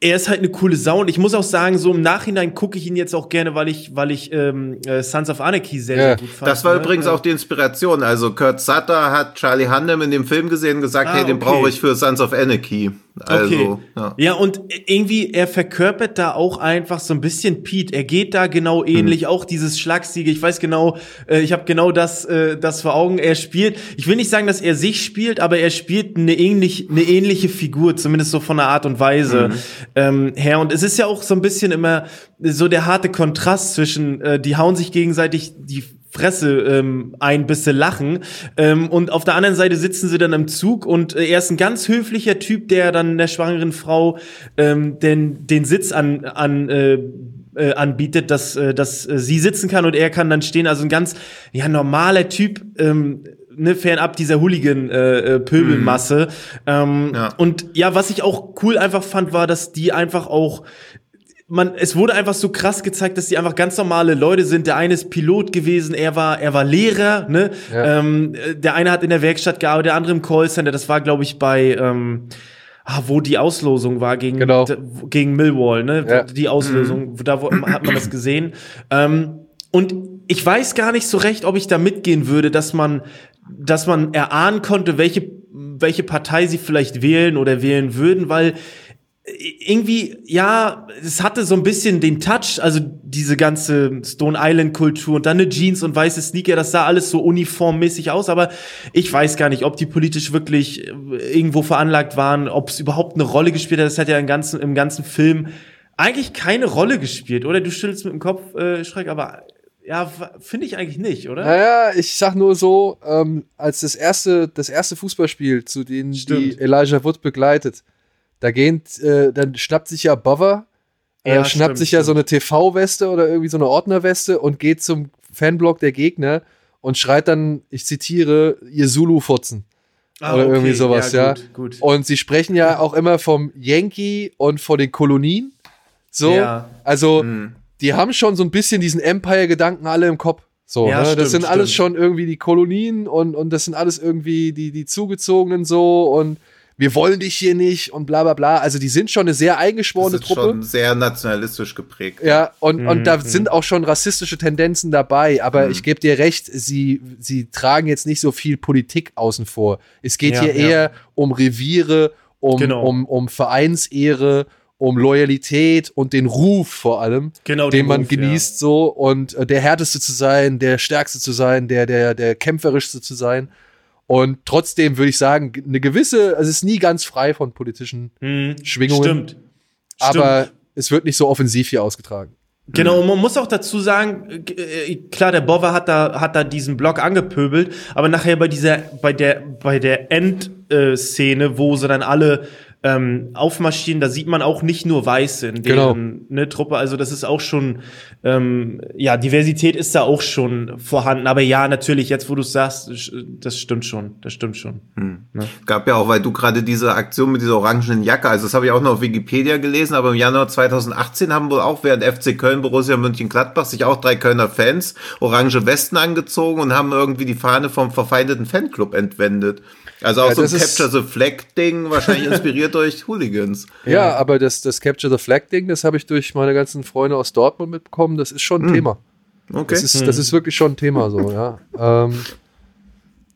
er ist halt eine coole Sau und ich muss auch sagen, so im Nachhinein gucke ich ihn jetzt auch gerne, weil ich, weil ich ähm, äh, Sons of Anarchy sehr, Ja. sehr gut fand. Das war ne? übrigens Äh, auch die Inspiration. Also Kurt Sutter hat Charlie Hunnam in dem Film gesehen und gesagt, Ah, hey, den okay. brauche ich für Sons of Anarchy. Also, okay. ja. ja, und irgendwie, er verkörpert da auch einfach so ein bisschen Pete. Er geht da genau ähnlich, auch dieses Schlagsiege. Ich weiß genau, äh, ich habe genau das, äh, das vor Augen. Er spielt, ich will nicht sagen, dass er sich spielt, aber er spielt eine, ähnlich, eine ähnliche Figur, zumindest so von der Art und Weise ähm, her. Und es ist ja auch so ein bisschen immer so der harte Kontrast zwischen, äh, die hauen sich gegenseitig die Fresse ähm, ein, bis sie lachen. Ähm, und auf der anderen Seite sitzen sie dann im Zug und äh, er ist ein ganz höflicher Typ, der dann der schwangeren Frau ähm, den, den Sitz an, an äh, äh, anbietet, dass, äh, dass äh, sie sitzen kann und er kann dann stehen. Also ein ganz ja normaler Typ, ähm, ne, fernab dieser Hooligan-Pöbelmasse. ähm, Ja. Und ja, was ich auch cool einfach fand, war, dass die einfach auch man, es wurde einfach so krass gezeigt, dass die einfach ganz normale Leute sind. Der eine ist Pilot gewesen, er war, er war Lehrer, ne? Ja. Ähm, äh, der eine hat in der Werkstatt gearbeitet, der andere im Callcenter. Das war, glaube ich, bei, ähm, ah, wo die Auslosung war gegen, Genau. gegen Millwall, ne? Ja. Die Auslosung, da wo, hat man das gesehen. Ähm, und ich weiß gar nicht so recht, ob ich da mitgehen würde, dass man, dass man erahnen konnte, welche, welche Partei sie vielleicht wählen oder wählen würden, weil irgendwie, ja, es hatte so ein bisschen den Touch, also diese ganze Stone Island Kultur und dann eine Jeans und weiße Sneaker, das sah alles so uniformmäßig aus, aber ich weiß gar nicht, ob die politisch wirklich äh, irgendwo veranlagt waren, ob es überhaupt eine Rolle gespielt hat. Das hat ja im ganzen, im ganzen Film eigentlich keine Rolle gespielt, oder? Du schüttelst mit dem Kopf, äh, Schreck, aber ja, finde ich eigentlich nicht, oder? Naja, ich sag nur so, ähm, als das erste, das erste Fußballspiel, zu denen die. Elijah Wood begleitet, da gehen, äh, dann schnappt sich ja Bother, äh, Ja, schnappt stimmt, sich ja so eine TV-Weste oder irgendwie so eine Ordnerweste und geht zum Fanblock der Gegner und schreit dann, ich zitiere, ihr Zulu-Futzen. Ah, oder okay, irgendwie sowas, ja. Gut, gut. Und sie sprechen ja auch immer vom Yankee und von den Kolonien. So, Ja. also Mhm. die haben schon so ein bisschen diesen Empire-Gedanken alle im Kopf. So, Ja, ne? stimmt, das sind alles stimmt. schon irgendwie die Kolonien und, und das sind alles irgendwie die, die Zugezogenen so und wir wollen dich hier nicht und bla bla bla. Also die sind schon eine sehr Das eingeschworene ist Truppe. schon sehr nationalistisch geprägt. Ja, und, und Mhm, da sind auch schon rassistische Tendenzen dabei, aber Mhm. ich gebe dir recht, sie, sie tragen jetzt nicht so viel Politik außen vor. Es geht Ja, hier ja. eher um Reviere, um, Genau. um, um Vereinsehre, um Loyalität und den Ruf vor allem, Genau, den den man Ruf, ja. genießt so und äh, der härteste zu sein, der stärkste zu sein, der, der, der kämpferischste zu sein. Und trotzdem würde ich sagen, eine gewisse, also es ist nie ganz frei von politischen Mhm. Schwingungen, Stimmt. aber Stimmt. es wird nicht so offensiv hier ausgetragen. Genau, und man muss auch dazu sagen, äh, klar, der Bover hat da, hat da diesen Block angepöbelt, aber nachher bei dieser, bei der, bei der Endszene, wo sie dann alle ähm, aufmarschieren, da sieht man auch nicht nur Weiße in Genau. deren ne, Truppe. Also das ist auch schon, ähm, ja, Diversität ist da auch schon vorhanden. Aber ja, natürlich, jetzt wo du sagst, das stimmt schon, das stimmt schon. Gab ja auch, weil du gerade diese Aktion mit dieser orangenen Jacke, also das habe ich auch noch auf Wikipedia gelesen, aber im Januar 2018 haben wohl auch während FC Köln, Borussia Mönchengladbach sich auch drei Kölner Fans orange Westen angezogen und haben irgendwie die Fahne vom verfeindeten Fanclub entwendet. Also auch Ja, so ein Capture the Flag Ding, wahrscheinlich inspiriert durch Hooligans. Ja, aber das, das Capture the Flag-Ding, das habe ich durch meine ganzen Freunde aus Dortmund mitbekommen. Das ist schon ein Thema. Okay. Das ist, das ist wirklich schon ein Thema so, ja. Ähm,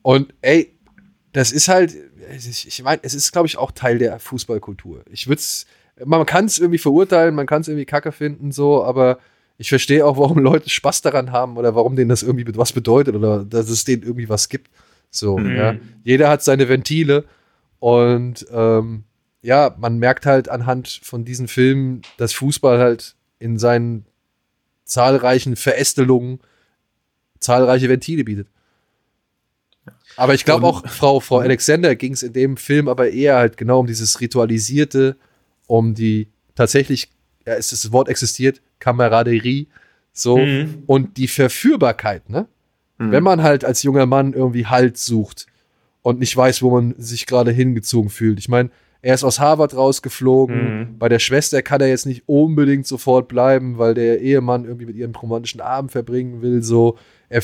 und ey, das ist halt, ich, ich meine, es ist, glaube ich, auch Teil der Fußballkultur. Ich würde es, man kann es irgendwie verurteilen, man kann es irgendwie kacke finden, so, aber ich verstehe auch, warum Leute Spaß daran haben oder warum denen das irgendwie was bedeutet oder dass es denen irgendwie was gibt. So, ja. Jeder hat seine Ventile und ähm, ja, man merkt halt anhand von diesen Filmen, dass Fußball halt in seinen zahlreichen Verästelungen zahlreiche Ventile bietet. Aber ich glaube auch, Frau, Frau Alexander ging es in dem Film aber eher halt genau um dieses Ritualisierte, um die tatsächlich, ja, ist das Wort existiert, Kameraderie, so, Mhm. und die Verführbarkeit, ne? Wenn man halt als junger Mann irgendwie Halt sucht und nicht weiß, wo man sich gerade hingezogen fühlt. Ich meine, er ist aus Harvard rausgeflogen. Mhm. Bei der Schwester kann er jetzt nicht unbedingt sofort bleiben, weil der Ehemann irgendwie mit ihren romantischen Abend verbringen will. So, er,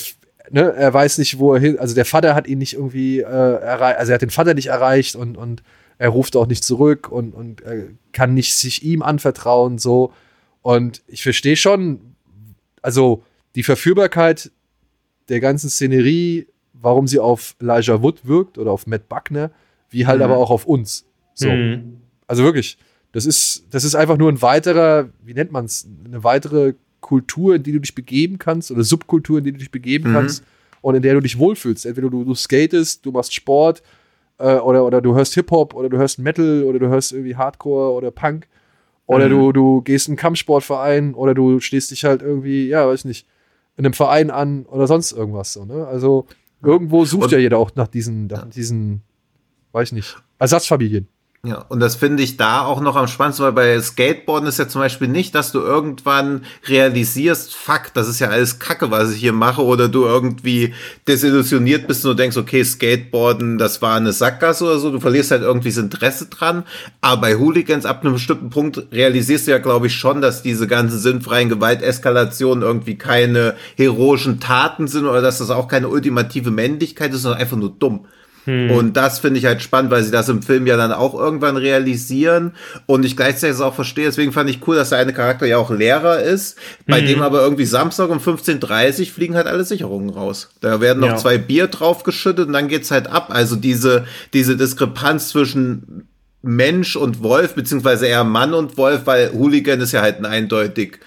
ne, er weiß nicht, wo er hin. Also der Vater hat ihn nicht irgendwie äh, erreicht, also er hat den Vater nicht erreicht und, und er ruft auch nicht zurück und, und äh, kann nicht sich ihm anvertrauen. So. Und ich verstehe schon, also die Verführbarkeit der ganzen Szenerie, warum sie auf Elijah Wood wirkt oder auf Matt Buckner, wie halt aber auch auf uns. So. Mhm. Also wirklich, das ist, das ist einfach nur ein weiterer, wie nennt man es, eine weitere Kultur, in die du dich begeben kannst oder Subkultur, in die du dich begeben kannst und in der du dich wohlfühlst. Entweder du, du skatest, du machst Sport äh, oder, oder du hörst Hip-Hop oder du hörst Metal oder du hörst irgendwie Hardcore oder Punk oder du, du gehst in einen Kampfsportverein oder du stehst dich halt irgendwie, ja, weiß nicht, in einem Verein an oder sonst irgendwas so, ne? Also irgendwo sucht Und- ja jeder auch nach diesen, nach diesen, weiß nicht, Ersatzfamilien. Ja, und das finde ich da auch noch am spannendsten, weil bei Skateboarden ist ja zum Beispiel nicht, dass du irgendwann realisierst, fuck, das ist ja alles Kacke, was ich hier mache, oder du irgendwie desillusioniert bist und du denkst, okay, Skateboarden, das war eine Sackgasse oder so, du verlierst halt irgendwie das Interesse dran. Aber bei Hooligans ab einem bestimmten Punkt realisierst du ja, glaube ich, schon, dass diese ganzen sinnfreien Gewalteskalationen irgendwie keine heroischen Taten sind oder dass das auch keine ultimative Männlichkeit ist, sondern einfach nur dumm. Und das finde ich halt spannend, weil sie das im Film ja dann auch irgendwann realisieren und ich gleichzeitig auch verstehe. Deswegen fand ich cool, dass der eine Charakter ja auch Lehrer ist, bei dem aber irgendwie Samstag um 15.30 Uhr fliegen halt alle Sicherungen raus. Da werden noch Ja. zwei Bier draufgeschüttet und dann geht's halt ab. Also diese, diese Diskrepanz zwischen Mensch und Wolf, beziehungsweise eher Mann und Wolf, weil Hooligan ist ja halt ein eindeutig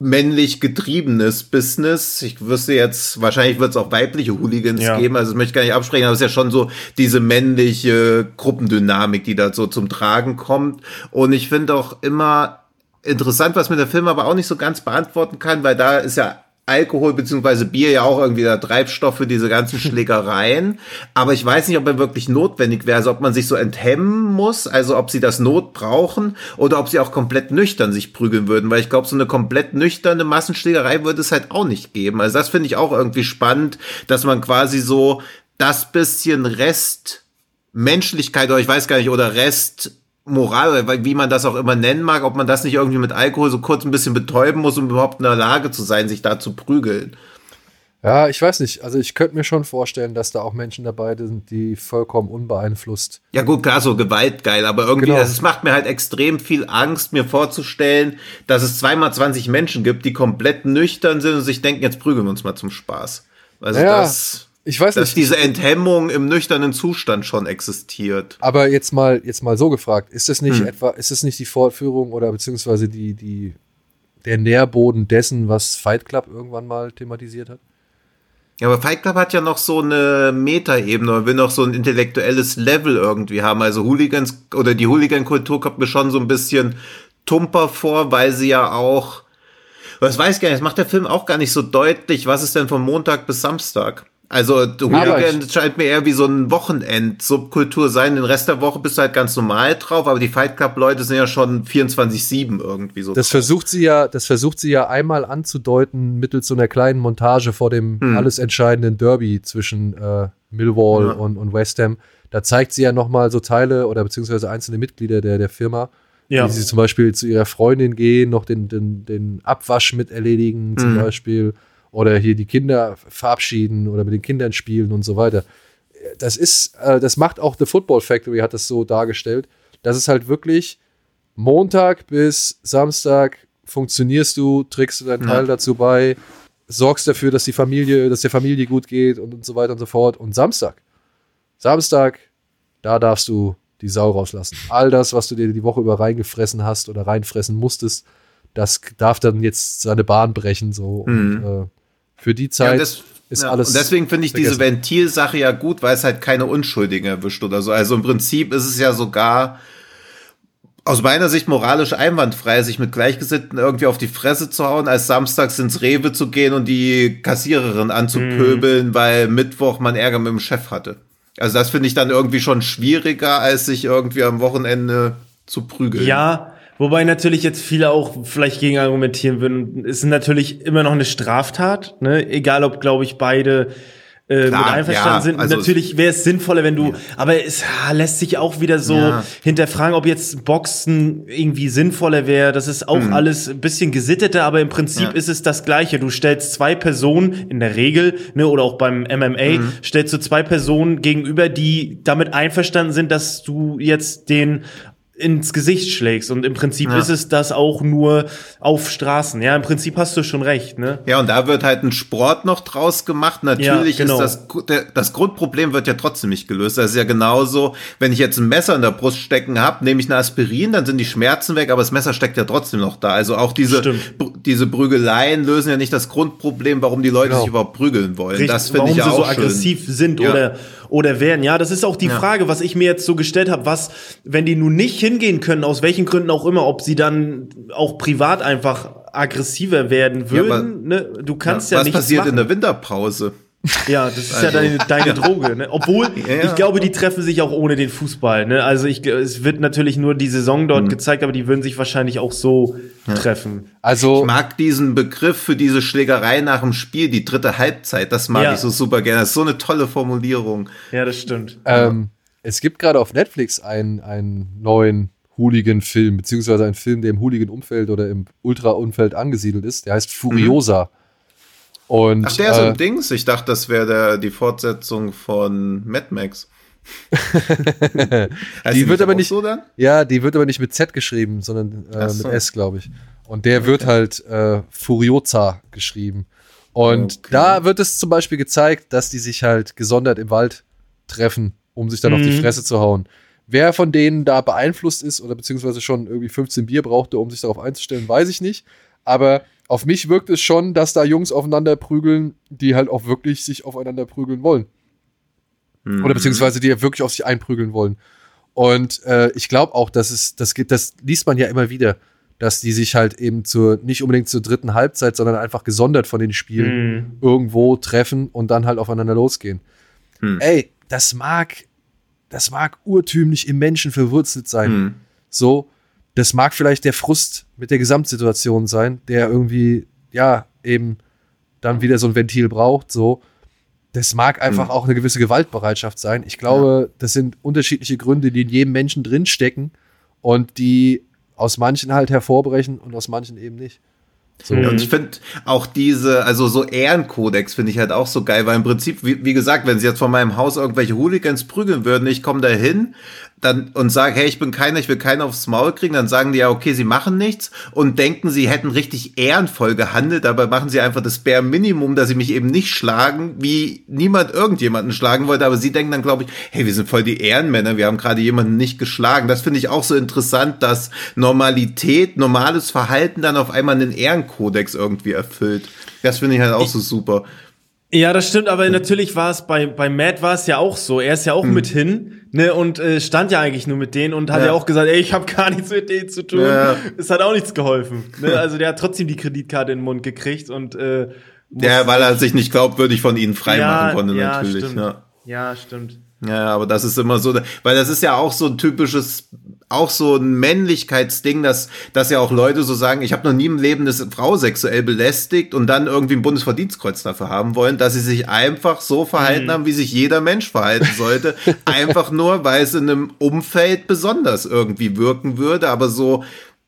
männlich getriebenes Business. Ich wüsste jetzt, wahrscheinlich wird es auch weibliche Hooligans Ja. geben, also das möchte ich gar nicht absprechen, aber es ist ja schon so diese männliche Gruppendynamik, die da so zum Tragen kommt. Und ich finde auch immer interessant, was mir der Film aber auch nicht so ganz beantworten kann, weil da ist ja Alkohol beziehungsweise Bier ja auch irgendwie der Treibstoff für diese ganzen Schlägereien. Aber ich weiß nicht, ob er wirklich notwendig wäre, also ob man sich so enthemmen muss, also ob sie das Not brauchen oder ob sie auch komplett nüchtern sich prügeln würden, weil ich glaube, so eine komplett nüchterne Massenschlägerei würde es halt auch nicht geben. Also das finde ich auch irgendwie spannend, dass man quasi so das bisschen Rest Menschlichkeit oder ich weiß gar nicht, oder Rest Moral, oder wie man das auch immer nennen mag, ob man das nicht irgendwie mit Alkohol so kurz ein bisschen betäuben muss, um überhaupt in der Lage zu sein, sich da zu prügeln. Ja, ich weiß nicht. Also ich könnte mir schon vorstellen, dass da auch Menschen dabei sind, die vollkommen unbeeinflusst. Ja gut, klar, so gewaltgeil, aber irgendwie, Genau. also es macht mir halt extrem viel Angst, mir vorzustellen, dass es zweimal 20 Menschen gibt, die komplett nüchtern sind und sich denken, jetzt prügeln wir uns mal zum Spaß. Also Ja, das, ich weiß dass nicht. diese Enthemmung im nüchternen Zustand schon existiert. Aber jetzt mal, jetzt mal so gefragt, ist das Hm. nicht etwa, ist das nicht die Fortführung oder beziehungsweise die, die, der Nährboden dessen, was Fight Club irgendwann mal thematisiert hat? Ja, aber Fight Club hat ja noch so eine Metaebene und will noch so ein intellektuelles Level irgendwie haben. Also Hooligans oder die Hooligan-Kultur kommt mir schon so ein bisschen tumper vor, weil sie ja auch, das weiß ich gar nicht, das macht der Film auch gar nicht so deutlich, was ist denn von Montag bis Samstag? Also Hooligan scheint mir eher wie so ein Wochenend-Subkultur sein. Den Rest der Woche bist du halt ganz normal drauf, aber die Fight Club-Leute sind ja schon 24-7 irgendwie so. Das versucht sie ja, das versucht sie ja einmal anzudeuten mittels so einer kleinen Montage vor dem hm. alles entscheidenden Derby zwischen äh, Millwall ja. und, und West Ham. Da zeigt sie ja nochmal so Teile oder beziehungsweise einzelne Mitglieder der, der Firma, ja. wie sie zum Beispiel zu ihrer Freundin gehen, noch den, den, den Abwasch mit erledigen, zum mhm. Beispiel oder hier die Kinder verabschieden oder mit den Kindern spielen und so weiter. Das ist, äh, das macht auch The Football Factory, hat das so dargestellt. Das ist halt wirklich Montag bis Samstag funktionierst du, trägst du deinen Teil dazu bei, sorgst dafür, dass die Familie, dass der Familie gut geht und, und so weiter und so fort. Und Samstag, Samstag, da darfst du die Sau rauslassen. All das, was du dir die Woche über reingefressen hast oder reinfressen musstest, das darf dann jetzt seine Bahn brechen. So. Mhm. Und, äh, für die Zeit ja, das, ist ja, alles. Und deswegen finde ich vergessen. diese Ventilsache ja gut, weil es halt keine Unschuldigen erwischt oder so. Also im Prinzip ist es ja sogar aus meiner Sicht moralisch einwandfrei, sich mit Gleichgesinnten irgendwie auf die Fresse zu hauen, als samstags ins Rewe zu gehen und die Kassiererin anzupöbeln, mhm. weil Mittwoch man Ärger mit dem Chef hatte. Also das finde ich dann irgendwie schon schwieriger, als sich irgendwie am Wochenende zu prügeln. Ja, Wobei natürlich jetzt viele auch vielleicht gegen argumentieren würden. Es ist natürlich immer noch eine Straftat, ne? Egal ob, glaube ich, beide äh, Klar, mit einverstanden ja, sind. Also natürlich wäre es sinnvoller, wenn du, ja. aber es ah, lässt sich auch wieder so ja. hinterfragen, ob jetzt Boxen irgendwie sinnvoller wäre. Das ist auch mhm. alles ein bisschen gesitteter, aber im Prinzip ist es das Gleiche. Du stellst zwei Personen in der Regel, ne, oder auch beim MMA, mhm. stellst du zwei Personen gegenüber, die damit einverstanden sind, dass du jetzt den ins Gesicht schlägst. Und im Prinzip ja. ist es das auch nur auf Straßen. Ja, im Prinzip hast du schon recht, ne? Ja, und da wird halt ein Sport noch draus gemacht. Natürlich ja, genau. ist das, der, das Grundproblem wird ja trotzdem nicht gelöst. Das ist ja genauso, wenn ich jetzt ein Messer in der Brust stecken habe, nehme ich eine Aspirin, dann sind die Schmerzen weg, aber das Messer steckt ja trotzdem noch da. Also auch diese, diese Prügeleien lösen ja nicht das Grundproblem, warum die Leute genau. sich überhaupt prügeln wollen. Richtig, das finde ich ja auch so schön. aggressiv sind ja. oder oder werden. Ja, das ist auch die ja. Frage, was ich mir jetzt so gestellt habe, was, wenn die nun nicht hingehen können, aus welchen Gründen auch immer, ob sie dann auch privat einfach aggressiver werden würden. Ja, aber, ne? Du kannst ja, ja nichts Was passiert machen. in der Winterpause? Ja, das ist also. ja deine, deine Droge. Ne? Obwohl, ja, ja. ich glaube, die treffen sich auch ohne den Fußball. Ne? Also ich, es wird natürlich nur die Saison dort mhm. gezeigt, aber die würden sich wahrscheinlich auch so ja. treffen. Also ich mag diesen Begriff für diese Schlägerei nach dem Spiel, die dritte Halbzeit. Das mag ich so super gerne. Das ist so eine tolle Formulierung. Ja, das stimmt. Ähm, es gibt gerade auf Netflix einen, einen neuen Hooligan-Film, beziehungsweise einen Film, der im Hooligan-Umfeld oder im Ultra-Umfeld angesiedelt ist. Der heißt Furiosa. Mhm. Und, Ach, der ist äh, ein Dings? Ich dachte, das wäre die Fortsetzung von Mad Max. die wird aber nicht so dann? Ja, die wird aber nicht mit Z geschrieben, sondern äh, so. mit S, glaube ich. Und der okay. wird halt äh, Furioza geschrieben. Und okay. da wird es zum Beispiel gezeigt, dass die sich halt gesondert im Wald treffen, um sich dann mhm. auf die mhm. Fresse zu hauen. Wer von denen da beeinflusst ist oder beziehungsweise schon irgendwie 15 Bier brauchte, um sich darauf einzustellen, weiß ich nicht. Aber auf mich wirkt es schon, dass da Jungs aufeinander prügeln, die halt auch wirklich sich aufeinander prügeln wollen. Mhm. Oder beziehungsweise die ja wirklich auf sich einprügeln wollen. Und äh, ich glaube auch, dass es, das geht, das liest man ja immer wieder, dass die sich halt eben zur, nicht unbedingt zur dritten Halbzeit, sondern einfach gesondert von den Spielen mhm. irgendwo treffen und dann halt aufeinander losgehen. Mhm. Ey, das mag, das mag urtümlich im Menschen verwurzelt sein. Mhm. So, das mag vielleicht der Frust mit der Gesamtsituation sein, der irgendwie, ja, eben dann wieder so ein Ventil braucht, so. Das mag einfach mhm. auch eine gewisse Gewaltbereitschaft sein. Ich glaube, ja. das sind unterschiedliche Gründe, die in jedem Menschen drinstecken und die aus manchen halt hervorbrechen und aus manchen eben nicht. So. Und ich finde auch diese, also so Ehrenkodex finde ich halt auch so geil, weil im Prinzip, wie, wie gesagt, wenn sie jetzt von meinem Haus irgendwelche Hooligans prügeln würden, ich komme da hin, dann und sage, hey, ich bin keiner, ich will keiner aufs Maul kriegen, dann sagen die ja, okay, sie machen nichts und denken, sie hätten richtig ehrenvoll gehandelt, dabei machen sie einfach das Bare Minimum, dass sie mich eben nicht schlagen, wie niemand irgendjemanden schlagen wollte, aber sie denken dann, glaube ich, hey, wir sind voll die Ehrenmänner, wir haben gerade jemanden nicht geschlagen. Das finde ich auch so interessant, dass Normalität, normales Verhalten dann auf einmal einen Ehrenkodex irgendwie erfüllt. Das finde ich halt auch so super. Ja, das stimmt, aber natürlich war es bei, bei Matt war es ja auch so. Er ist ja auch hm. mit hin, ne, und äh, stand ja eigentlich nur mit denen und hat ja, ja auch gesagt, ey, ich habe gar nichts mit denen zu tun. Ja. Es hat auch nichts geholfen. Ne? Also der hat trotzdem die Kreditkarte in den Mund gekriegt und äh, Ja, weil er sich nicht glaubwürdig von ihnen freimachen konnte, ja, natürlich. Stimmt. Ja. ja, stimmt. Ja, aber das ist immer so, weil das ist ja auch so ein typisches, auch so ein Männlichkeitsding, dass, dass ja auch Leute so sagen, ich habe noch nie im Leben eine Frau sexuell belästigt und dann irgendwie ein Bundesverdienstkreuz dafür haben wollen, dass sie sich einfach so verhalten mhm. haben, wie sich jeder Mensch verhalten sollte. einfach nur, weil es in einem Umfeld besonders irgendwie wirken würde, aber so,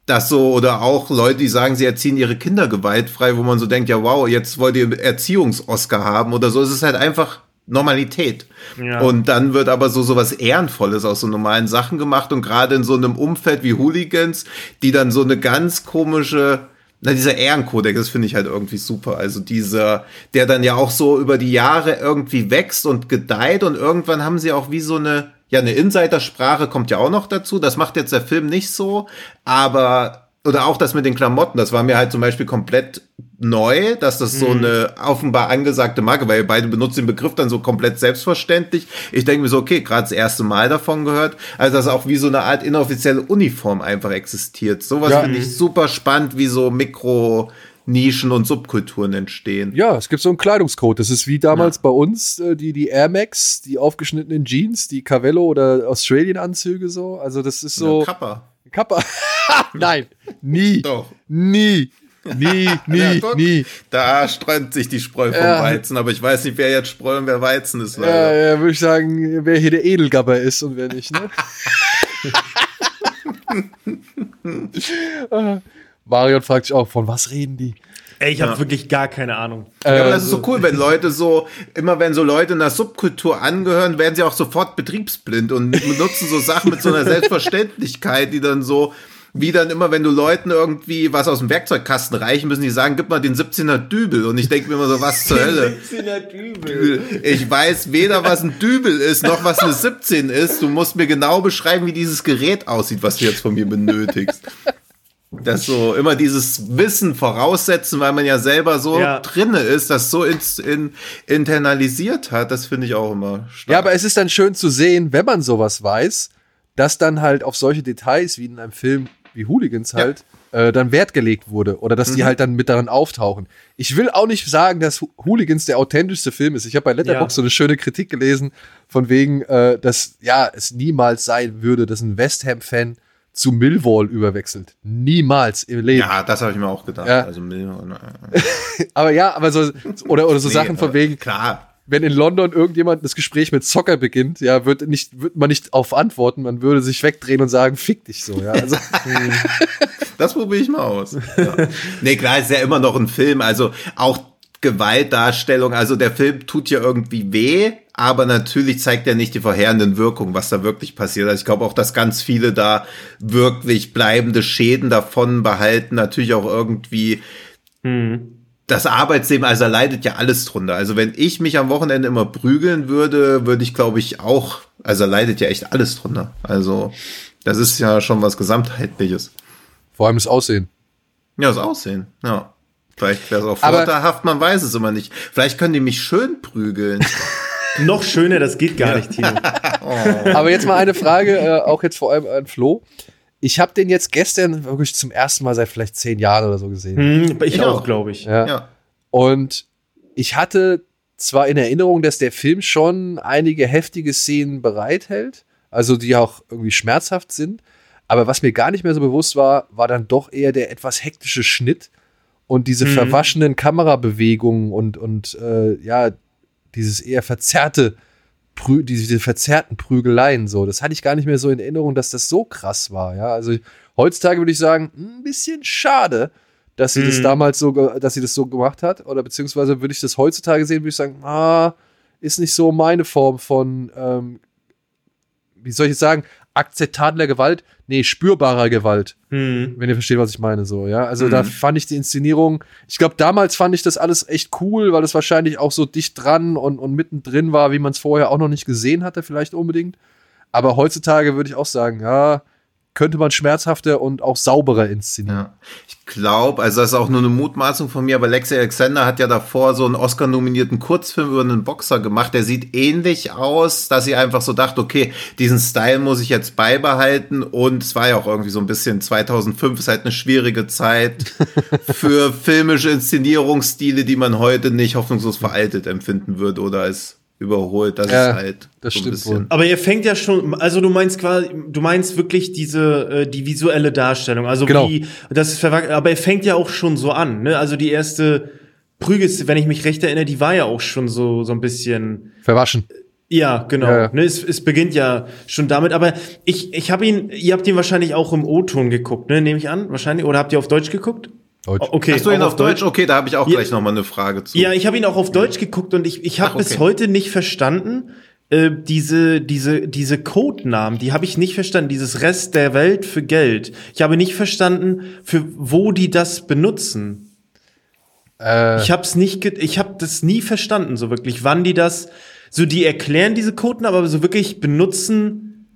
das so, oder auch Leute, die sagen, sie erziehen ihre Kinder gewaltfrei, wo man so denkt, ja wow, jetzt wollt ihr Erziehungs-Oscar haben oder so. Es ist halt einfach Normalität. Ja. Und dann wird aber so sowas Ehrenvolles aus so normalen Sachen gemacht und gerade in so einem Umfeld wie Hooligans, die dann so eine ganz komische na, dieser Ehrenkodex, das finde ich halt irgendwie super. Also dieser, der dann ja auch so über die Jahre irgendwie wächst und gedeiht und irgendwann haben sie auch wie so eine, ja, eine Insidersprache kommt ja auch noch dazu. Das macht jetzt der Film nicht so, aber oder auch das mit den Klamotten, das war mir halt zum Beispiel komplett neu, dass das so mhm. eine offenbar angesagte Marke, weil beide benutzen den Begriff dann so komplett selbstverständlich. Ich denke mir so, okay, gerade das erste Mal davon gehört, also dass auch wie so eine Art inoffizielle Uniform einfach existiert. Sowas ja. finde ich super spannend, wie so Mikro Nischen und Subkulturen entstehen. Ja, es gibt so einen Kleidungscode. Das ist wie damals ja. bei uns äh, die, die Air Max, die aufgeschnittenen Jeans, die Cavello oder Australian-Anzüge so. Also das ist so. Ja, Kappa. Kappa. Nein, nie. Doch. Nie. Nie, nie, ja, nie. Da streunt sich die Spreu vom ja. Weizen, aber ich weiß nicht, wer jetzt Spreu und wer Weizen ist. Leider. Ja, ja, würde ich sagen, wer hier der Edelgabber ist und wer nicht, ne? Marion fragt sich auch, von was reden die? Ey, ich habe ja. wirklich gar keine Ahnung. Ja, aber das ist so cool, wenn Leute so, immer wenn so Leute einer Subkultur angehören, werden sie auch sofort betriebsblind und benutzen so Sachen mit so einer Selbstverständlichkeit, die dann so, wie dann immer, wenn du Leuten irgendwie was aus dem Werkzeugkasten reichen müssen, die sagen, gib mal den 17er Dübel. Und ich denke mir immer so, was zur Hölle? 17er Dübel. Ich weiß weder, was ein Dübel ist, noch was eine 17 ist. Du musst mir genau beschreiben, wie dieses Gerät aussieht, was du jetzt von mir benötigst das so immer dieses Wissen voraussetzen, weil man ja selber so ja. drinne ist, das so ins, in, internalisiert hat, das finde ich auch immer stark. Ja, aber es ist dann schön zu sehen, wenn man sowas weiß, dass dann halt auf solche Details wie in einem Film wie Hooligans halt ja. äh, dann Wert gelegt wurde oder dass mhm. die halt dann mit daran auftauchen. Ich will auch nicht sagen, dass Hooligans der authentischste Film ist. Ich habe bei Letterboxd ja. so eine schöne Kritik gelesen von wegen, äh, dass ja es niemals sein würde, dass ein West Ham Fan zu Millwall überwechselt. Niemals im Leben. Ja, das habe ich mir auch gedacht. Ja. Also Millwall. aber ja, aber so oder oder so nee, Sachen von wegen. Klar. Wenn in London irgendjemand das Gespräch mit Zocker beginnt, ja, wird nicht wird man nicht auf antworten, man würde sich wegdrehen und sagen, fick dich so, ja. Also, das probiere ich mal aus. Ja. Nee, klar, ist ja immer noch ein Film, also auch Gewaltdarstellung, also der Film tut ja irgendwie weh, aber natürlich zeigt er nicht die verheerenden Wirkungen, was da wirklich passiert. Also ich glaube auch, dass ganz viele da wirklich bleibende Schäden davon behalten, natürlich auch irgendwie hm. das Arbeitsleben, also da leidet ja alles drunter. Also wenn ich mich am Wochenende immer prügeln würde, würde ich glaube ich auch, also leidet ja echt alles drunter. Also das ist ja schon was Gesamtheitliches. Vor allem das Aussehen. Ja, das Aussehen, ja. Vielleicht wäre es auch vorteilhaft, man weiß es immer nicht. Vielleicht können die mich schön prügeln. Noch schöner, das geht gar nicht, Tino. oh. Aber jetzt mal eine Frage, äh, auch jetzt vor allem an Flo. Ich habe den jetzt gestern wirklich zum ersten Mal seit vielleicht zehn Jahren oder so gesehen. Hm, ich, ich, auch, glaube ich. Ja. ja. Und ich hatte zwar in Erinnerung, dass der Film schon einige heftige Szenen bereithält, also die auch irgendwie schmerzhaft sind. Aber was mir gar nicht mehr so bewusst war, war dann doch eher der etwas hektische Schnitt und diese mhm. verwaschenen Kamerabewegungen und, und äh, ja, dieses eher verzerrte, Prü diese verzerrten Prügeleien so. Das hatte ich gar nicht mehr so in Erinnerung, dass das so krass war. Ja, also heutzutage würde ich sagen, ein bisschen schade, dass sie mhm. das damals so, dass sie das so gemacht hat. Oder beziehungsweise würde ich das heutzutage sehen, würde ich sagen, ah, ist nicht so meine Form von, ähm, wie soll ich jetzt sagen, akzeptabler Gewalt, nee, spürbarer Gewalt. Hm. Wenn ihr versteht, was ich meine, so, ja. Also hm. da fand ich die Inszenierung, ich glaube, damals fand ich das alles echt cool, weil es wahrscheinlich auch so dicht dran und, und mittendrin war, wie man es vorher auch noch nicht gesehen hatte, vielleicht unbedingt. Aber heutzutage würde ich auch sagen, ja, könnte man schmerzhafter und auch sauberer inszenieren. Ja. Ich glaube, also das ist auch nur eine Mutmaßung von mir, aber Lexi Alexander hat ja davor so einen Oscar-nominierten Kurzfilm über einen Boxer gemacht. Der sieht ähnlich aus, dass sie einfach so dachte, okay, diesen Style muss ich jetzt beibehalten. Und es war ja auch irgendwie so ein bisschen 2005 ist halt eine schwierige Zeit für filmische Inszenierungsstile, die man heute nicht hoffnungslos veraltet empfinden würde oder als überholt. Das Ja, ist halt das so ein stimmt bisschen. wohl. Aber er fängt ja schon, also du meinst quasi, du meinst wirklich diese, äh, die visuelle Darstellung, also Genau. wie, das ist verwack- aber er fängt ja auch schon so an, ne? Also die erste Prügel, wenn ich mich recht erinnere, die war ja auch schon so, so ein bisschen, Verwaschen. ja, genau. Ja, ja. Ne, es, es beginnt ja schon damit, aber ich, ich habe ihn, ihr habt ihn wahrscheinlich auch im O-Ton geguckt, ne? Nehme ich an, wahrscheinlich, oder habt ihr auf Deutsch geguckt? Deutsch. O- Okay. Hast du ihn auch auf Deutsch? Okay, da habe ich auch Ja. gleich noch mal eine Frage zu. Ja, ich habe ihn auch auf Deutsch geguckt und ich, ich habe Ach, bis okay. heute nicht verstanden, äh, diese, diese, diese Codenamen, die habe ich nicht verstanden, dieses Rest der Welt für Geld. Ich habe nicht verstanden, für wo die das benutzen. Äh, Ich habe es nicht, ich habe das nie verstanden, so wirklich, wann die das, so die erklären diese Codenamen, aber so wirklich benutzen,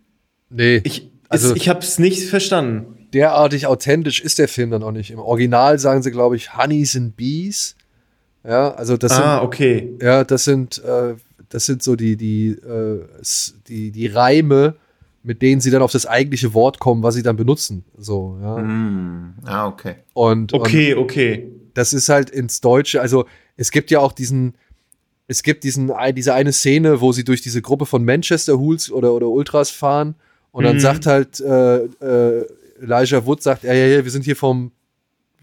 nee. ich, Also- ist, ich habe es nicht verstanden. Derartig authentisch ist der Film dann auch nicht. Im Original sagen sie, glaube ich, Honeys and Bees. Ja, also das ah, sind, okay. ja, das sind, äh, das sind so die, die, äh, die, die Reime, mit denen sie dann auf das eigentliche Wort kommen, was sie dann benutzen. So, ja. Hm. Ah, okay. Und, und Okay, okay. das ist halt ins Deutsche, also es gibt ja auch diesen, es gibt diesen, diese eine Szene, wo sie durch diese Gruppe von Manchester Hools oder, oder Ultras fahren und dann Mhm. sagt halt äh, äh, Elijah Wood, sagt, ja, ja, ja, wir sind hier vom,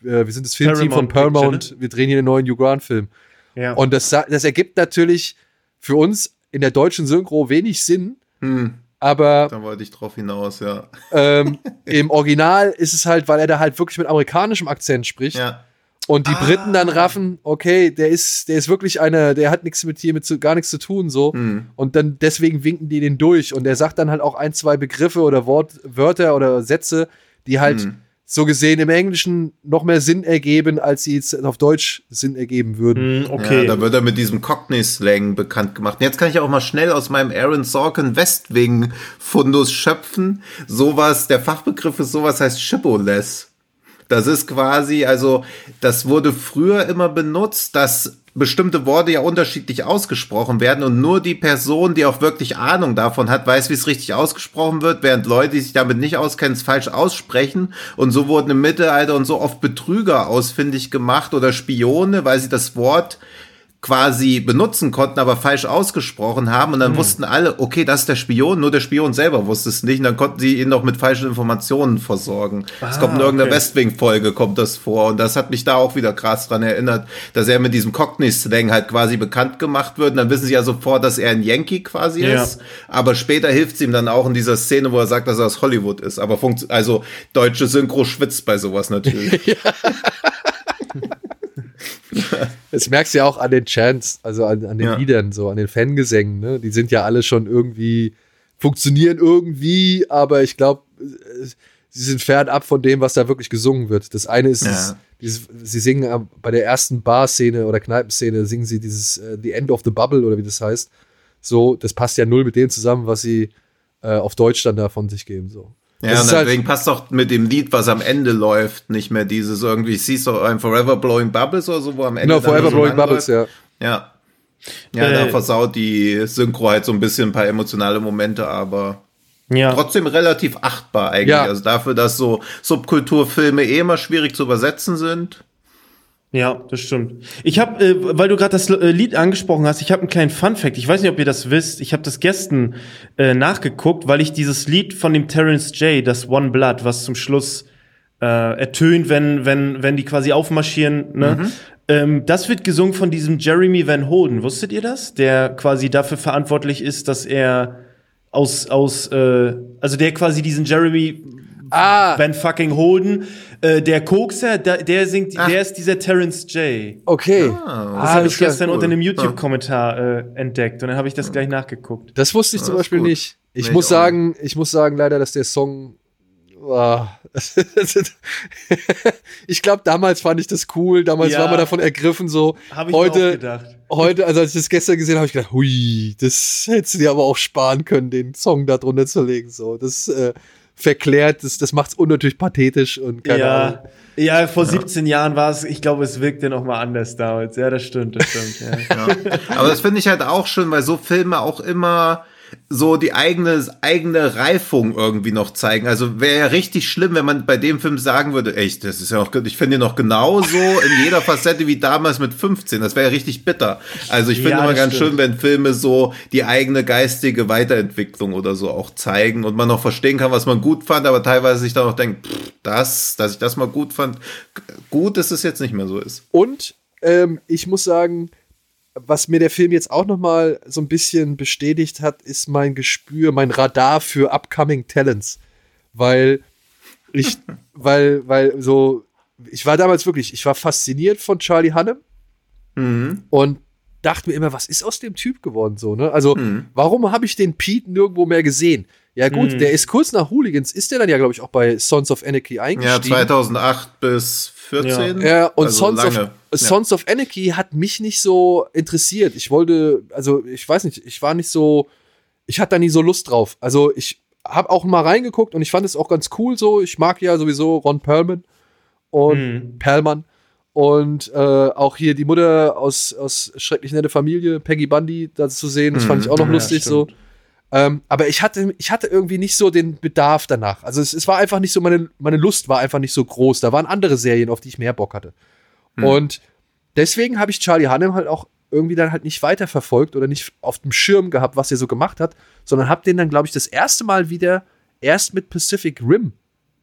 äh, wir sind das Filmteam von Paramount Paramount, Picture, wir drehen hier den neuen Hugh Grant-Film. Ja. Und das, das ergibt natürlich für uns in der deutschen Synchro wenig Sinn, Hm. aber Da wollte ich drauf hinaus, ja. ähm, im Original ist es halt, weil er da halt wirklich mit amerikanischem Akzent spricht. Ja. Und die Briten dann raffen, okay, der ist, der ist wirklich einer, der hat nichts mit hier mit zu, gar nichts zu tun, so. Hm. Und dann deswegen winken die den durch. Und er sagt dann halt auch ein, zwei Begriffe oder Wort, Wörter oder Sätze, die halt Hm. so gesehen im Englischen noch mehr Sinn ergeben, als sie jetzt auf Deutsch Sinn ergeben würden. Hm, okay. Ja, da wird er mit diesem Cockney-Slang bekannt gemacht. Und jetzt kann ich auch mal schnell aus meinem Aaron Sorkin Westwing-Fundus schöpfen. Sowas, der Fachbegriff ist sowas heißt Shibboleth. Das ist quasi, also, das wurde früher immer benutzt, dass bestimmte Worte ja unterschiedlich ausgesprochen werden und nur die Person, die auch wirklich Ahnung davon hat, weiß, wie es richtig ausgesprochen wird, während Leute, die sich damit nicht auskennen, es falsch aussprechen. Und so wurden im Mittelalter und so oft Betrüger ausfindig gemacht oder Spione, weil sie das Wort quasi benutzen konnten, aber falsch ausgesprochen haben. Und Hm. dann wussten alle, okay, das ist der Spion, nur der Spion selber wusste es nicht. Und dann konnten sie ihn noch mit falschen Informationen versorgen. Es Ah, kommt in irgendeiner okay. Westwing-Folge, kommt das vor. Und das hat mich da auch wieder krass dran erinnert, dass er mit diesem Cockney-Slang halt quasi bekannt gemacht wird. Und dann wissen sie ja sofort, dass er ein Yankee quasi Ja. ist. Aber später hilft es ihm dann auch in dieser Szene, wo er sagt, dass er aus Hollywood ist. Aber funkt, also deutsche Synchro schwitzt bei sowas natürlich. Das merkst du ja auch an den Chants, also an, an den Ja. Liedern, so an den Fangesängen, ne? Die sind ja alle schon irgendwie, funktionieren irgendwie, aber ich glaube, sie sind fernab von dem, was da wirklich gesungen wird. Das eine ist, Ja. es- dieses, sie singen bei der ersten Bar-Szene oder Kneipenszene, singen sie dieses äh, The End of the Bubble oder wie das heißt. So, das passt ja null mit dem zusammen, was sie äh, auf Deutsch dann da von sich geben. So. Ja, Das und halt- deswegen passt doch mit dem Lied, was am Ende läuft, nicht mehr dieses irgendwie, siehst du ein Forever Blowing Bubbles oder so, wo am Ende. Genau, Forever Blowing Bubbles, läuft. ja. Ja. Ja, Äh, da versaut die Synchro halt so ein bisschen ein paar emotionale Momente, aber ja. trotzdem relativ achtbar eigentlich. Ja. Also dafür, dass so Subkulturfilme eh immer schwierig zu übersetzen sind. Ja, das stimmt. Ich habe, äh, weil du gerade das äh, Lied angesprochen hast, ich habe einen kleinen Fun-Fact. Ich weiß nicht, ob ihr das wisst. Ich habe das gestern äh, nachgeguckt, weil ich dieses Lied von dem Terrence J, das One Blood, was zum Schluss äh, ertönt, wenn wenn wenn die quasi aufmarschieren. Ne? Ähm, das wird gesungen von diesem Jeremy Van Holden. Wusstet ihr das? Der quasi dafür verantwortlich ist, dass er aus aus äh, also der quasi diesen Jeremy Ah, Van fucking Holden, äh, der Kokser, der, der singt, Ach. der ist dieser Terrence J. okay. Ah, Das Ah, habe ich gestern cool. unter einem YouTube-Kommentar äh, entdeckt und dann habe ich das gleich nachgeguckt. Das wusste ich zum ist Beispiel gut. nicht. Ich Nee, muss sagen, ich muss sagen leider, dass der Song. ah, ich glaube, damals fand ich das cool. Damals Ja. war man davon ergriffen. So Habe ich mir auch heute, gedacht. heute, also als ich das gestern gesehen habe, habe ich gedacht, hui, das hättest du dir aber auch sparen können, den Song da drunter zu legen. So, das äh, verklärt. Das, das macht es unnatürlich pathetisch und keine Ahnung. Ja, ja, vor 17 Jahren war es, ich glaube, es wirkte noch mal anders damals. Ja, das stimmt, das stimmt. Ja. Ja. Aber das finde ich halt auch schön, weil so Filme auch immer so die eigene, eigene Reifung irgendwie noch zeigen. Also wäre ja richtig schlimm, wenn man bei dem Film sagen würde, echt, das ist ja noch, ich finde ihn noch genauso in jeder Facette wie damals mit 15. Das wäre ja richtig bitter. Also ich finde Ja, immer ganz stimmt. schön, wenn Filme so die eigene geistige Weiterentwicklung oder so auch zeigen und man noch verstehen kann, was man gut fand, aber teilweise sich dann noch denkt, pff, das, dass ich das mal gut fand, gut, dass es jetzt nicht mehr so ist. Und ähm, ich muss sagen, was mir der Film jetzt auch noch mal so ein bisschen bestätigt hat, ist mein Gespür, mein Radar für upcoming Talents, weil ich, weil, weil so, ich war damals wirklich, ich war fasziniert von Charlie Hannem Mhm. und dachte mir immer, was ist aus dem Typ geworden so, ne? Also, Mhm. warum habe ich den Pete nirgendwo mehr gesehen? Ja gut, Mhm. der ist kurz nach Hooligans, ist der dann ja, glaube ich, auch bei Sons of Anarchy Ja, eingestiegen. 2008 bis 14. Ja, und Also Sons, of, lange. Sons of Anarchy hat mich nicht so interessiert. Ich wollte, also ich weiß nicht, ich war nicht so, ich hatte da nie so Lust drauf. Also ich habe auch mal reingeguckt und ich fand es auch ganz cool so. Ich mag ja sowieso Ron Perlman und Mhm. Perlman und äh, auch hier die Mutter aus, aus Schrecklich nette Familie, Peggy Bundy, da zu sehen. Das fand ich auch noch Ja, lustig so. Ähm, aber ich hatte, ich hatte irgendwie nicht so den Bedarf danach. Also es, es war einfach nicht so, meine, meine Lust war einfach nicht so groß. Da waren andere Serien, auf die ich mehr Bock hatte. Und deswegen habe ich Charlie Hannem halt auch irgendwie dann halt nicht weiterverfolgt oder nicht auf dem Schirm gehabt, was er so gemacht hat, sondern habe den dann, glaube ich, das erste Mal wieder erst mit Pacific Rim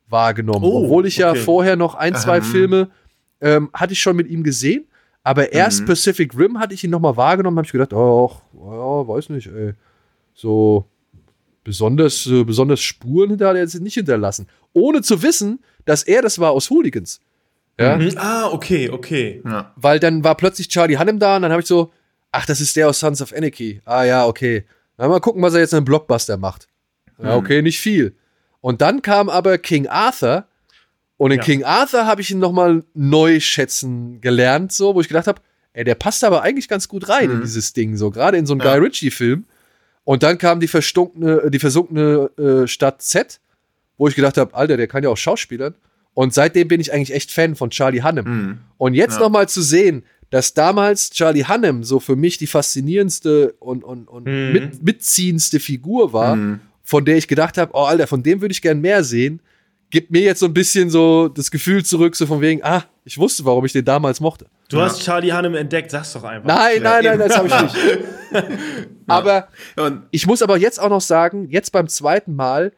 wahrgenommen. Oh, Obwohl ich ja okay. vorher noch ein, zwei Ähm. Filme ähm, hatte ich schon mit ihm gesehen. Aber erst Pacific Rim hatte ich ihn noch mal wahrgenommen, habe ich gedacht, oh, ja, weiß nicht, ey. So besonders, äh, besonders Spuren hinter hat er jetzt nicht hinterlassen. Ohne zu wissen, dass er das war aus Hooligans. Ja, Mhm. Ah, okay, okay. Ja. weil dann war plötzlich Charlie Hannem da und dann habe ich so, ach, das ist der aus Sons of Anarchy. Ah ja, okay. Na, mal gucken, was er jetzt in einem Blockbuster macht. Ja, okay, nicht viel. Und dann kam aber King Arthur und in Ja. King Arthur habe ich ihn noch mal neu schätzen gelernt, so, wo ich gedacht habe, ey, der passt aber eigentlich ganz gut rein in dieses Ding, so gerade in so einen Ja. Guy Ritchie-Film. Und dann kam die verstunkene, die versunkene äh, Stadt Z, wo ich gedacht habe, Alter, der kann ja auch Schauspielern. Und seitdem bin ich eigentlich echt Fan von Charlie Hannem. Mhm. Und jetzt Ja. noch mal zu sehen, dass damals Charlie Hannem so für mich die faszinierendste und, und, und Mhm. mit, mitziehendste Figur war, Mhm. von der ich gedacht habe, oh Alter, von dem würde ich gern mehr sehen, gibt mir jetzt so ein bisschen so das Gefühl zurück, so von wegen, ah, ich wusste, warum ich den damals mochte. Du hast Charlie Hannem entdeckt, sag's doch einfach. Nein, nein, nein, das habe ich nicht. Aber Und ich muss aber jetzt auch noch sagen, jetzt beim zweiten Mal,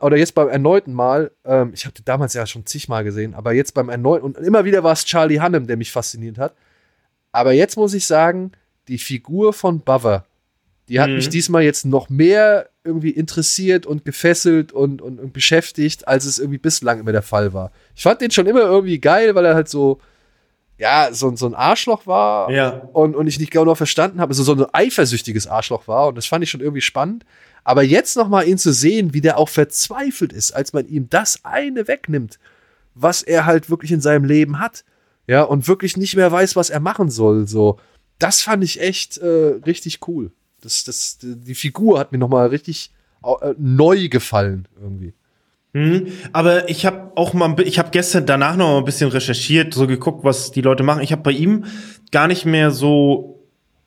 oder jetzt beim erneuten Mal, ähm, ich habe den damals ja schon zigmal gesehen, aber jetzt beim erneuten, und immer wieder war es Charlie Hannem, der mich fasziniert hat. Aber jetzt muss ich sagen, die Figur von Buffer, die hat Mhm. mich diesmal jetzt noch mehr irgendwie interessiert und gefesselt und, und, und beschäftigt, als es irgendwie bislang immer der Fall war. Ich fand den schon immer irgendwie geil, weil er halt so, ja, so, so ein Arschloch war Ja. und, und ich nicht genau verstanden habe, also so ein eifersüchtiges Arschloch war und das fand ich schon irgendwie spannend. Aber jetzt noch mal ihn zu sehen, wie der auch verzweifelt ist, als man ihm das eine wegnimmt, was er halt wirklich in seinem Leben hat, ja, und wirklich nicht mehr weiß, was er machen soll, so, das fand ich echt äh, richtig cool. Das, das, die Figur hat mir noch mal richtig äh, neu gefallen irgendwie. Mhm. Aber ich habe auch mal, ich habe gestern danach noch mal ein bisschen recherchiert, so geguckt, was die Leute machen. Ich habe bei ihm gar nicht mehr so,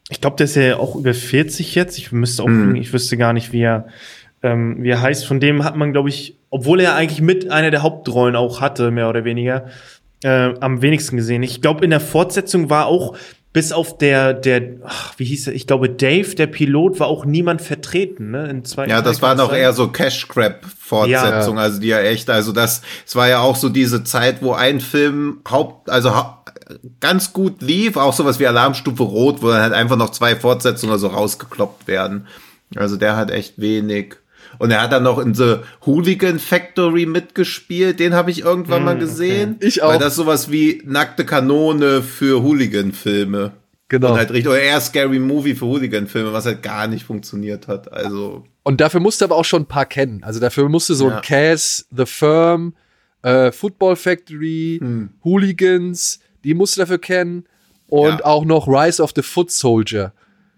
ich glaube, der ist ja auch über 40 jetzt. Ich müsste auch, Mhm. ich wüsste gar nicht, wie er, ähm, wie er heißt. Von dem hat man, glaube ich, obwohl er eigentlich mit einer der Hauptrollen auch hatte, mehr oder weniger, äh, am wenigsten gesehen. Ich glaube, in der Fortsetzung war auch bis auf der, der, ach, wie hieß er? Ich glaube, Dave, der Pilot, war auch niemand vertreten, ne? In zwei, ja, das war noch eher so Cash Grab Fortsetzung, Ja. also die ja echt, also das, es war ja auch so diese Zeit, wo ein Film Haupt, also ganz gut lief, auch sowas wie Alarmstufe Rot, wo dann halt einfach noch zwei Fortsetzungen so rausgekloppt werden. Also der hat echt wenig. Und er hat dann noch in The Hooligan Factory mitgespielt, den habe ich irgendwann mal gesehen. Ich auch. Weil das sowas wie nackte Kanone für Hooligan-Filme. Genau. Und halt richtig, oder eher Scary Movie für Hooligan-Filme, was halt gar nicht funktioniert hat. Also, Und dafür musste aber auch schon ein paar kennen. Also dafür musste so Ja. ein Cass, The Firm, äh, Football Factory, Hm. Hooligans, die musste dafür kennen. Und Ja. auch noch Rise of the Foot Soldier.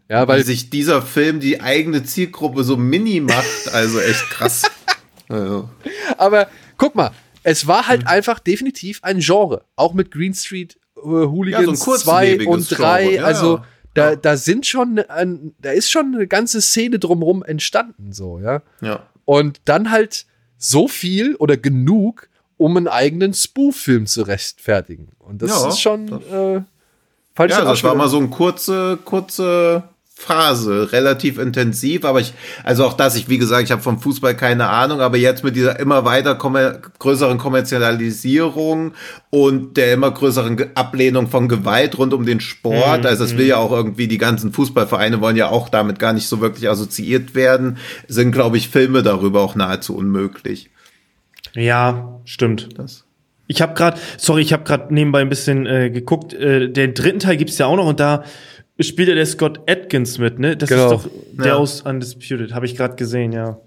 Ja, weil weil sich dieser Film die eigene Zielgruppe so mini macht, also echt krass. Also, Aber guck mal, es war halt einfach definitiv ein Genre. Auch mit Green Street äh, Ja, so ein Hooligans 2 kurzlebiges und 3. Genre, ja, also ja. Da, Ja. da sind schon, ein, da ist schon eine ganze Szene drumherum entstanden, so, ja. ja. Und dann halt so viel oder genug, um einen eigenen Spoof-Film zu rechtfertigen. Und das Ja, ist schon, das- äh, falsch Ja, das war mal so eine kurze, kurze Phase, relativ intensiv, aber ich, also auch das, ich, wie gesagt, ich habe vom Fußball keine Ahnung, aber jetzt mit dieser immer weiter kommer größeren Kommerzialisierung und der immer größeren Ablehnung von Gewalt rund um den Sport, also es will ja auch irgendwie, die ganzen Fußballvereine wollen ja auch damit gar nicht so wirklich assoziiert werden, sind, glaube ich, Filme darüber auch nahezu unmöglich. Ja, stimmt. Das. Ich habe gerade, sorry, ich habe gerade nebenbei ein bisschen äh, geguckt. Äh, den dritten Teil gibt's ja auch noch und da spielt ja der Scott Atkins mit, ne? Das Genau. ist doch der Ja. aus Undisputed, habe ich gerade gesehen, ja.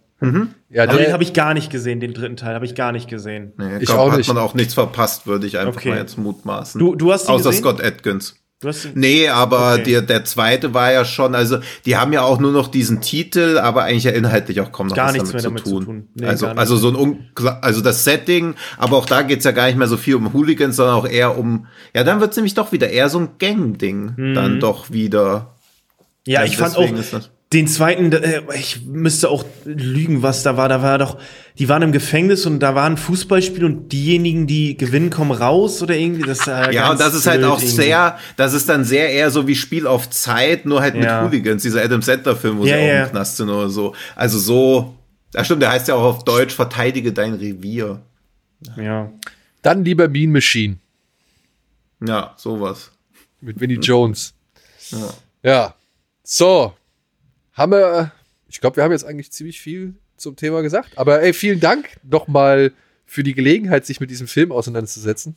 ja, Aber den habe ich gar nicht gesehen, den dritten Teil habe ich gar nicht gesehen. Nee, Ich glaub, auch hat nicht. man auch nichts verpasst, würde ich einfach Okay. mal jetzt mutmaßen. Du- du hast ihn Außer gesehen? Scott Atkins. Hast Nee, aber Okay. der, der zweite war ja schon, also die haben ja auch nur noch diesen Titel, aber eigentlich ja inhaltlich auch kaum noch Gar was nichts damit, mehr damit zu zu tun. tun. Nee, also, also so ein unkla- also das Setting, aber auch da geht's ja gar nicht mehr so viel um Hooligans, sondern auch eher um, ja, dann wird's nämlich doch wieder eher so ein Gang-Ding, Mhm. dann doch wieder. ja, ich fand auch den zweiten, äh, ich müsste auch lügen, was da war. Da war doch, die waren im Gefängnis und da war ein Fußballspiel und diejenigen, die gewinnen, kommen raus oder irgendwie. Das war Ja, und das ist halt auch irgendwie. sehr, das ist dann sehr eher so wie Spiel auf Zeit, nur halt mit Ja. Hooligans, dieser Adam Sandler-Film, wo Ja, sie auch ja. im Knast sind oder so. Also so, ja stimmt, der heißt ja auch auf Deutsch, verteidige dein Revier. Ja. dann lieber Mean Machine Ja, sowas. mit Vinnie Jones. Ja. Ja. So. Haben wir, ich glaube, wir haben jetzt eigentlich ziemlich viel zum Thema gesagt. Aber ey, vielen Dank nochmal für die Gelegenheit, sich mit diesem Film auseinanderzusetzen.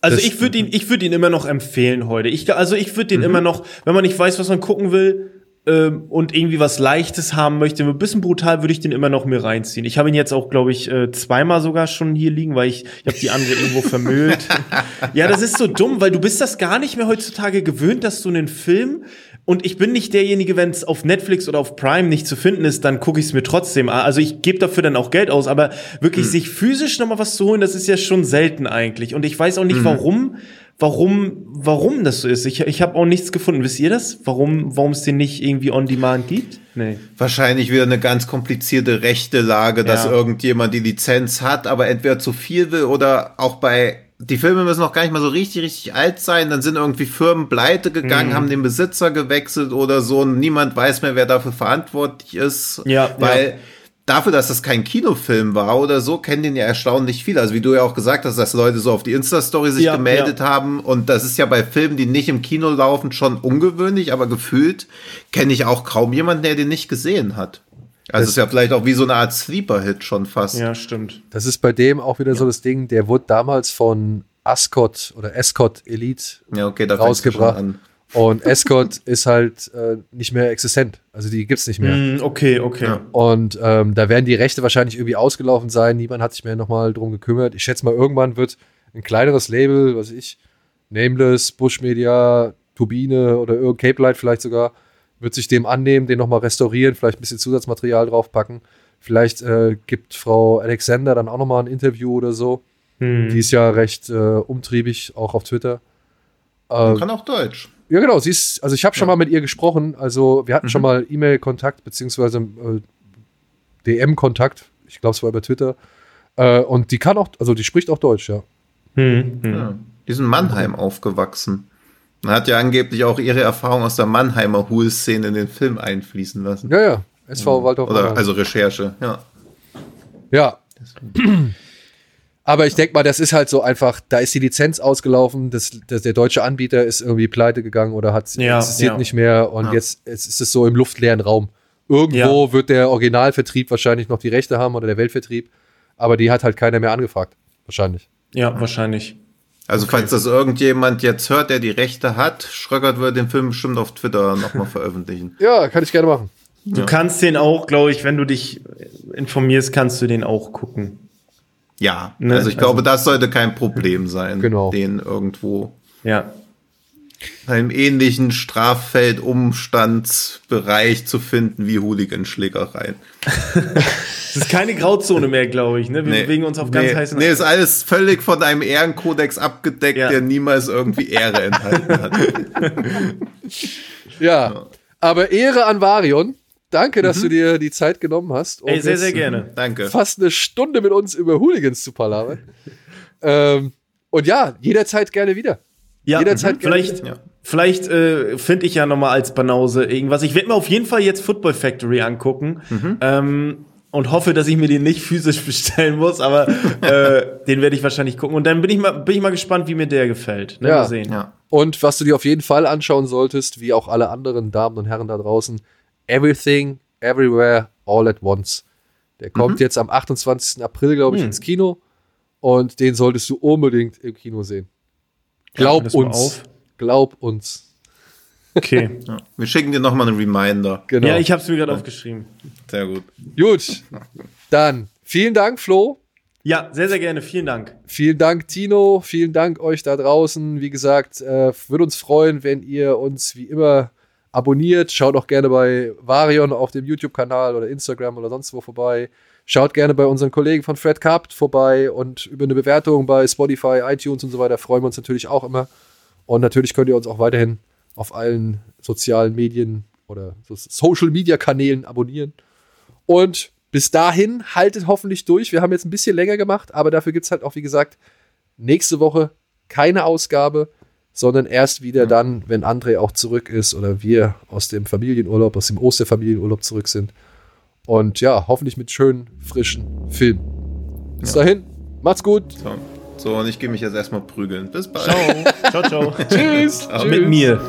Also Das- ich würde ihn, ich würde ihn immer noch empfehlen heute. Ich, also ich würde den Mhm. immer noch, wenn man nicht weiß, was man gucken will ähm, und irgendwie was Leichtes haben möchte, ein bisschen brutal, würde ich den immer noch mir reinziehen. Ich habe ihn jetzt auch, glaube ich, äh, zweimal sogar schon hier liegen, weil ich, ich habe die andere irgendwo vermüllt. Ja, das ist so dumm, weil du bist das gar nicht mehr heutzutage gewöhnt, dass du einen Film und ich bin nicht derjenige, wenn es auf Netflix oder auf Prime nicht zu finden ist, dann gucke ich es mir trotzdem an. Also ich gebe dafür dann auch Geld aus, aber wirklich sich physisch nochmal was zu holen, das ist ja schon selten eigentlich. Und ich weiß auch nicht, warum, warum, warum das so ist. Ich, ich habe auch nichts gefunden. Wisst ihr das? Warum, warum es den nicht irgendwie on demand gibt? Nee. Wahrscheinlich wieder eine ganz komplizierte rechte Lage, dass Ja. irgendjemand die Lizenz hat, aber entweder zu viel will oder auch bei die Filme müssen noch gar nicht mal so richtig, richtig alt sein. Dann sind irgendwie Firmen pleite gegangen, Mhm. haben den Besitzer gewechselt oder so. Und niemand weiß mehr, wer dafür verantwortlich ist. Ja, weil ja. dafür, dass das kein Kinofilm war oder so, kennen den ja erstaunlich viele. Also wie du ja auch gesagt hast, dass Leute so auf die Insta-Story sich Ja, gemeldet ja. haben. Und das ist ja bei Filmen, die nicht im Kino laufen, schon ungewöhnlich, aber gefühlt kenne ich auch kaum jemanden, der den nicht gesehen hat. Also es ist ja vielleicht auch wie so eine Art Sleeper-Hit schon fast. Ja, stimmt. Das ist bei dem auch wieder so das Ding, der wurde damals von Ascot oder Escot Elite Ja, okay, rausgebracht. an. Und Escot ist halt äh, nicht mehr existent. Also die gibt's nicht mehr. Hm, okay, okay. Ja. Und ähm, da werden die Rechte wahrscheinlich irgendwie ausgelaufen sein. Niemand hat sich mehr nochmal drum gekümmert. Ich schätze mal, irgendwann wird ein kleineres Label, was weiß ich, Nameless, Bush Media, Turbine oder irgend Cape Light vielleicht sogar, wird sich dem annehmen, den nochmal restaurieren, vielleicht ein bisschen Zusatzmaterial draufpacken. Vielleicht äh, gibt Frau Alexander dann auch nochmal ein Interview oder so. Hm. Die ist ja recht äh, umtriebig, auch auf Twitter. Ähm, Kann auch Deutsch. ja, genau. Sie ist, also ich habe schon mal mit ihr gesprochen. Also wir hatten Mhm. schon mal E-Mail-Kontakt beziehungsweise äh, DM-Kontakt. Ich glaube, es war über Twitter. Äh, und die kann auch, also die spricht auch Deutsch, ja. Hm, hm. Ja. Die sind in Mannheim aufgewachsen. Man hat ja angeblich auch ihre Erfahrung aus der Mannheimer Hool-Szene in den Film einfließen lassen. Ja, ja. SV Waldorf. Oder also Recherche, ja. ja. Aber ich denke mal, das ist halt so einfach, da ist die Lizenz ausgelaufen, das, das, der deutsche Anbieter ist irgendwie pleite gegangen oder hat Ja, existiert ja. nicht mehr und Ja. jetzt, jetzt ist es so im luftleeren Raum. Irgendwo wird der Originalvertrieb wahrscheinlich noch die Rechte haben oder der Weltvertrieb, aber die hat halt keiner mehr angefragt. Wahrscheinlich. Ja, wahrscheinlich. Also falls das irgendjemand jetzt hört, der die Rechte hat, Schröckert wird den Film bestimmt auf Twitter nochmal veröffentlichen. Ja, kann ich gerne machen. Du Ja. kannst den auch, glaube ich, wenn du dich informierst, kannst du den auch gucken. Ja, Ne, also ich glaube, das sollte kein Problem sein, Genau. den irgendwo Ja. In einem ähnlichen Straffeldumstandsbereich zu finden wie Hooliganschlägereien. Es ist keine Grauzone mehr, glaube ich. Ne? Wir bewegen uns auf ganz nee, heißen Nee, ist alles völlig von einem Ehrenkodex abgedeckt, Ja. der niemals irgendwie Ehre enthalten hat. Ja. Aber Ehre an Varion. Danke, dass du dir die Zeit genommen hast. um Ey, sehr, jetzt sehr gerne. Danke. Fast eine Stunde mit uns über Hooligans zu palabern. ähm, und ja, jederzeit gerne wieder. Ja, Jederzeit gerne vielleicht, Ja. vielleicht äh, finde ich ja noch mal als Banause irgendwas. Ich werde mir auf jeden Fall jetzt Football Factory angucken ähm, und hoffe, dass ich mir den nicht physisch bestellen muss, aber äh, den werde ich wahrscheinlich gucken. Und dann bin ich mal, bin ich mal gespannt, wie mir der gefällt. Ne, Ja. Mal sehen. Ja. Und was du dir auf jeden Fall anschauen solltest, wie auch alle anderen Damen und Herren da draußen, Everything, Everywhere, All at Once. Der kommt jetzt am 28. April, glaube ich, Hm. ins Kino. Und den solltest du unbedingt im Kino sehen. Glaub uns. auf. Glaub uns. Okay. Ja. Wir schicken dir nochmal einen Reminder. Genau. Ja, ich habe es mir gerade aufgeschrieben. Sehr gut. Gut. Dann vielen Dank, Flo. Ja, sehr, sehr gerne. Vielen Dank. Vielen Dank, Tino. Vielen Dank euch da draußen. Wie gesagt, äh, würde uns freuen, wenn ihr uns wie immer abonniert. Schaut auch gerne bei Varion auf dem YouTube-Kanal oder Instagram oder sonst wo vorbei. Schaut gerne bei unseren Kollegen von Fred Carpt vorbei und über eine Bewertung bei Spotify, iTunes und so weiter freuen wir uns natürlich auch immer. Und natürlich könnt ihr uns auch weiterhin auf allen sozialen Medien oder so Social-Media-Kanälen abonnieren. Und bis dahin haltet hoffentlich durch. Wir haben jetzt ein bisschen länger gemacht, aber dafür gibt es halt auch, wie gesagt, nächste Woche keine Ausgabe, sondern erst wieder dann, wenn André auch zurück ist oder wir aus dem Familienurlaub, aus dem Osterfamilienurlaub zurück sind. Und ja, hoffentlich mit schönen, frischen Filmen. Bis dahin, macht's gut. So, so und ich gehe mich jetzt erstmal prügeln. Bis bald. Ciao. ciao, ciao. Tschüss. Mit mir.